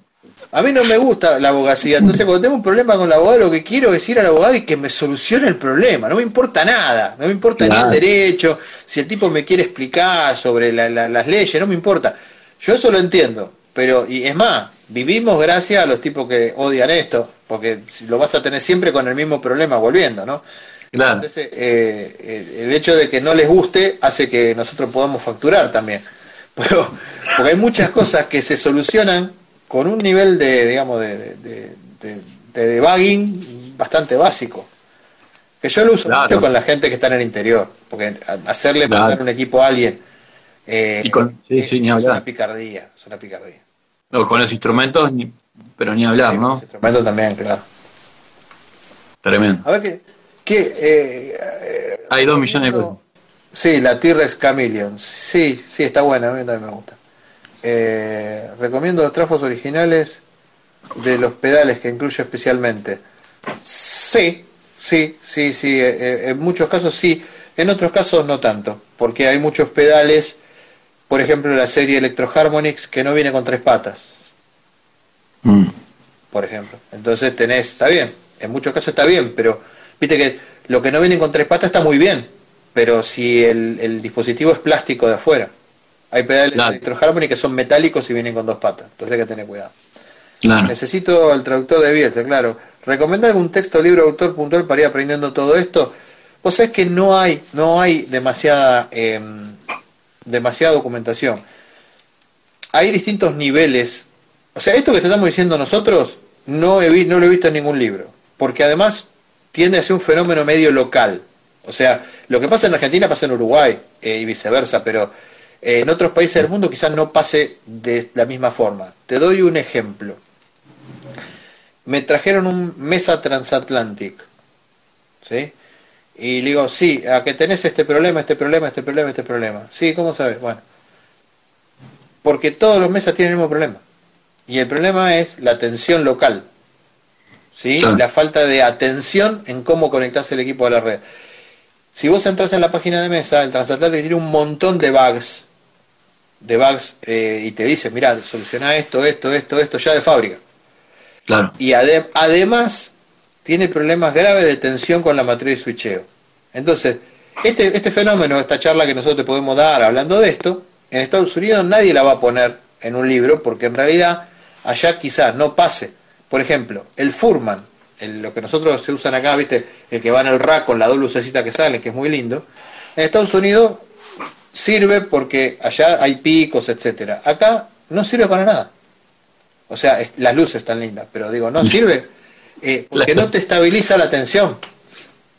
A mí no me gusta la abogacía, entonces cuando tengo un problema con la abogado lo que quiero es ir al abogado y que me solucione el problema, no me importa nada, no me importa ni el derecho, si el tipo me quiere explicar sobre las leyes, no me importa. Yo eso lo entiendo, pero y es más, vivimos gracias a los tipos que odian esto, porque lo vas a tener siempre con el mismo problema volviendo, ¿no? Claro. Entonces, eh, eh, el hecho de que no les guste hace que nosotros podamos facturar también. Pero, porque hay muchas cosas que se solucionan con un nivel de, digamos, de, de, de- de debugging bastante básico. Que yo lo uso Claro. mucho con la gente que está en el interior, porque hacerle Claro. montar un equipo a alguien eh, Y con- sí, sí, ni es hablar. una picardía, es una picardía. No, con los instrumentos, ni- pero ni hablar, Sí, ¿no? los instrumentos también, claro. Tremendo. A ver qué, qué eh, eh, Hay dos millones de Sí, la T-Rex Chameleon. Sí, sí, está buena, a mí también me gusta. Eh, recomiendo los trafos originales de los pedales que incluye especialmente. Sí, sí, sí, sí. eh, eh, en muchos casos sí. En otros casos no tanto. Porque hay muchos pedales, por ejemplo la serie Electro Harmonix, que no viene con tres patas. Mm. por ejemplo. Entonces tenés, está bien, en muchos casos está bien, pero viste que lo que no viene con tres patas está muy bien, pero si el, el dispositivo es plástico de afuera, hay pedales Claro. de Electro Harmony que son metálicos y vienen con dos patas, entonces hay que tener cuidado. Claro. Necesito el traductor de Bielsa, claro. ¿Recomendar algún texto, libro, autor puntual para ir aprendiendo todo esto? Vos sabés que no hay, no hay demasiada, em, demasiada documentación. Hay distintos niveles. O sea, esto que te estamos diciendo nosotros no, he no lo he visto en ningún libro. Porque además tiende a ser un fenómeno medio local. O sea, lo que pasa en Argentina pasa en Uruguay eh, y viceversa, pero en otros países del mundo quizás no pase de la misma forma. Te doy un ejemplo. Me trajeron un Mesa Transatlantic. ¿Sí? Y le digo, sí, a que tenés este problema, este problema, este problema, este problema. Sí, ¿cómo sabes? Bueno. Porque todos los mesas tienen el mismo problema. Y el problema es la tensión local. ¿Sí? La falta de atención en cómo conectarse el equipo a la red. Si vos entras en la página de mesa, el Transatlantic tiene un montón de bugs. De bugs eh, y te dice, mira, soluciona esto, esto, esto, esto, ya de fábrica. Claro. Y ade- además tiene problemas graves de tensión con la matriz de switcheo. Entonces, este, este fenómeno, esta charla que nosotros te podemos dar hablando de esto, en Estados Unidos nadie la va a poner en un libro porque en realidad allá quizás no pase. Por ejemplo, el Furman, el- lo que nosotros se usan acá, viste, el que va en el rack con la doble lucecita que sale, que es muy lindo. En Estados Unidos sirve porque allá hay picos, etcétera. Acá no sirve para nada. O sea, es- las luces están lindas, pero digo, no sirve eh, porque no te estabiliza la tensión.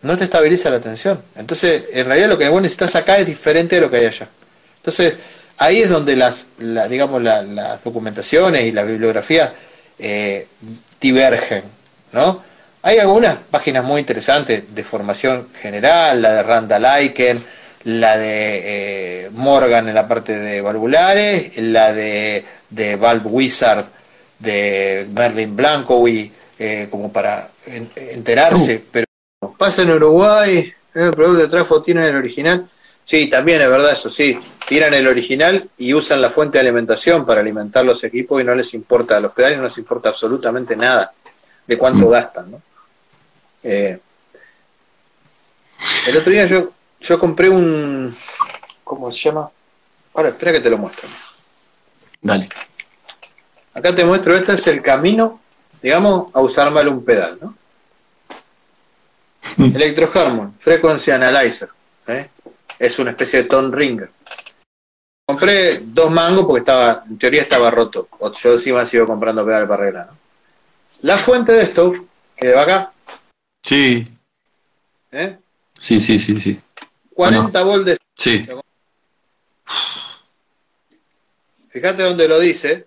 No te estabiliza la tensión. Entonces, en realidad lo que vos necesitas acá es diferente de lo que hay allá. Entonces, ahí es donde las, la- digamos, la- las documentaciones y la bibliografía eh, divergen, ¿no? Hay algunas páginas muy interesantes de formación general, la de Randall Aiken, la de eh, Morgan en la parte de valvulares, la de, de Valve Wizard de Merlin Blancowi, eh, como para en- enterarse, pero pasa en Uruguay, el producto de trafo tienen el original. Sí, también es verdad eso, sí. Tiran el original y usan la fuente de alimentación para alimentar los equipos y no les importa, a los pedales no les importa absolutamente nada de cuánto gastan, ¿no? Eh, el otro día yo, yo compré un... ¿Cómo se llama? Ahora, espera que te lo muestro. Dale. Acá te muestro, este es el camino, digamos, a usar mal un pedal, ¿no? Electro Harmon, Frequency Analyzer. ¿eh? Es una especie de tone ringer. Compré dos mangos porque estaba, en teoría estaba roto. Yo encima sigo comprando pedales para arreglar. ¿no? La fuente de esto, que va acá, Sí, ¿eh? sí, sí, sí, sí. 40 volts de... Sí, Fíjate dónde lo dice.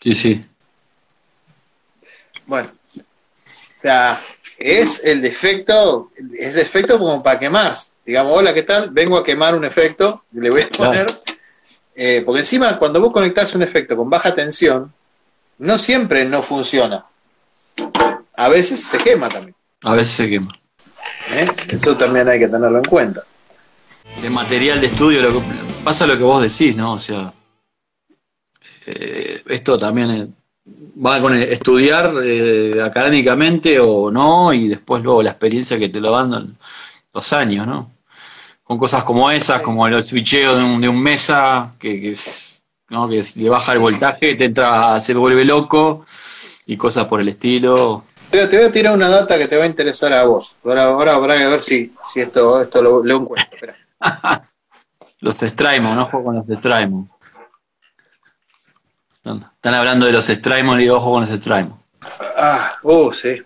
sí, sí. Bueno, o sea, es el defecto, es defecto como para quemar. Digamos, hola, ¿qué tal? Vengo a quemar un efecto, le voy a poner, eh, porque encima cuando vos conectás un efecto con baja tensión, no siempre no funciona. A veces se quema también. A veces se quema. ¿Eh? Eso también hay que tenerlo en cuenta. De material de estudio, lo que, pasa lo que vos decís, ¿no? O sea, eh, esto también eh, va con el estudiar eh, académicamente o no, y después luego la experiencia que te lo dan los años, ¿no? Con cosas como esas, como el switcheo de un, de un mesa, que, que es ¿no? Que le baja el voltaje, te entra, se vuelve loco y cosas por el estilo. Te, te voy a tirar una data que te va a interesar a vos. Ahora, ahora habrá que ver si, si esto, esto lo, lo encuentro. Espera. Los Straimon, ojo con los Straimon. Están hablando de los Straimon y ojo con los Straimon. Ah, oh, sí.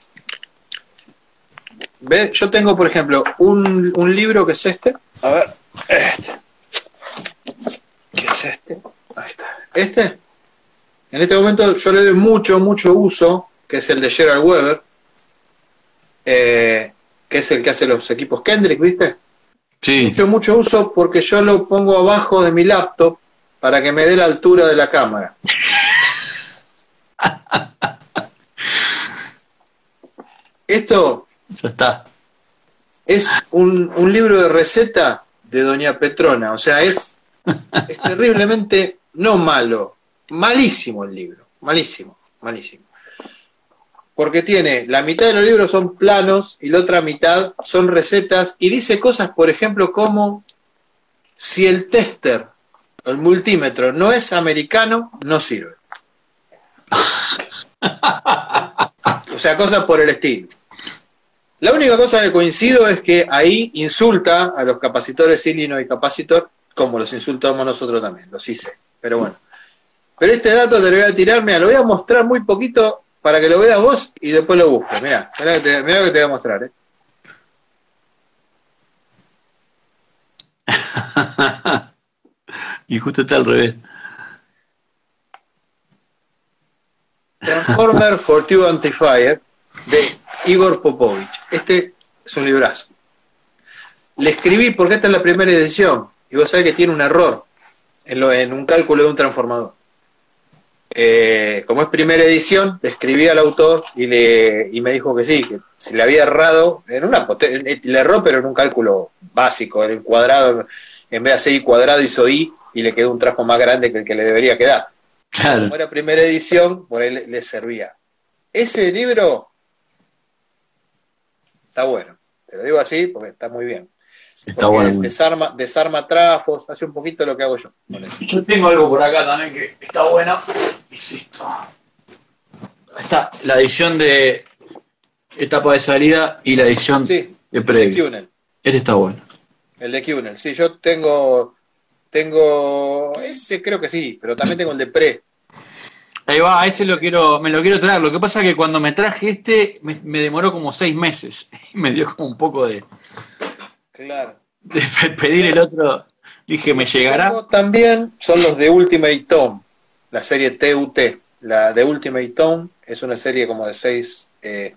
¿Ves? Yo tengo, por ejemplo, un, un libro que es este. A ver, este. ¿Qué es este? Ahí está. Este. En este momento yo le doy mucho, mucho uso, que es el de Gerald Weber, eh, que es el que hace los equipos Kendrick, ¿viste? Sí, Mucho, mucho uso porque yo lo pongo abajo de mi laptop para que me dé la altura de la cámara. Esto ya está. es un, un libro de receta de Doña Petrona, o sea, es, es terriblemente no malo, malísimo el libro, malísimo, malísimo. Porque tiene, la mitad de los libros son planos y la otra mitad son recetas y dice cosas, por ejemplo, como si el tester, el multímetro, no es americano, no sirve. O sea, cosas por el estilo. La única cosa que coincido es que ahí insulta a los capacitores Illinois Capacitor, como los insultamos nosotros también, los hice. Pero bueno. Pero este dato te lo voy a tirar, mira, lo voy a mostrar muy poquito para que lo veas vos y después lo busques. Mira, mira que te, mirá lo que te voy a mostrar. ¿eh? y justo está al revés. Transformer for Two Antifier de Igor Popovich. Este es un librazo. Le escribí porque esta es la primera edición y vos sabés que tiene un error en, lo, en un cálculo de un transformador. Eh, como es primera edición, le escribí al autor y, le, y me dijo que sí, que si le había errado, en una, le erró, pero en un cálculo básico, en el cuadrado, en vez de hacer I cuadrado hizo I y le quedó un trajo más grande que el que le debería quedar. Claro. Como era primera edición, por ahí le, le servía. Ese libro está bueno, te lo digo así porque está muy bien. Está bueno. Desarma, desarma trafos, hace un poquito lo que hago yo. Yo tengo algo por acá también que está bueno. Insisto. Ahí está la edición de etapa de salida y la edición Sí, de el de previo. Este está bueno. El de Cunel. Sí, yo tengo, tengo ese creo que sí, pero también tengo el de pre. Ahí va, ese lo quiero, me lo quiero traer. Lo que pasa es que cuando me traje este, me, me demoró como seis meses. me dio como un poco de, Claro. de pedir el otro. Dije, ¿me llegará? También son los de Ultimate Tome, la serie TUT. La de Ultimate Tome es una serie como de seis, eh,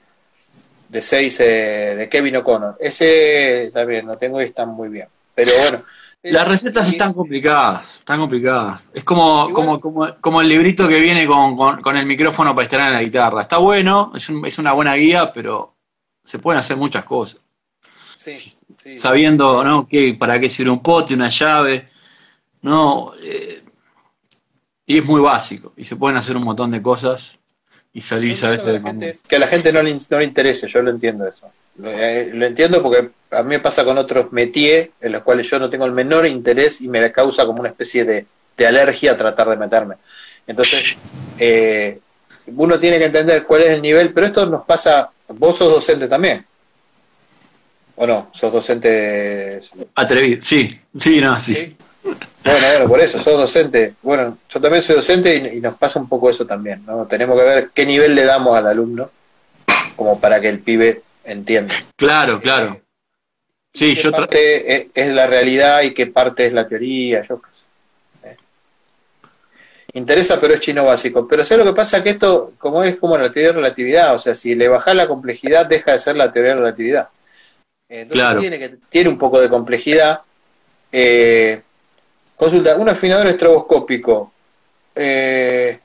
de seis eh, de Kevin O'Connor. Ese también lo tengo y están muy bien. Pero bueno. Las recetas Y- están complicadas, están complicadas. Es como, como, como, como el librito que viene con, con, con el micrófono para instalar en la guitarra. Está bueno, es, un- es una buena guía, pero se pueden hacer muchas cosas. Sí, sí. Sabiendo, ¿no? Que, para qué sirve un pote, una llave, ¿no? Eh, y es muy básico. Y se pueden hacer un montón de cosas y salir, ¿sabes? que, a la gente, que a la gente no le, no le interese, yo lo entiendo eso. Lo, eh, lo entiendo porque a mí me pasa con otros métiers en los cuales yo no tengo el menor interés y me causa como una especie de, de alergia tratar de meterme. Entonces, eh, uno tiene que entender cuál es el nivel, pero esto nos pasa, vos sos docente también. ¿O no? ¿Sos docente? Atrevido. Sí, sí, no, sí. ¿Sí? Bueno, bueno, por eso, sos docente. Bueno, yo también soy docente y, y nos pasa un poco eso también, ¿no? Tenemos que ver qué nivel le damos al alumno como para que el pibe entienda. Claro, claro. Sí, qué yo parte es, es la realidad y qué parte es la teoría, yo qué sé. Eh. Interesa, pero es chino básico. Pero sé lo que pasa que esto, como es como la teoría de relatividad, o sea, si le bajás la complejidad, deja de ser la teoría de relatividad. Entonces Claro. tiene, que, tiene un poco de complejidad. Eh, consulta, un afinador estroboscópico. Eh,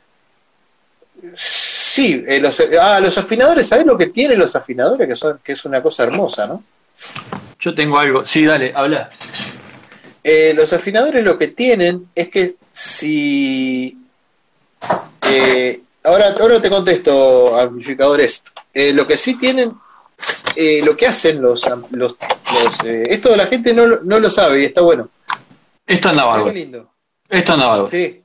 sí, eh, los, ah, los afinadores, ¿sabés lo que tienen los afinadores? Que, son, que es una cosa hermosa, ¿no? yo tengo algo. Sí, dale, habla. Eh, los afinadores lo que tienen es que si... ahora, ahora te contesto, amplificadores. Lo que sí tienen, eh, lo que hacen los... los, los, eh, esto la gente no, lo- no lo sabe y está bueno. Esto anda Mirá bárbaro. qué lindo. Esto anda bárbaro. Sí.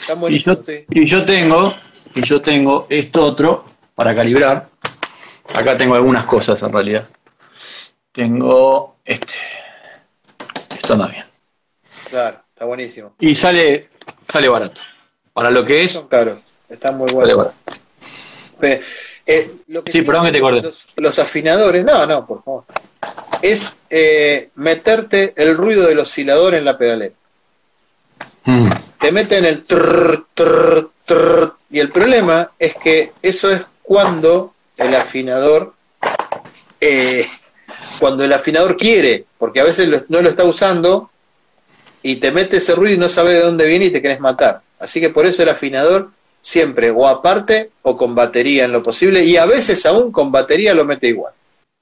Está Y yo, sí. y yo tengo, y yo tengo esto otro para calibrar. Acá tengo algunas cosas en realidad. Tengo este. Esto anda bien. Claro, está buenísimo. Y sale, sale barato. Para lo que es, Son caros, están muy sale buenos. barato. Eh, eh, lo que Sí, perdón que te corté. Los, los afinadores, no, no, por favor. Es eh, meterte el ruido del oscilador en la pedalera. Mm, Te meten el trrr, trrr, trrr, y el problema es que eso es cuando el afinador eh, cuando el afinador quiere, porque a veces lo- no lo está usando y te mete ese ruido y no sabe de dónde viene y te querés matar. Así que por eso el afinador siempre o aparte o con batería en lo posible y a veces aún con batería lo mete igual.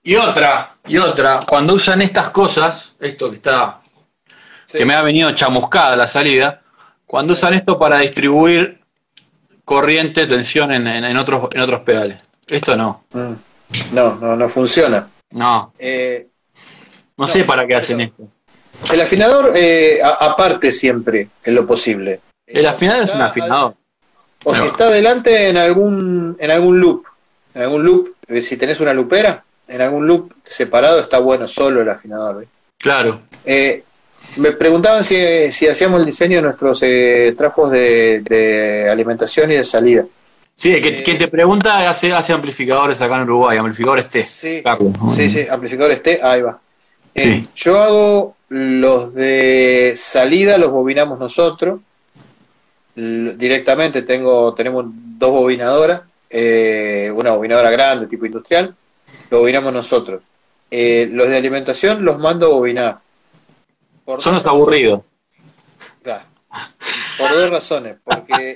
Y otra, y otra, cuando usan estas cosas, esto que está, Sí. que me ha venido chamuscada la salida, cuando usan esto para distribuir corriente, tensión en, en- en otros, en otros pedales. Esto no, Mm. No, no, no funciona. no, Eh, no, No, sé para qué hacen esto. el afinador eh, aparte siempre en lo posible. El afinador es un afinador. O si está adelante en algún, en algún loop, en algún loop, eh, si tenés una lupera, en algún loop separado está bueno solo el afinador. ¿ves? Claro. Eh, me preguntaban si, si hacíamos el diseño de nuestros eh, trafos de, de alimentación y de salida. Sí, que, Eh, quien te pregunta hace, hace amplificadores acá en Uruguay, amplificadores T. Sí, sí, sí, amplificadores T, ahí va. Eh, Sí. Yo hago los de salida, los bobinamos nosotros. Directamente tengo, tenemos dos bobinadoras, eh, una bobinadora grande, tipo industrial, lo bobinamos nosotros. Eh, los de alimentación los mando a bobinar. Por Son los aburridos. Claro. Por dos razones. Porque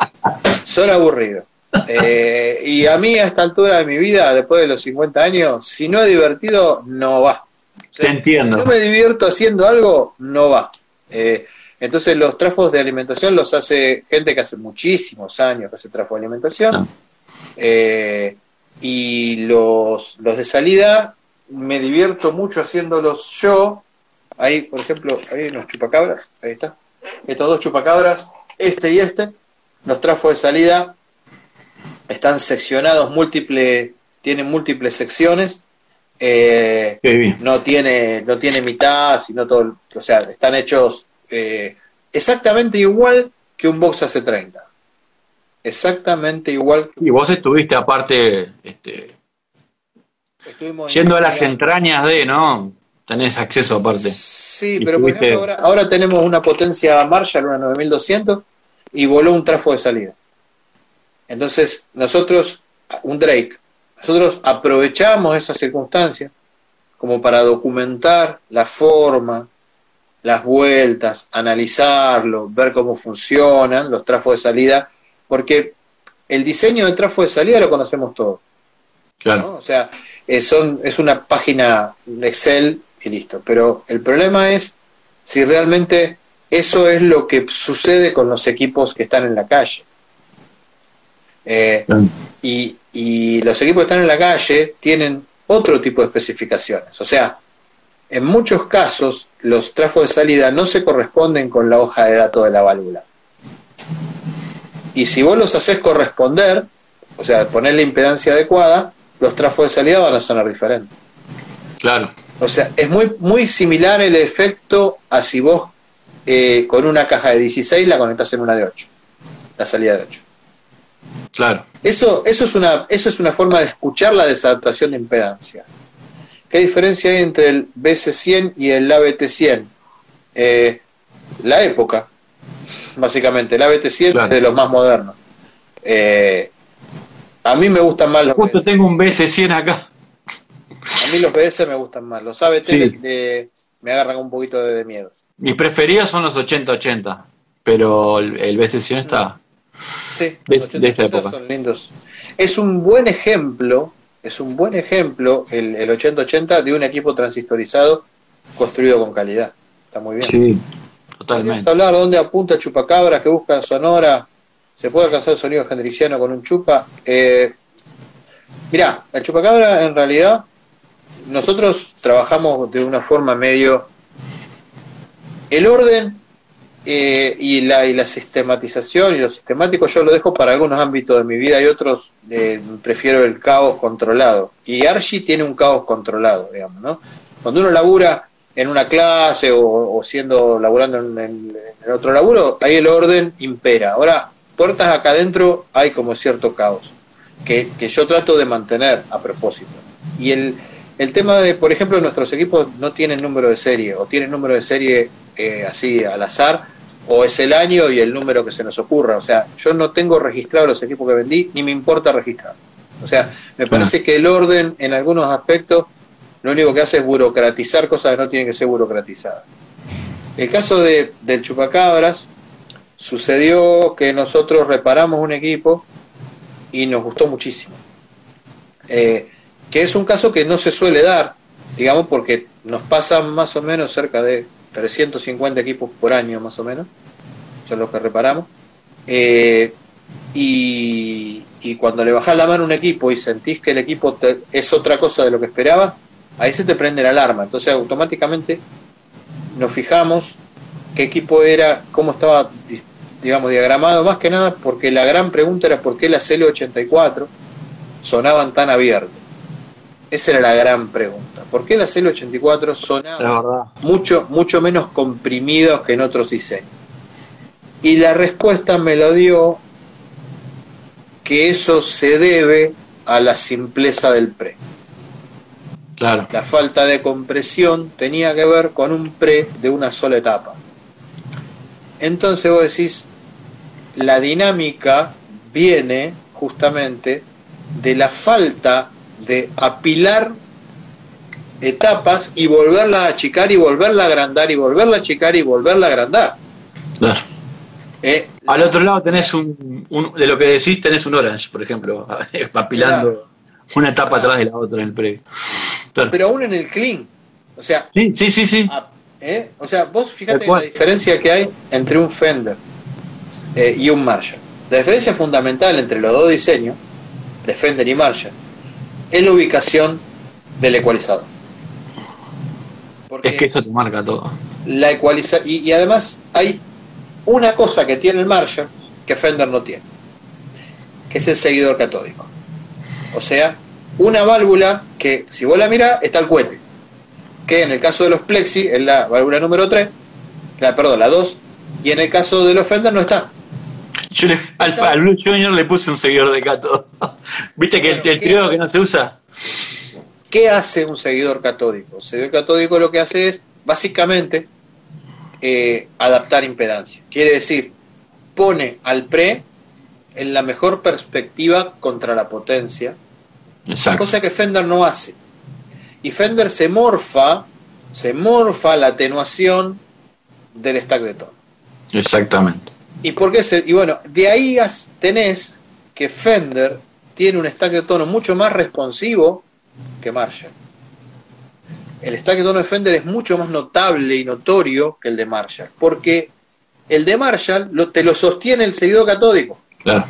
son aburridos. Eh, y a mí a esta altura de mi vida, después de los 50 años, si no es divertido, no va. O sea, Te entiendo. Si no me divierto haciendo algo, no va. Eh, entonces los trafos de alimentación los hace gente que hace muchísimos años que hace trafos de alimentación. Ah. Eh, y los, los de salida me divierto mucho haciéndolos yo. Ahí, por ejemplo, hay unos chupacabras, ahí está. Estos dos chupacabras, este y este, los trafos de salida están seccionados múltiples, tienen múltiples secciones. Eh, no tiene, no tiene mitad, sino todo, o sea, están hechos eh, exactamente igual que un box hace 30. Exactamente igual. Y vos estuviste aparte, este, Estuvimos yendo a las entrañas de, ¿no? Tenés acceso aparte. Sí, Y pero por ejemplo ahora, ahora tenemos una potencia Marshall, una 9200, y voló un trafo de salida. Entonces, nosotros, un Drake, nosotros aprovechamos esa circunstancia como para documentar la forma, las vueltas, analizarlo, ver cómo funcionan los trafos de salida, porque el diseño de trafo de salida lo conocemos todos. Claro. ¿no? O sea, eh, son, es una página Excel y listo. Pero el problema es si realmente eso es lo que sucede con los equipos que están en la calle. Eh, y, y los equipos que están en la calle tienen otro tipo de especificaciones. O sea, en muchos casos los trafos de salida no se corresponden con la hoja de datos de la válvula. Y si vos los haces corresponder, o sea, poner la impedancia adecuada, los trafos de salida van a sonar diferentes. Claro. O sea, es muy, muy similar el efecto a si vos eh, con una caja de 16 la conectás en una de 8, la salida de 8. Claro. Eso, eso, es una, eso es una forma de escuchar la desadaptación de impedancia. ¿Qué diferencia hay entre el BC100 y el ABT100? Eh, la época, básicamente. El ABT100 Claro. es de los más modernos. Eh, a mí me gustan más los Justo BS. tengo un BC100 acá. A mí los BS me gustan más. Los ABT Sí. le- le- me agarran un poquito de, de miedo. Mis preferidos son los 80-80, pero el, el BC100 está... Sí, De- los de esa 80 época. son lindos. Es un buen ejemplo, es un buen ejemplo el, el 8080 de un equipo transistorizado construido con calidad. Está muy bien. Sí, ¿Podrías totalmente. hablar dónde apunta Chupacabra, que busca sonora? ¿Se puede alcanzar el sonido hendrixiano con un chupa? Eh, mirá, el Chupacabra en realidad nosotros trabajamos de una forma medio... El orden eh, y, la, y la sistematización y lo sistemático yo lo dejo para algunos ámbitos de mi vida y otros eh, prefiero el caos controlado. Y Archie tiene un caos controlado, digamos, ¿no? Cuando uno labura en una clase o, siendo laburando en, otro laburo, ahí el orden impera. Ahora, puertas acá adentro hay como cierto caos, que, que yo trato de mantener a propósito. Y el, el tema de, por ejemplo, nuestros equipos no tienen número de serie o tienen número de serie eh, así al azar o es el año y el número que se nos ocurra. O sea, yo no tengo registrado los equipos que vendí ni me importa registrar. O sea, me parece que el orden en algunos aspectos lo único que hace es burocratizar cosas que no tienen que ser burocratizadas. El caso de, del chupacabras sucedió que nosotros reparamos un equipo y nos gustó muchísimo. Eh, que es un caso que no se suele dar, digamos, porque nos pasan más o menos cerca de 350 equipos por año, más o menos, son los que reparamos. Eh, y, cuando le bajás la mano a un equipo y sentís que el equipo es otra cosa de lo que esperaba, ahí se te prende la alarma. Entonces automáticamente nos fijamos qué equipo era, cómo estaba, digamos, diagramado, más que nada porque la gran pregunta era por qué las L84 sonaban tan abiertas. Esa era la gran pregunta. ¿Por qué las L84 sonaban mucho, mucho menos comprimidos que en otros diseños? Y la respuesta me lo dio que eso se debe a la simpleza del pre. Claro. La falta de compresión tenía que ver con un pre de una sola etapa. Entonces vos decís, la dinámica viene justamente de la falta de apilar etapas y volverla a achicar y volverla a agrandar y volverla a achicar y volverla a agrandar. Claro. Eh, Al otro lado tenés un, de lo que decís, tenés un orange, por ejemplo, apilando una etapa atrás de la otra en el previo. Pero aún en el clean. O sea, sí, sí, sí. sí. ¿eh? O sea, vos fíjate la diferencia que hay entre un Fender eh, y un Marshall. La diferencia fundamental entre los dos diseños, de Fender y Marshall, es la ubicación del ecualizador. es que eso te marca todo. La ecualiza y, además hay una cosa que tiene el Marshall que Fender no tiene, que es el seguidor catódico. O sea, una válvula que si vos la mirás está el cohete, que en el caso de los Plexi es la válvula número 3, la, perdón, la 2, y en el caso de los Fender no está. Yo al, Blue Junior le puse un seguidor de cátodo. ¿Viste que el, el que no se usa? ¿Qué hace un seguidor catódico? Un seguidor catódico lo que hace es, básicamente, eh, adaptar impedancia. Quiere decir, pone al pre en la mejor perspectiva contra la potencia, cosa que Fender no hace. Y Fender se morfa, se morfa la atenuación del stack de tono. Exactamente. ¿Y por qué Y bueno, de ahí tenés que Fender tiene un stack de tono mucho más responsivo que Marshall. El stack de tono de Fender es mucho más notable y notorio que el de Marshall, porque el de Marshall lo, te lo sostiene el seguido catódico. Claro.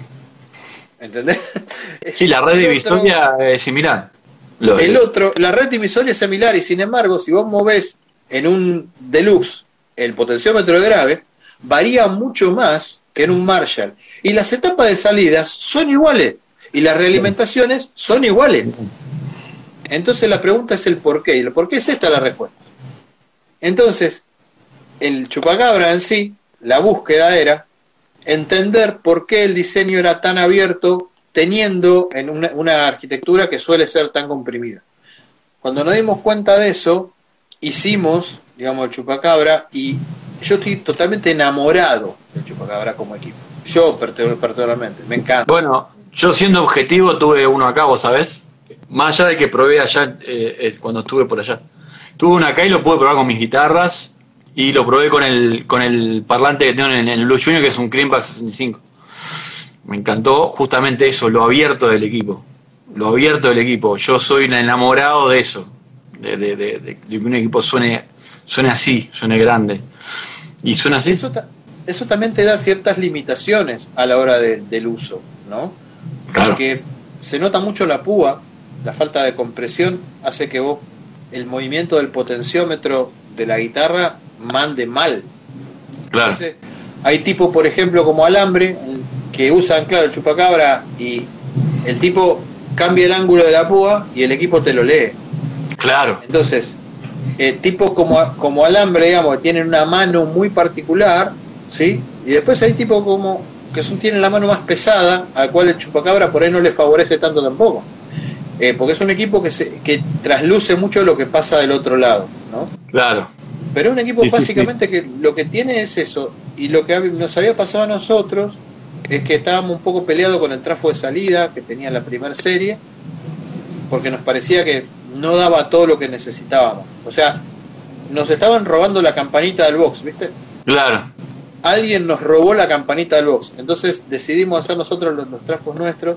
¿Entendés? Sí, la red divisoria es similar. el otro, la red divisoria es similar y sin embargo, si vos movés en un deluxe el potenciómetro de grave, varía mucho más que en un Marshall. Y las etapas de salidas son iguales y las realimentaciones son iguales. Entonces la pregunta es el por qué. Y el por qué es esta la respuesta. Entonces, el chupacabra en sí, la búsqueda era entender por qué el diseño era tan abierto teniendo en una, una arquitectura que suele ser tan comprimida. Cuando nos dimos cuenta de eso, hicimos, digamos, el chupacabra y yo estoy totalmente enamorado de Chupacabra como equipo. Yo particularmente, me encanta. Bueno, yo siendo objetivo tuve uno acá, vos sabés. Más allá de que probé allá eh, eh, cuando estuve por allá. Tuve uno acá y lo pude probar con mis guitarras y lo probé con el, con el parlante que tengo en el Blue Junior, que es un Cleanback 65. Me encantó justamente eso, lo abierto del equipo. Lo abierto del equipo. Yo soy enamorado de eso. De, de, de, de que un equipo suene, suene así, suene grande. Y suena así. Eso, eso también te da ciertas limitaciones a la hora del uso, ¿no? Porque se nota mucho la púa, la falta de compresión hace que vos el movimiento del potenciómetro de la guitarra mande mal. Claro. Hay tipos, por ejemplo, como Alambre, que usan, claro, el chupacabra y el tipo cambia el ángulo de la púa y el equipo te lo lee. Claro. Entonces, eh, tipos como, como Alambre, digamos, tienen una mano muy particular, ¿sí? Y después hay tipos como que son, tienen la mano más pesada, al cual el chupacabra por ahí no le favorece tanto tampoco. Eh, porque es un equipo que, se, que trasluce mucho lo que pasa del otro lado, ¿no? Claro. Pero es un equipo básicamente que lo que tiene es eso. Y lo que nos había pasado a nosotros es que estábamos un poco peleados con el trafo de salida que tenía la primera serie, porque nos parecía que no daba todo lo que necesitábamos. O sea, nos estaban robando la campanita del box, ¿viste? Claro. Alguien nos robó la campanita del box. Entonces decidimos hacer nosotros los, trafos nuestros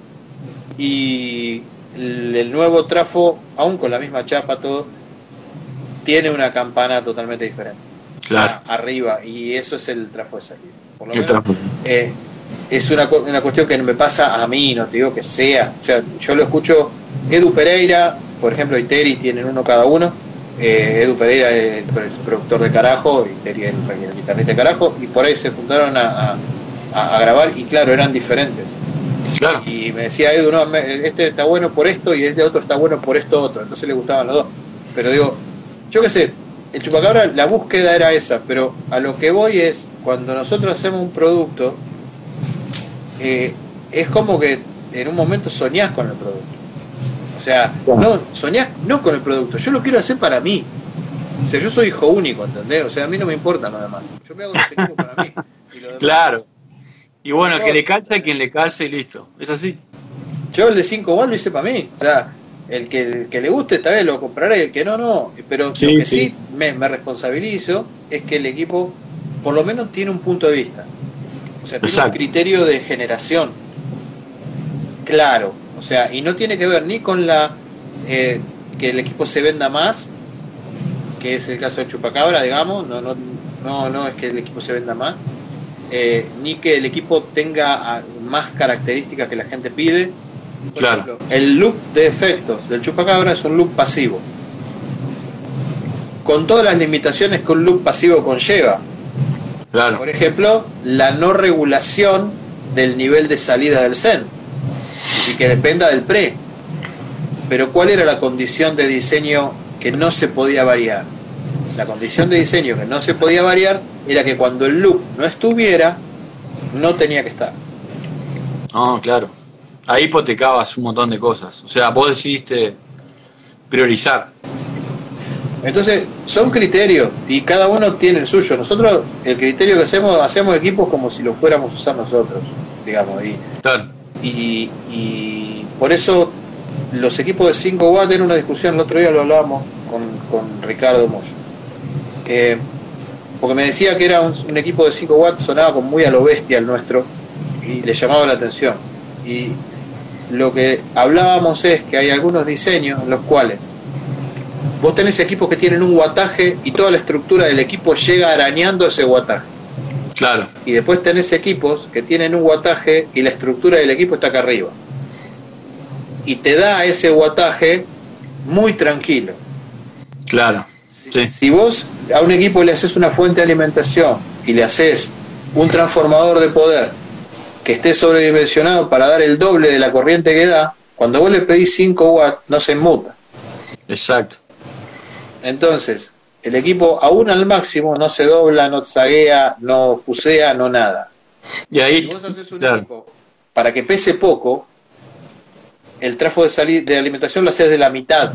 y el, nuevo trafo, aún con la misma chapa, todo, tiene una campana totalmente diferente. Claro. Arriba, y eso es el trafo de salida. Por lo menos, eh, es una, una cuestión que me pasa a mí, no te digo que sea. O sea, yo lo escucho, Edu Pereira, por ejemplo, y Terry tienen uno cada uno. Eh, Edu Pereira es el productor de Carajo y Terry es el, guitarrista de Carajo, y por ahí se juntaron a, a, grabar y claro, eran diferentes. Claro. Y me decía Edu, no, este está bueno por esto y este otro está bueno por esto otro. Entonces le gustaban los dos. Pero digo, yo qué sé, el chupacabra, la búsqueda era esa, pero a lo que voy es, cuando nosotros hacemos un producto, eh, es como que en un momento soñás con el producto. O sea, no, soñás no con el producto, yo lo quiero hacer para mí. O sea, yo soy hijo único, ¿entendés? O sea, a mí no me importa nada más. Yo me hago ese equipo para mí. claro. Y bueno, que le calce quien le calce y listo. Es así. Yo el de 5 watts lo hice para mí. O sea, el que, el que le guste esta vez lo comprará y el que no, no. Pero lo que sí, me, me, responsabilizo es que el equipo por lo menos tiene un punto de vista. O sea, tiene un criterio de generación claro. O sea, y no tiene que ver ni con la eh, que el equipo se venda más, que es el caso de Chupacabra, digamos, no, no, no, no es que el equipo se venda más, eh, ni que el equipo tenga ah, más características que la gente pide. claro. el loop de efectos del Chupacabra es un loop pasivo. Con todas las limitaciones que un loop pasivo conlleva. Por ejemplo, la no regulación del nivel de salida del SEN y que dependa del pre. Pero ¿cuál era la condición de diseño que no se podía variar? La condición de diseño que no se podía variar era que cuando el loop no estuviera, no tenía que estar. Ah, claro. Ahí hipotecabas un montón de cosas. O sea, vos decidiste priorizar. Entonces, son criterios y cada uno tiene el suyo. Nosotros, el criterio que hacemos, hacemos equipos como si lo fuéramos a usar nosotros, digamos. Y, y, por eso los equipos de 5 watts, en una discusión el otro día lo hablábamos con, con Ricardo Moyo. porque me decía que era un, equipo de 5 watts, sonaba como muy a lo bestia el nuestro y le llamaba la atención. Y lo que hablábamos es que hay algunos diseños en los cuales vos tenés equipos que tienen un guataje y toda la estructura del equipo llega arañando ese guataje. Claro. Y después tenés equipos que tienen un guataje y la estructura del equipo está acá arriba. Y te da ese guataje muy tranquilo. Claro. Si, si vos a un equipo le haces una fuente de alimentación y le haces un transformador de poder que esté sobredimensionado para dar el doble de la corriente que da, cuando vos le pedís 5 watts no se inmuta. Exacto. Entonces, el equipo aún al máximo no se dobla, no zaguea, no fusea, no nada. Y ahí, si vos haces un equipo para que pese poco, el trafo de, de alimentación lo haces de la mitad.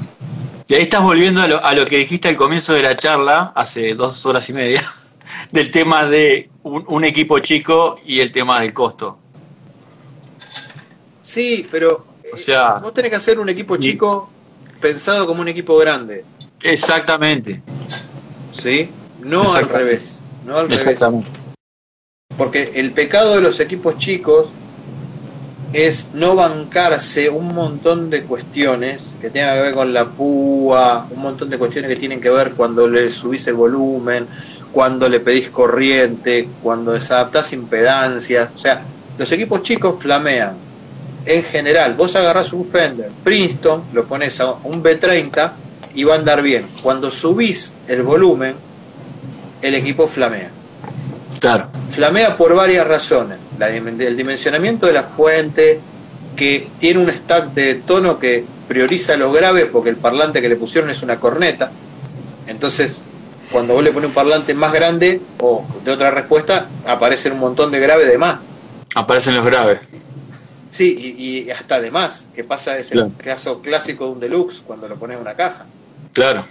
Y ahí estás volviendo a lo, que dijiste al comienzo de la charla, hace dos horas y media, del tema de un, equipo chico y el tema del costo. Sí, pero o sea, vos tenés que hacer un equipo chico pensado como un equipo grande. Exactamente. ¿Sí? No al revés. No al Exactamente. Porque el pecado de los equipos chicos es no bancarse un montón de cuestiones que tengan que ver con la púa, un montón de cuestiones que tienen que ver cuando le subís el volumen, cuando le pedís corriente, cuando desadaptás impedancias. O sea, los equipos chicos flamean. En general, vos agarrás un Fender Princeton, lo pones a un B30 y va a andar bien. Cuando subís el volumen, el equipo flamea. Claro. Flamea por varias razones. La, el dimensionamiento de la fuente, que tiene un stack de tono que prioriza lo grave porque el parlante que le pusieron es una corneta. Entonces, cuando vos le pones un parlante más grande o de otra respuesta, aparecen un montón de grave de más. Aparecen los graves. Sí, y, hasta de más, que pasa es el caso clásico de un deluxe cuando lo pones en una caja. Claro,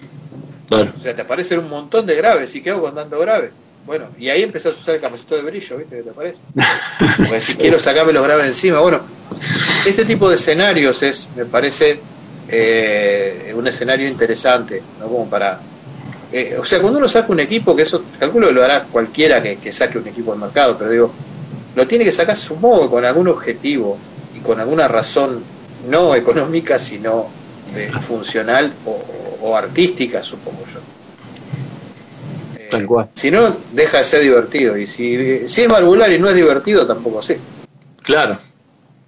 claro. O sea, te aparecen un montón de graves. ¿Y qué hago con tanto grave? Bueno, y ahí empezás a usar el camiseta de brillo, ¿viste? ¿Qué te parece? Porque si quiero sacarme los graves encima. Bueno, este tipo de escenarios es, me parece, eh, un escenario interesante, ¿no? Como para. Eh, o sea, cuando uno saca un equipo, que eso calculo que lo hará cualquiera que, que saque un equipo al mercado, pero digo, lo tiene que sacar a su modo, con algún objetivo y con alguna razón no económica, sino eh, funcional o, artística, supongo yo. Tal cual. Si no, deja de ser divertido. Y si, si es valvular y no es divertido, tampoco sé. Claro.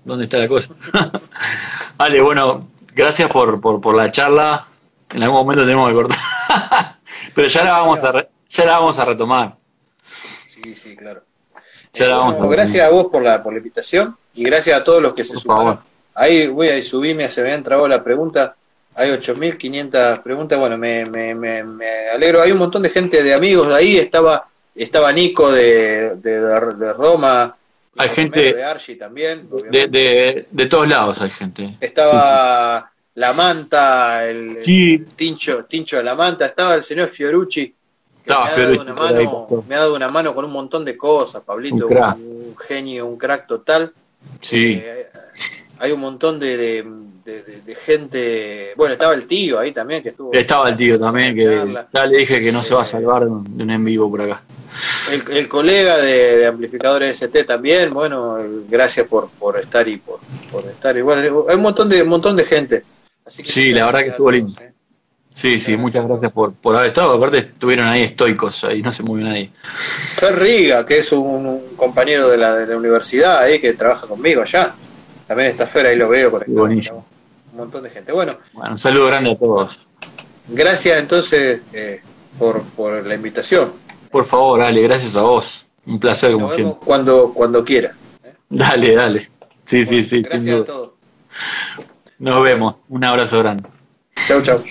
¿Dónde está la cosa? vale, bueno, gracias por, por, por, la charla. En algún momento tenemos que cortar. Pero ya la, vamos a ya la vamos a retomar. Sí, sí, claro. Ya la vamos a gracias a vos por la, por la invitación y gracias a todos los que se sumaron. Ahí voy a subirme, se me ha entrado la pregunta. Hay 8.500 preguntas. Bueno, me, me, me, me, alegro. Hay un montón de gente, de amigos ahí. Estaba estaba Nico de, de, de Roma. Hay gente de Archie también. De, de, de, todos lados hay gente. Estaba La Manta, el, Tincho, Tincho de La Manta. Estaba el señor Fiorucci. Estaba me, ha dado una mano, me ha dado una mano con un montón de cosas, Pablito, un, genio, un crack total. Sí. Eh, hay un montón de, de, gente. Bueno, estaba el tío ahí también que estuvo. Estaba el tío también, que ya le dije que no se va a salvar de un en vivo por acá. El, colega de, Amplificadores ST también, bueno, gracias por, por estar y por, por estar. Igual, hay un montón de, un montón de gente. Así sí, la verdad que estuvo lindo. ¿eh? Sí, sí, muchas gracias por, por haber estado. Aparte, estuvieron ahí estoicos, ahí no se movió nadie. Fer Riga, que es un, compañero de la, de la universidad ahí que trabaja conmigo allá. También está Fer, ahí lo veo por Buenísimo. Un montón de gente. Bueno, bueno un saludo grande a todos. Gracias entonces eh, por, por la invitación. Por favor, dale, gracias a vos. Un placer como Nos vemos Cuando, cuando quiera. ¿eh? Dale, dale. Sí, sí, sí. Gracias a todos. Nos vemos. Un abrazo grande. Chau, chau.